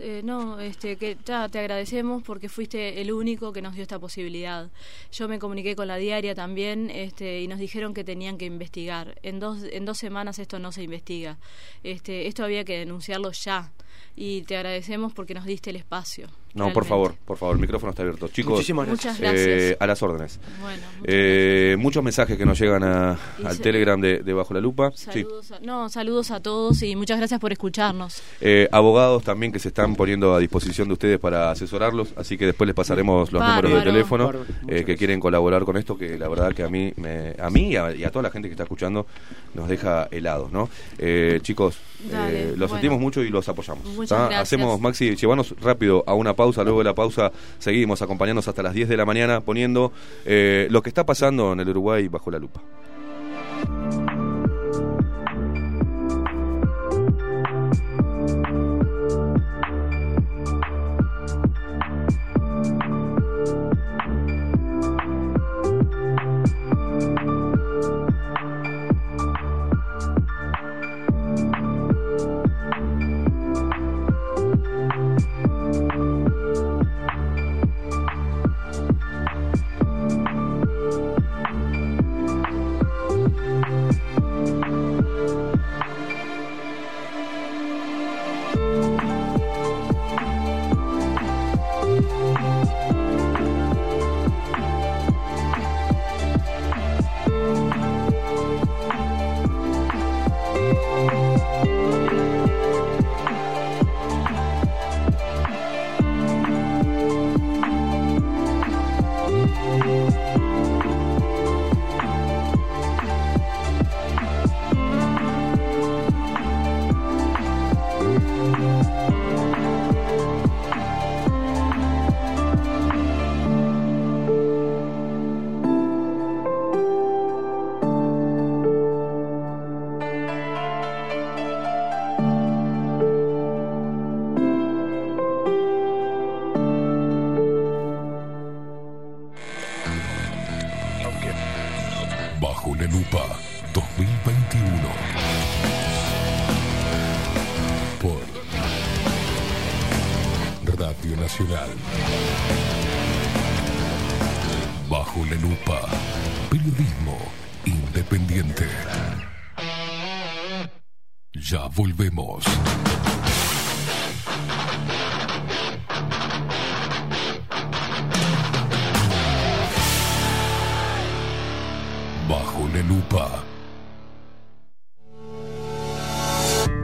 Eh, no, este, que ya te agradecemos porque fuiste el único que nos dio esta posibilidad. Yo me comuniqué con la diaria también este, y nos dijeron que tenían que investigar. En dos, en dos semanas esto no se investiga. Este, esto había que denunciarlo ya y te agradecemos porque nos diste el espacio.
No, por favor, por favor, el micrófono está abierto. Chicos,
Muchísimas
gracias.
Eh, a las órdenes. Bueno, eh, muchos mensajes que nos llegan al Telegram de, Bajo la Lupa.
Saludos a, no, saludos a todos y muchas gracias por escucharnos.
Eh, abogados también que se están poniendo a disposición de ustedes para asesorarlos, así que después les pasaremos los números de teléfono eh, que quieren colaborar con esto, que la verdad que a mí, me, a mí y a, toda la gente que está escuchando nos deja helados, ¿no? chicos, los sentimos mucho y los apoyamos. Hacemos, Maxi, llevarnos rápido a una pausa, luego de la pausa seguimos acompañándonos hasta las 10 de la mañana poniendo eh, lo que está pasando en el Uruguay bajo la lupa.
Ya volvemos. Bajo la lupa.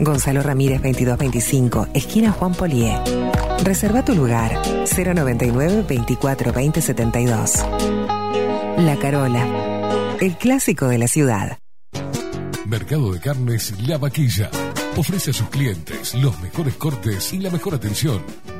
Gonzalo Ramírez 2225, esquina Juan Polié. Reserva tu lugar 099 24 20 72. La Carola, el clásico de la ciudad.
Mercado de Carnes La Vaquilla. Ofrece a sus clientes los mejores cortes y la mejor atención.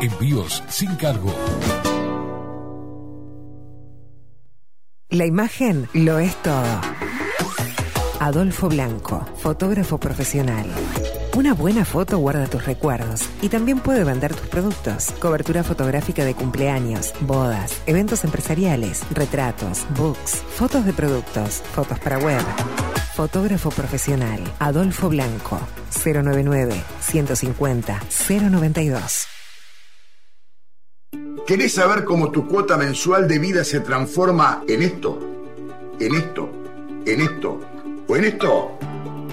Envíos sin cargo.
La imagen lo es todo. Adolfo Blanco, fotógrafo profesional. Una buena foto guarda tus recuerdos y también puede vender tus productos. Cobertura fotográfica de cumpleaños, bodas, eventos empresariales, retratos, books, fotos de productos, fotos para web. Fotógrafo profesional, Adolfo Blanco, 099-150-092.
¿Querés saber cómo tu cuota mensual de vida se transforma en esto? ¿En esto? ¿En esto? ¿O en esto?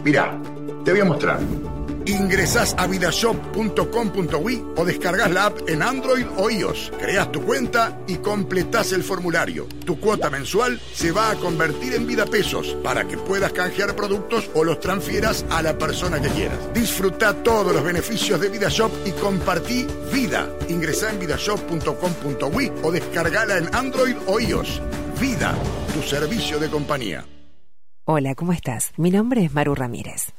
Mira, te voy a mostrar. Ingresás a vidashop.com.uy o descargas la app en Android o iOS. Creas tu cuenta y completás el formulario. Tu cuota mensual se va a convertir en vida pesos para que puedas canjear productos o los transfieras a la persona que quieras. Disfruta todos los beneficios de VidaShop y compartí vida. Ingresá en vidashop.com.uy o descargala en Android o iOS. Vida, tu servicio de compañía.
Hola, ¿cómo estás? Mi nombre es Maru Ramírez.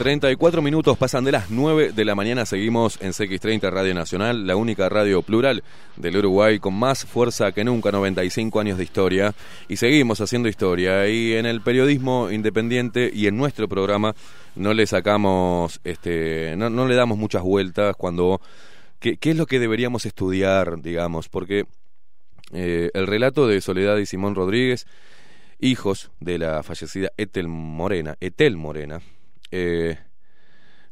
34 minutos pasan de las 9 de la mañana. Seguimos en CX30 Radio Nacional, la única radio plural del Uruguay con más fuerza que nunca, 95 años de historia. Y seguimos haciendo historia. Y en el periodismo independiente y en nuestro programa no le sacamos, este, no, no le damos muchas vueltas cuando. ¿qué, ¿Qué es lo que deberíamos estudiar, digamos? Porque eh, el relato de Soledad y Simón Rodríguez, hijos de la fallecida Etel Morena, Etel Morena, eh,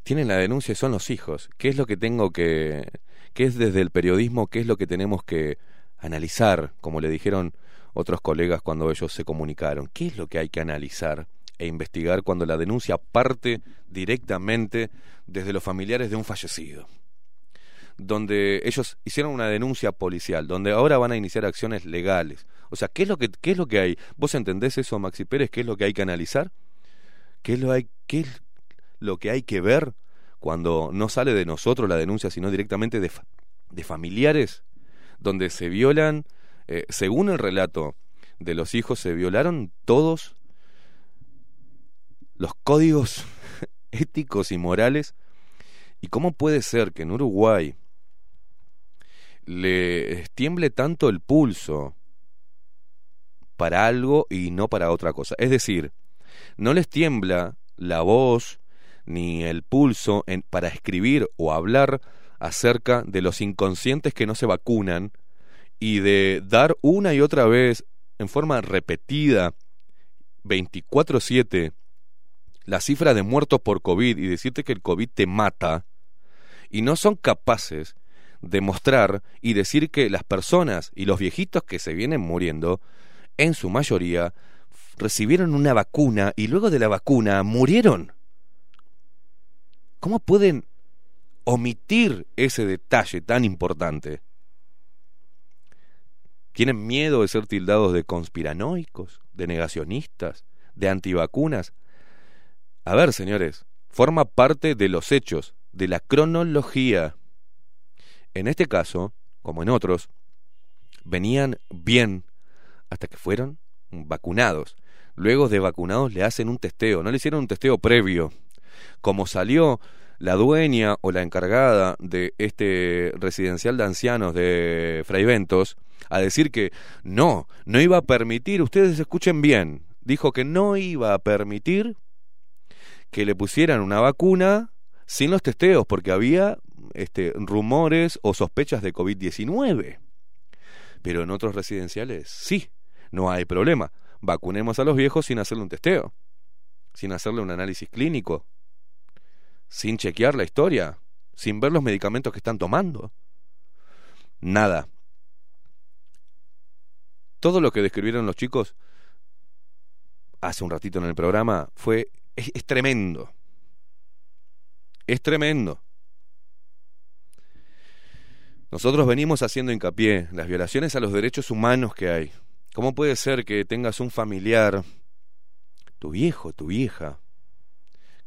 tienen la denuncia y son los hijos. ¿Qué es lo que tengo que, qué es desde el periodismo, qué es lo que tenemos que analizar, como le dijeron otros colegas cuando ellos se comunicaron? ¿Qué es lo que hay que analizar e investigar cuando la denuncia parte directamente desde los familiares de un fallecido? donde ellos hicieron una denuncia policial, donde ahora van a iniciar acciones legales. O sea, ¿qué es lo que, qué es lo que hay? ¿Vos entendés eso, Maxi Pérez? ¿Qué es lo que hay que analizar? ¿Qué es lo, hay, qué lo que hay que ver cuando no sale de nosotros la denuncia, sino directamente de, de familiares, donde se violan, eh, según el relato de los hijos, se violaron todos los códigos éticos y morales. ¿Y cómo puede ser que en Uruguay le tiemble tanto el pulso para algo y no para otra cosa? Es decir, no les tiembla la voz ni el pulso en, para escribir o hablar acerca de los inconscientes que no se vacunan y de dar una y otra vez en forma repetida 24/7 la cifra de muertos por COVID y decirte que el COVID te mata y no son capaces de mostrar y decir que las personas y los viejitos que se vienen muriendo en su mayoría recibieron una vacuna y luego de la vacuna murieron. ¿Cómo pueden omitir ese detalle tan importante? ¿Tienen miedo de ser tildados de conspiranoicos, de negacionistas, de antivacunas? A ver, señores, forma parte de los hechos, de la cronología. En este caso, como en otros, venían bien hasta que fueron vacunados. Luego de vacunados le hacen un testeo, no le hicieron un testeo previo, como salió la dueña o la encargada de este residencial de ancianos de Fray Ventos a decir que no, no iba a permitir, ustedes escuchen bien, dijo que no iba a permitir que le pusieran una vacuna sin los testeos, porque había este, rumores o sospechas de COVID-19. Pero en otros residenciales sí, no hay problema. Vacunemos a los viejos sin hacerle un testeo, sin hacerle un análisis clínico, sin chequear la historia, sin ver los medicamentos que están tomando. Nada. Todo lo que describieron los chicos hace un ratito en el programa fue es, es tremendo. Es tremendo. Nosotros venimos haciendo hincapié las violaciones a los derechos humanos que hay. ¿Cómo puede ser que tengas un familiar, tu viejo, tu vieja,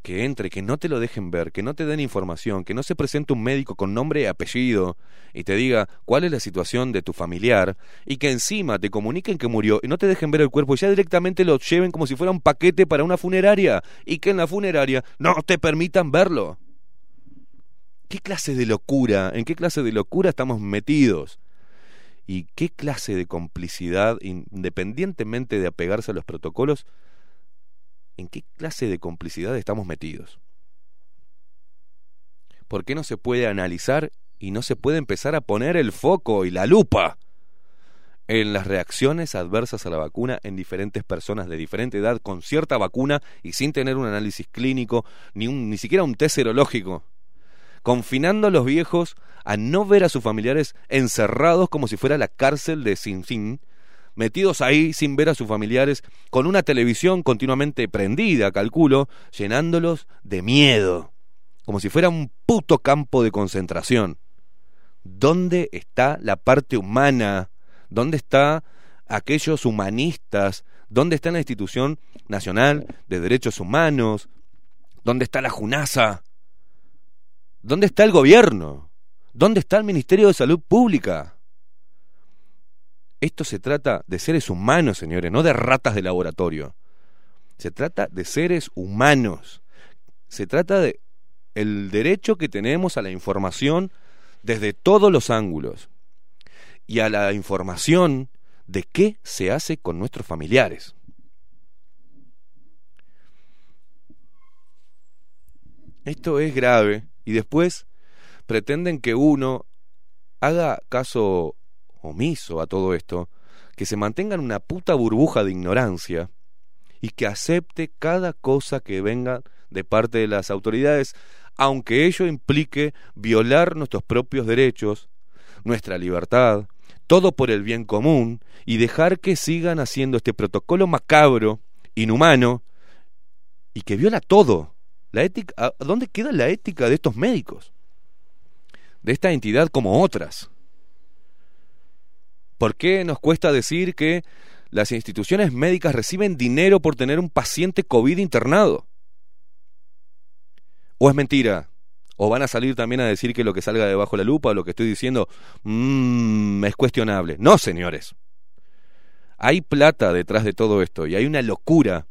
que entre, que no te lo dejen ver, que no te den información, que no se presente un médico con nombre y apellido y te diga cuál es la situación de tu familiar y que encima te comuniquen que murió y no te dejen ver el cuerpo y ya directamente lo lleven como si fuera un paquete para una funeraria y que en la funeraria no te permitan verlo. ¿Qué clase de locura, en qué clase de locura estamos metidos? ¿Y qué clase de complicidad, independientemente de apegarse a los protocolos, en qué clase de complicidad estamos metidos. ¿Por qué no se puede analizar y no se puede empezar a poner el foco y la lupa en las reacciones adversas a la vacuna en diferentes personas de diferente edad con cierta vacuna y sin tener un análisis clínico ni, un, ni siquiera un test serológico? confinando a los viejos a no ver a sus familiares encerrados como si fuera la cárcel de Sin Sin, metidos ahí sin ver a sus familiares, con una televisión continuamente prendida, calculo, llenándolos de miedo, como si fuera un puto campo de concentración. ¿Dónde está la parte humana? ¿Dónde está aquellos humanistas? ¿Dónde está la institución nacional de derechos humanos? ¿Dónde está la JUNASA? ¿Dónde está el gobierno? ¿Dónde está el Ministerio de Salud Pública? Esto se trata de seres humanos, señores, no de ratas de laboratorio. Se trata de seres humanos. Se trata de el derecho que tenemos a la información desde todos los ángulos y a la información de qué se hace con nuestros familiares. Esto es grave y después pretenden que uno haga caso omiso a todo esto, que se mantenga en una puta burbuja de ignorancia y que acepte cada cosa que venga de parte de las autoridades, aunque ello implique violar nuestros propios derechos, nuestra libertad, todo por el bien común, y dejar que sigan haciendo este protocolo macabro, inhumano, y que viola todo. La ética, ¿Dónde queda la ética de estos médicos? De esta entidad como otras. ¿Por qué nos cuesta decir que las instituciones médicas reciben dinero por tener un paciente COVID internado? ¿O es mentira? ¿O van a salir también a decir que lo que salga debajo de la lupa, lo que estoy diciendo, mmm, es cuestionable? No, señores. Hay plata detrás de todo esto y hay una locura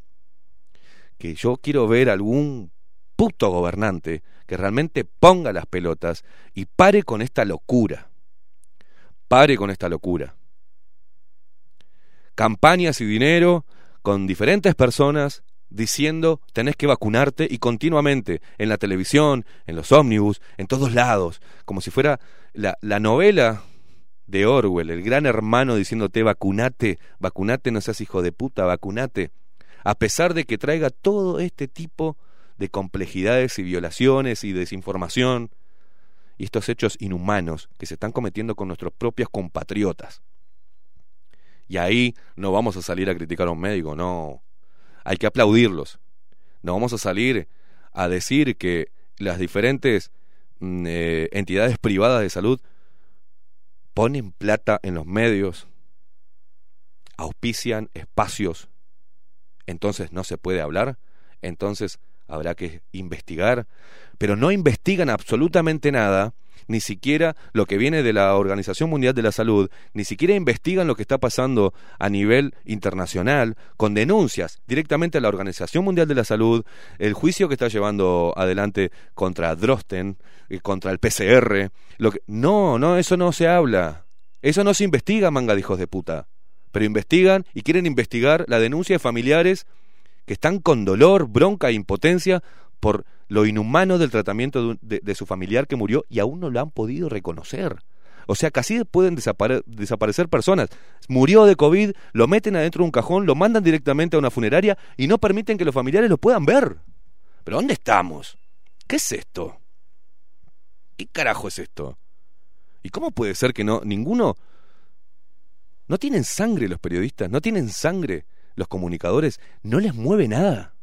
que yo quiero ver algún puto gobernante que realmente ponga las pelotas y pare con esta locura. Pare con esta locura. Campañas y dinero con diferentes personas diciendo tenés que vacunarte y continuamente en la televisión, en los ómnibus, en todos lados, como si fuera la, la novela de Orwell, el gran hermano diciéndote vacunate, vacunate, no seas hijo de puta, vacunate, a pesar de que traiga todo este tipo de complejidades y violaciones y desinformación y estos hechos inhumanos que se están cometiendo con nuestros propios compatriotas. Y ahí no vamos a salir a criticar a un médico, no. Hay que aplaudirlos. No vamos a salir a decir que las diferentes mm, eh, entidades privadas de salud ponen plata en los medios, auspician espacios, entonces no se puede hablar, entonces habrá que investigar, pero no investigan absolutamente nada, ni siquiera lo que viene de la Organización Mundial de la Salud, ni siquiera investigan lo que está pasando a nivel internacional, con denuncias directamente a la Organización Mundial de la Salud, el juicio que está llevando adelante contra Drosten, eh, contra el PCR. Lo que... No, no, eso no se habla. Eso no se investiga, manga de hijos de puta. Pero investigan y quieren investigar la denuncia de familiares que están con dolor, bronca e impotencia por lo inhumano del tratamiento de, su familiar que murió y aún no lo han podido reconocer. O sea, casi pueden desaparecer personas. Murió de COVID, lo meten adentro de un cajón, lo mandan directamente a una funeraria y no permiten que los familiares lo puedan ver. ¿Pero dónde estamos? ¿Qué es esto? ¿Qué carajo es esto? ¿Y cómo puede ser que no ninguno no tienen sangre los periodistas, no tienen sangre los comunicadores, no les mueve nada.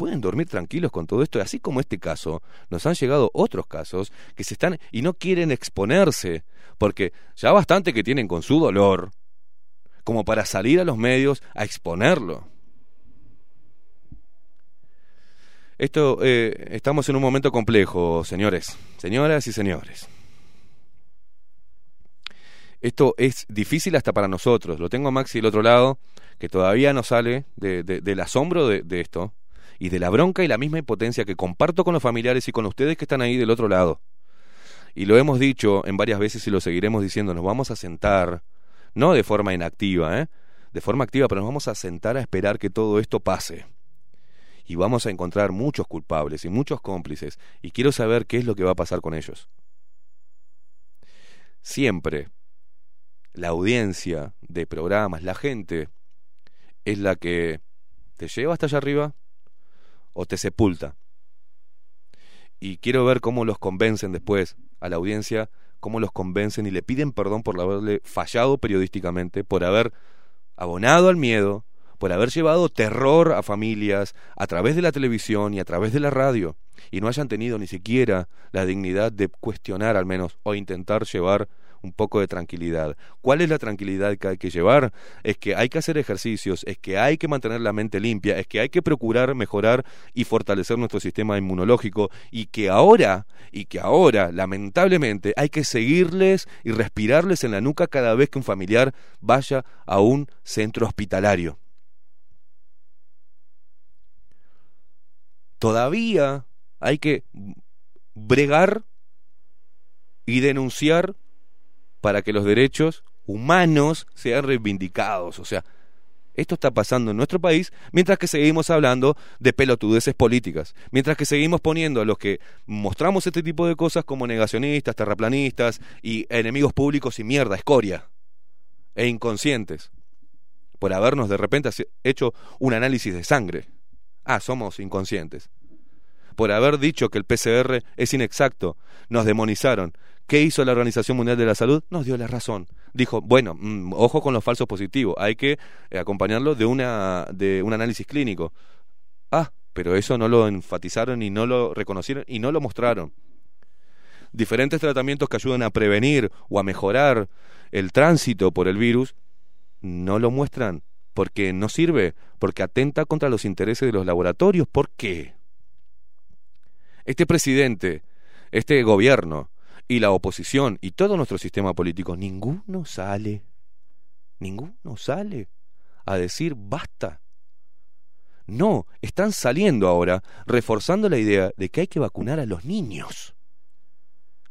Pueden dormir tranquilos con todo esto, así como este caso, nos han llegado otros casos que se están y no quieren exponerse, porque ya bastante que tienen con su dolor, como para salir a los medios a exponerlo. Esto, eh, estamos en un momento complejo, señores, señoras y señores. Esto es difícil hasta para nosotros. Lo tengo a Maxi del otro lado que todavía no sale del asombro de, esto y de la bronca y la misma impotencia que comparto con los familiares y con ustedes que están ahí del otro lado. Y lo hemos dicho en varias veces y lo seguiremos diciendo, nos vamos a sentar, no de forma inactiva, ¿eh? de forma activa, pero nos vamos a sentar a esperar que todo esto pase. Y vamos a encontrar muchos culpables y muchos cómplices, y quiero saber qué es lo que va a pasar con ellos. Siempre la audiencia de programas, la gente, es la que te lleva hasta allá arriba o te sepulta. y quiero ver cómo los convencen después a la audiencia, cómo los convencen y le piden perdón por haberle fallado periodísticamente, por haber abonado al miedo, por haber llevado terror a familias a través de la televisión y a través de la radio, y no hayan tenido ni siquiera la dignidad de cuestionar al menos o intentar llevar un poco de tranquilidad. ¿Cuál es la tranquilidad que hay que llevar? Es que hay que hacer ejercicios, es que hay que mantener la mente limpia, es que hay que procurar mejorar y fortalecer nuestro sistema inmunológico y que ahora, y que ahora, lamentablemente, hay que seguirles y respirarles en la nuca cada vez que un familiar vaya a un centro hospitalario. Todavía hay que bregar y denunciar para que los derechos humanos sean reivindicados. O sea, esto está pasando en nuestro país mientras que seguimos hablando de pelotudeces políticas, mientras que seguimos poniendo a los que mostramos este tipo de cosas como negacionistas, terraplanistas y enemigos públicos y mierda, escoria e inconscientes, por habernos de repente hecho un análisis de sangre. Ah, somos inconscientes. Por haber dicho que el PCR es inexacto, nos demonizaron, ¿Qué hizo la Organización Mundial de la Salud? Nos dio la razón. Dijo, bueno, mm, ojo con los falsos positivos, hay que eh, acompañarlo de, una, de un análisis clínico. Ah, pero eso no lo enfatizaron y no lo reconocieron y no lo mostraron. Diferentes tratamientos que ayudan a prevenir o a mejorar el tránsito por el virus no lo muestran porque no sirve, porque atenta contra los intereses de los laboratorios. ¿Por qué? Este presidente, este gobierno, y la oposición y todo nuestro sistema político, ninguno sale, ninguno sale a decir basta. No, están saliendo ahora reforzando la idea de que hay que vacunar a los niños.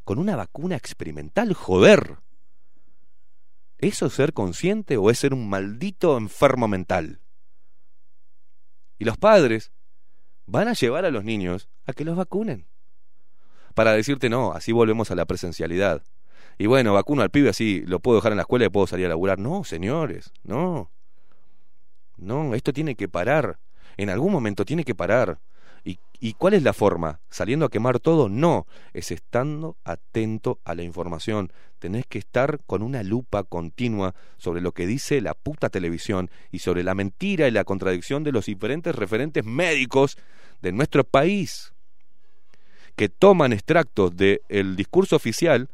Con una vacuna experimental, joder. ¿Eso es ser consciente o es ser un maldito enfermo mental? Y los padres van a llevar a los niños a que los vacunen para decirte no, así volvemos a la presencialidad. Y bueno, vacuno al pibe así, lo puedo dejar en la escuela y puedo salir a laburar. No, señores, no. No, esto tiene que parar. En algún momento tiene que parar. ¿Y, ¿Y cuál es la forma? ¿Saliendo a quemar todo? No, es estando atento a la información. Tenés que estar con una lupa continua sobre lo que dice la puta televisión y sobre la mentira y la contradicción de los diferentes referentes médicos de nuestro país que toman extractos del discurso oficial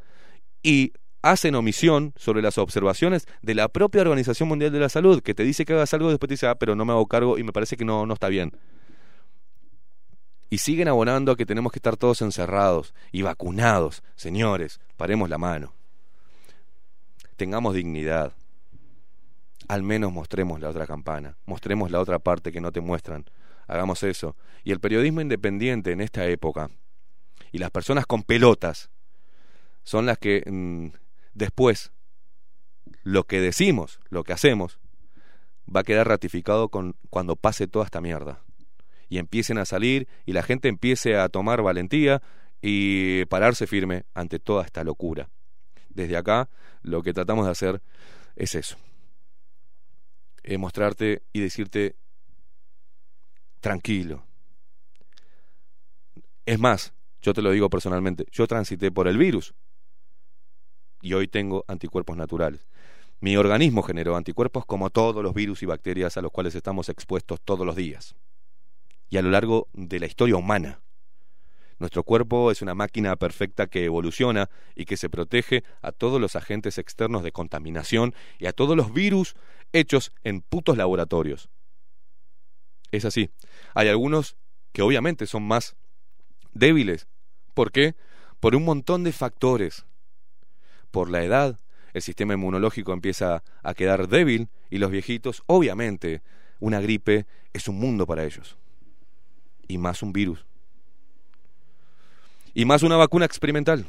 y hacen omisión sobre las observaciones de la propia Organización Mundial de la Salud, que te dice que hagas algo y después te dice, ah, pero no me hago cargo y me parece que no, no está bien. Y siguen abonando a que tenemos que estar todos encerrados y vacunados. Señores, paremos la mano. Tengamos dignidad. Al menos mostremos la otra campana, mostremos la otra parte que no te muestran. Hagamos eso. Y el periodismo independiente en esta época, y las personas con pelotas son las que mm, después lo que decimos, lo que hacemos, va a quedar ratificado con, cuando pase toda esta mierda. Y empiecen a salir y la gente empiece a tomar valentía y pararse firme ante toda esta locura. Desde acá lo que tratamos de hacer es eso. Es mostrarte y decirte tranquilo. Es más, yo te lo digo personalmente, yo transité por el virus y hoy tengo anticuerpos naturales. Mi organismo generó anticuerpos como todos los virus y bacterias a los cuales estamos expuestos todos los días y a lo largo de la historia humana. Nuestro cuerpo es una máquina perfecta que evoluciona y que se protege a todos los agentes externos de contaminación y a todos los virus hechos en putos laboratorios. Es así. Hay algunos que obviamente son más débiles ¿Por qué? Por un montón de factores. Por la edad, el sistema inmunológico empieza a quedar débil y los viejitos, obviamente, una gripe es un mundo para ellos. Y más un virus. Y más una vacuna experimental.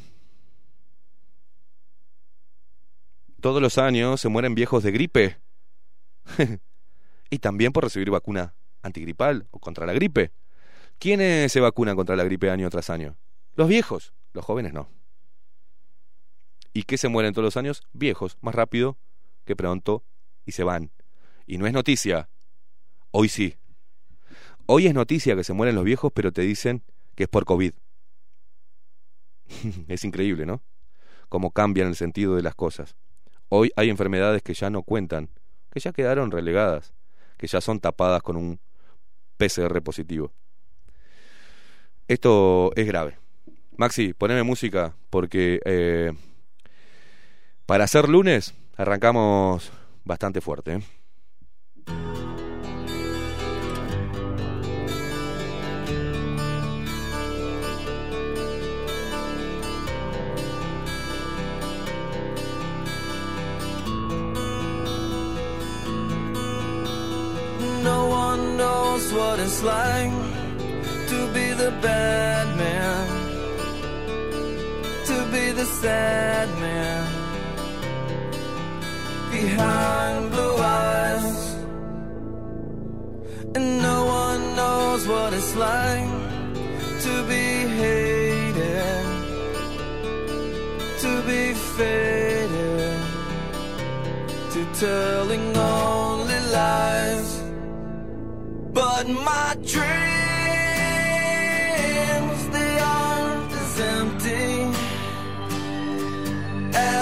Todos los años se mueren viejos de gripe. y también por recibir vacuna antigripal o contra la gripe. ¿Quiénes se vacunan contra la gripe año tras año? Los viejos, los jóvenes no. ¿Y qué se mueren todos los años? Viejos, más rápido que pronto, y se van. Y no es noticia. Hoy sí. Hoy es noticia que se mueren los viejos, pero te dicen que es por COVID. es increíble, ¿no? Cómo cambian el sentido de las cosas. Hoy hay enfermedades que ya no cuentan, que ya quedaron relegadas, que ya son tapadas con un PCR positivo. Esto es grave. Maxi, poneme música porque eh, para hacer lunes arrancamos bastante fuerte.
The sad man behind blue eyes. And no one knows what it's like to be hated, to be faded, to telling only lies. But my dreams,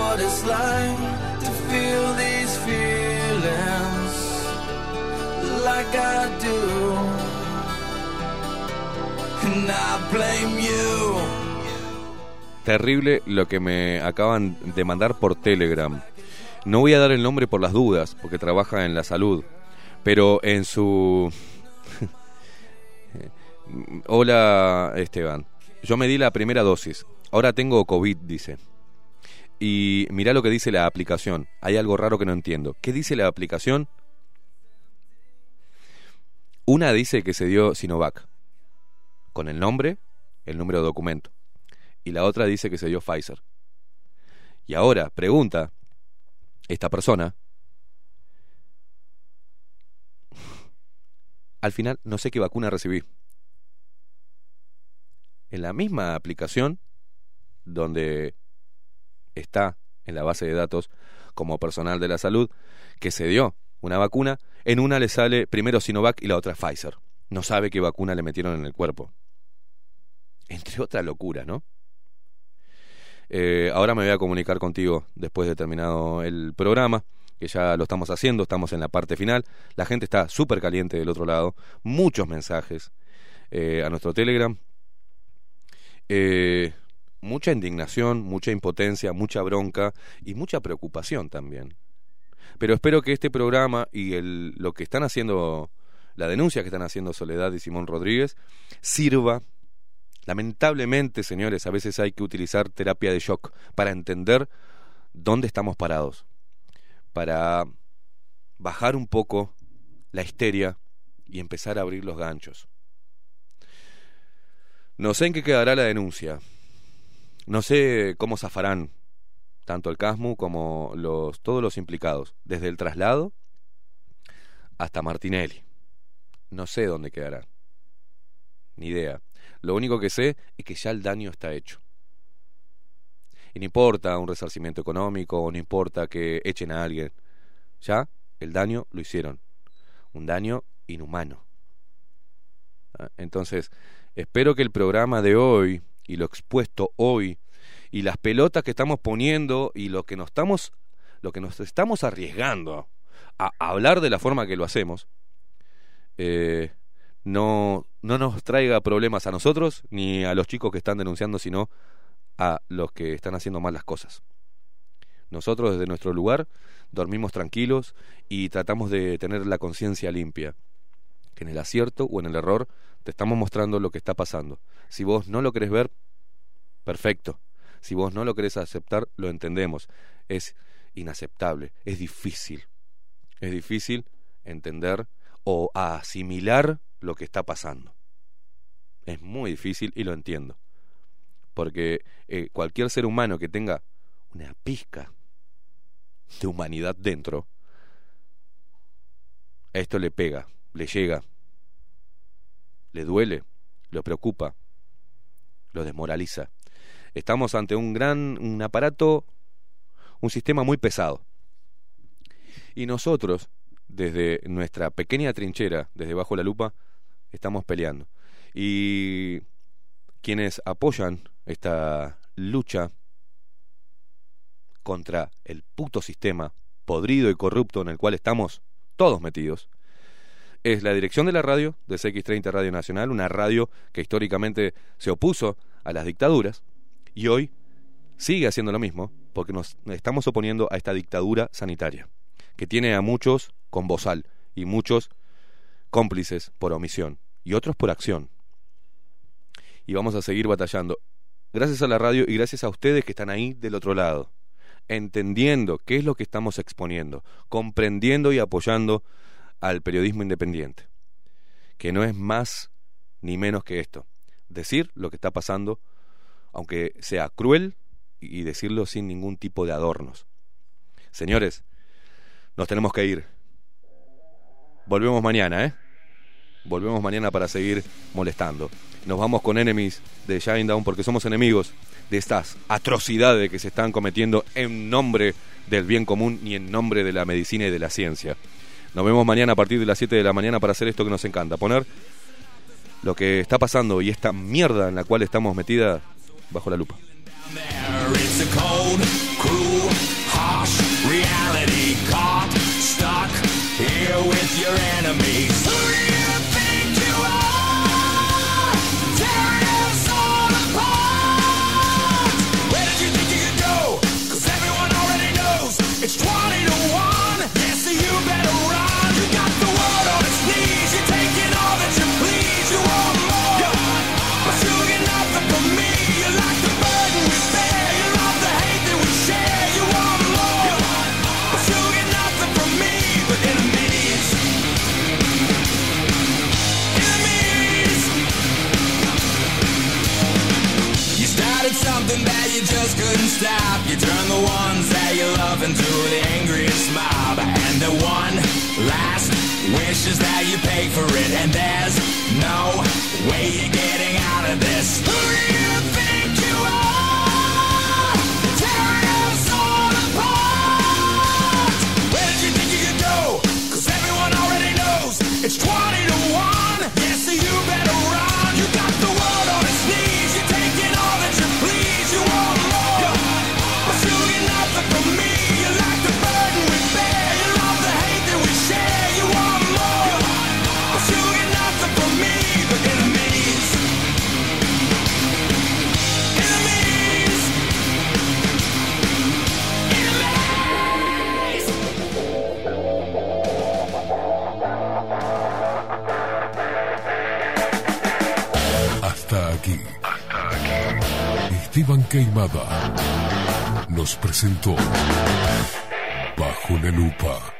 what it's like to feel these feelings like I do. And I blame you.
Terrible lo que me acaban de mandar por Telegram. No voy a dar el nombre por las dudas, porque trabaja en la salud. Pero en su... Hola Esteban, yo me di la primera dosis. Ahora tengo COVID, dice. Y mirá lo que dice la aplicación. Hay algo raro que no entiendo. ¿Qué dice la aplicación? Una dice que se dio Sinovac, con el nombre, el número de documento. Y la otra dice que se dio Pfizer. Y ahora, pregunta, esta persona, al final no sé qué vacuna recibí. En la misma aplicación, donde está en la base de datos como personal de la salud, que se dio una vacuna, en una le sale primero Sinovac y la otra Pfizer. No sabe qué vacuna le metieron en el cuerpo. Entre otra locura, ¿no? Eh, ahora me voy a comunicar contigo después de terminado el programa, que ya lo estamos haciendo, estamos en la parte final. La gente está súper caliente del otro lado, muchos mensajes eh, a nuestro Telegram. Eh, mucha indignación, mucha impotencia, mucha bronca y mucha preocupación también. Pero espero que este programa y el, lo que están haciendo, la denuncia que están haciendo Soledad y Simón Rodríguez, sirva. Lamentablemente, señores, a veces hay que utilizar terapia de shock para entender dónde estamos parados, para bajar un poco la histeria y empezar a abrir los ganchos. No sé en qué quedará la denuncia. No sé cómo zafarán tanto el CASMU como los, todos los implicados, desde el traslado hasta Martinelli. No sé dónde quedará. Ni idea. Lo único que sé es que ya el daño está hecho. Y no importa un resarcimiento económico, no importa que echen a alguien. Ya el daño lo hicieron. Un daño inhumano. ¿Ah? Entonces, espero que el programa de hoy y lo expuesto hoy y las pelotas que estamos poniendo y lo que nos estamos lo que nos estamos arriesgando a hablar de la forma que lo hacemos eh, no no nos traiga problemas a nosotros ni a los chicos que están denunciando sino a los que están haciendo mal las cosas. Nosotros desde nuestro lugar dormimos tranquilos y tratamos de tener la conciencia limpia en el acierto o en el error te estamos mostrando lo que está pasando si vos no lo querés ver perfecto si vos no lo querés aceptar, lo entendemos. Es inaceptable, es difícil. Es difícil entender o asimilar lo que está pasando. Es muy difícil y lo entiendo. porque eh, cualquier ser humano que tenga una pizca de humanidad dentro, esto le pega, le llega, le duele, lo preocupa, lo desmoraliza. Estamos ante un gran, un aparato, un sistema muy pesado. Y nosotros, desde nuestra pequeña trinchera, desde bajo la lupa, estamos peleando. Y quienes apoyan esta lucha contra el puto sistema podrido y corrupto en el cual estamos todos metidos, es la dirección de la radio, de CX30 Radio Nacional, una radio que históricamente se opuso a las dictaduras y hoy sigue haciendo lo mismo porque nos estamos oponiendo a esta dictadura sanitaria, que tiene a muchos con bozal y muchos cómplices por omisión y otros por acción. Y vamos a seguir batallando. Gracias a la radio y gracias a ustedes que están ahí del otro lado, entendiendo qué es lo que estamos exponiendo, comprendiendo y apoyando al periodismo independiente, que no es más ni menos que esto, decir lo que está pasando, aunque sea cruel, y decirlo sin ningún tipo de adornos. Señores, nos tenemos que ir. Volvemos mañana, ¿eh? Volvemos mañana para seguir molestando. Nos vamos con Enemies de Shinedown porque somos enemigos de estas atrocidades que se están cometiendo en nombre del bien común y en nombre de la medicina y de la ciencia. Nos vemos mañana a partir de las 7 de la mañana para hacer esto que nos encanta, poner lo que está pasando y esta mierda en la cual estamos metida bajo la lupa.
Stop. You turn the ones that you love into the angriest mob. And the one last wish is that you pay for it. And there's no way you're getting out of this. Who do you think you are? Tearing us all apart. Where did you think you could go? Cause everyone already knows it's 20
Esteban Queimada nos presentó Bajo la Lupa.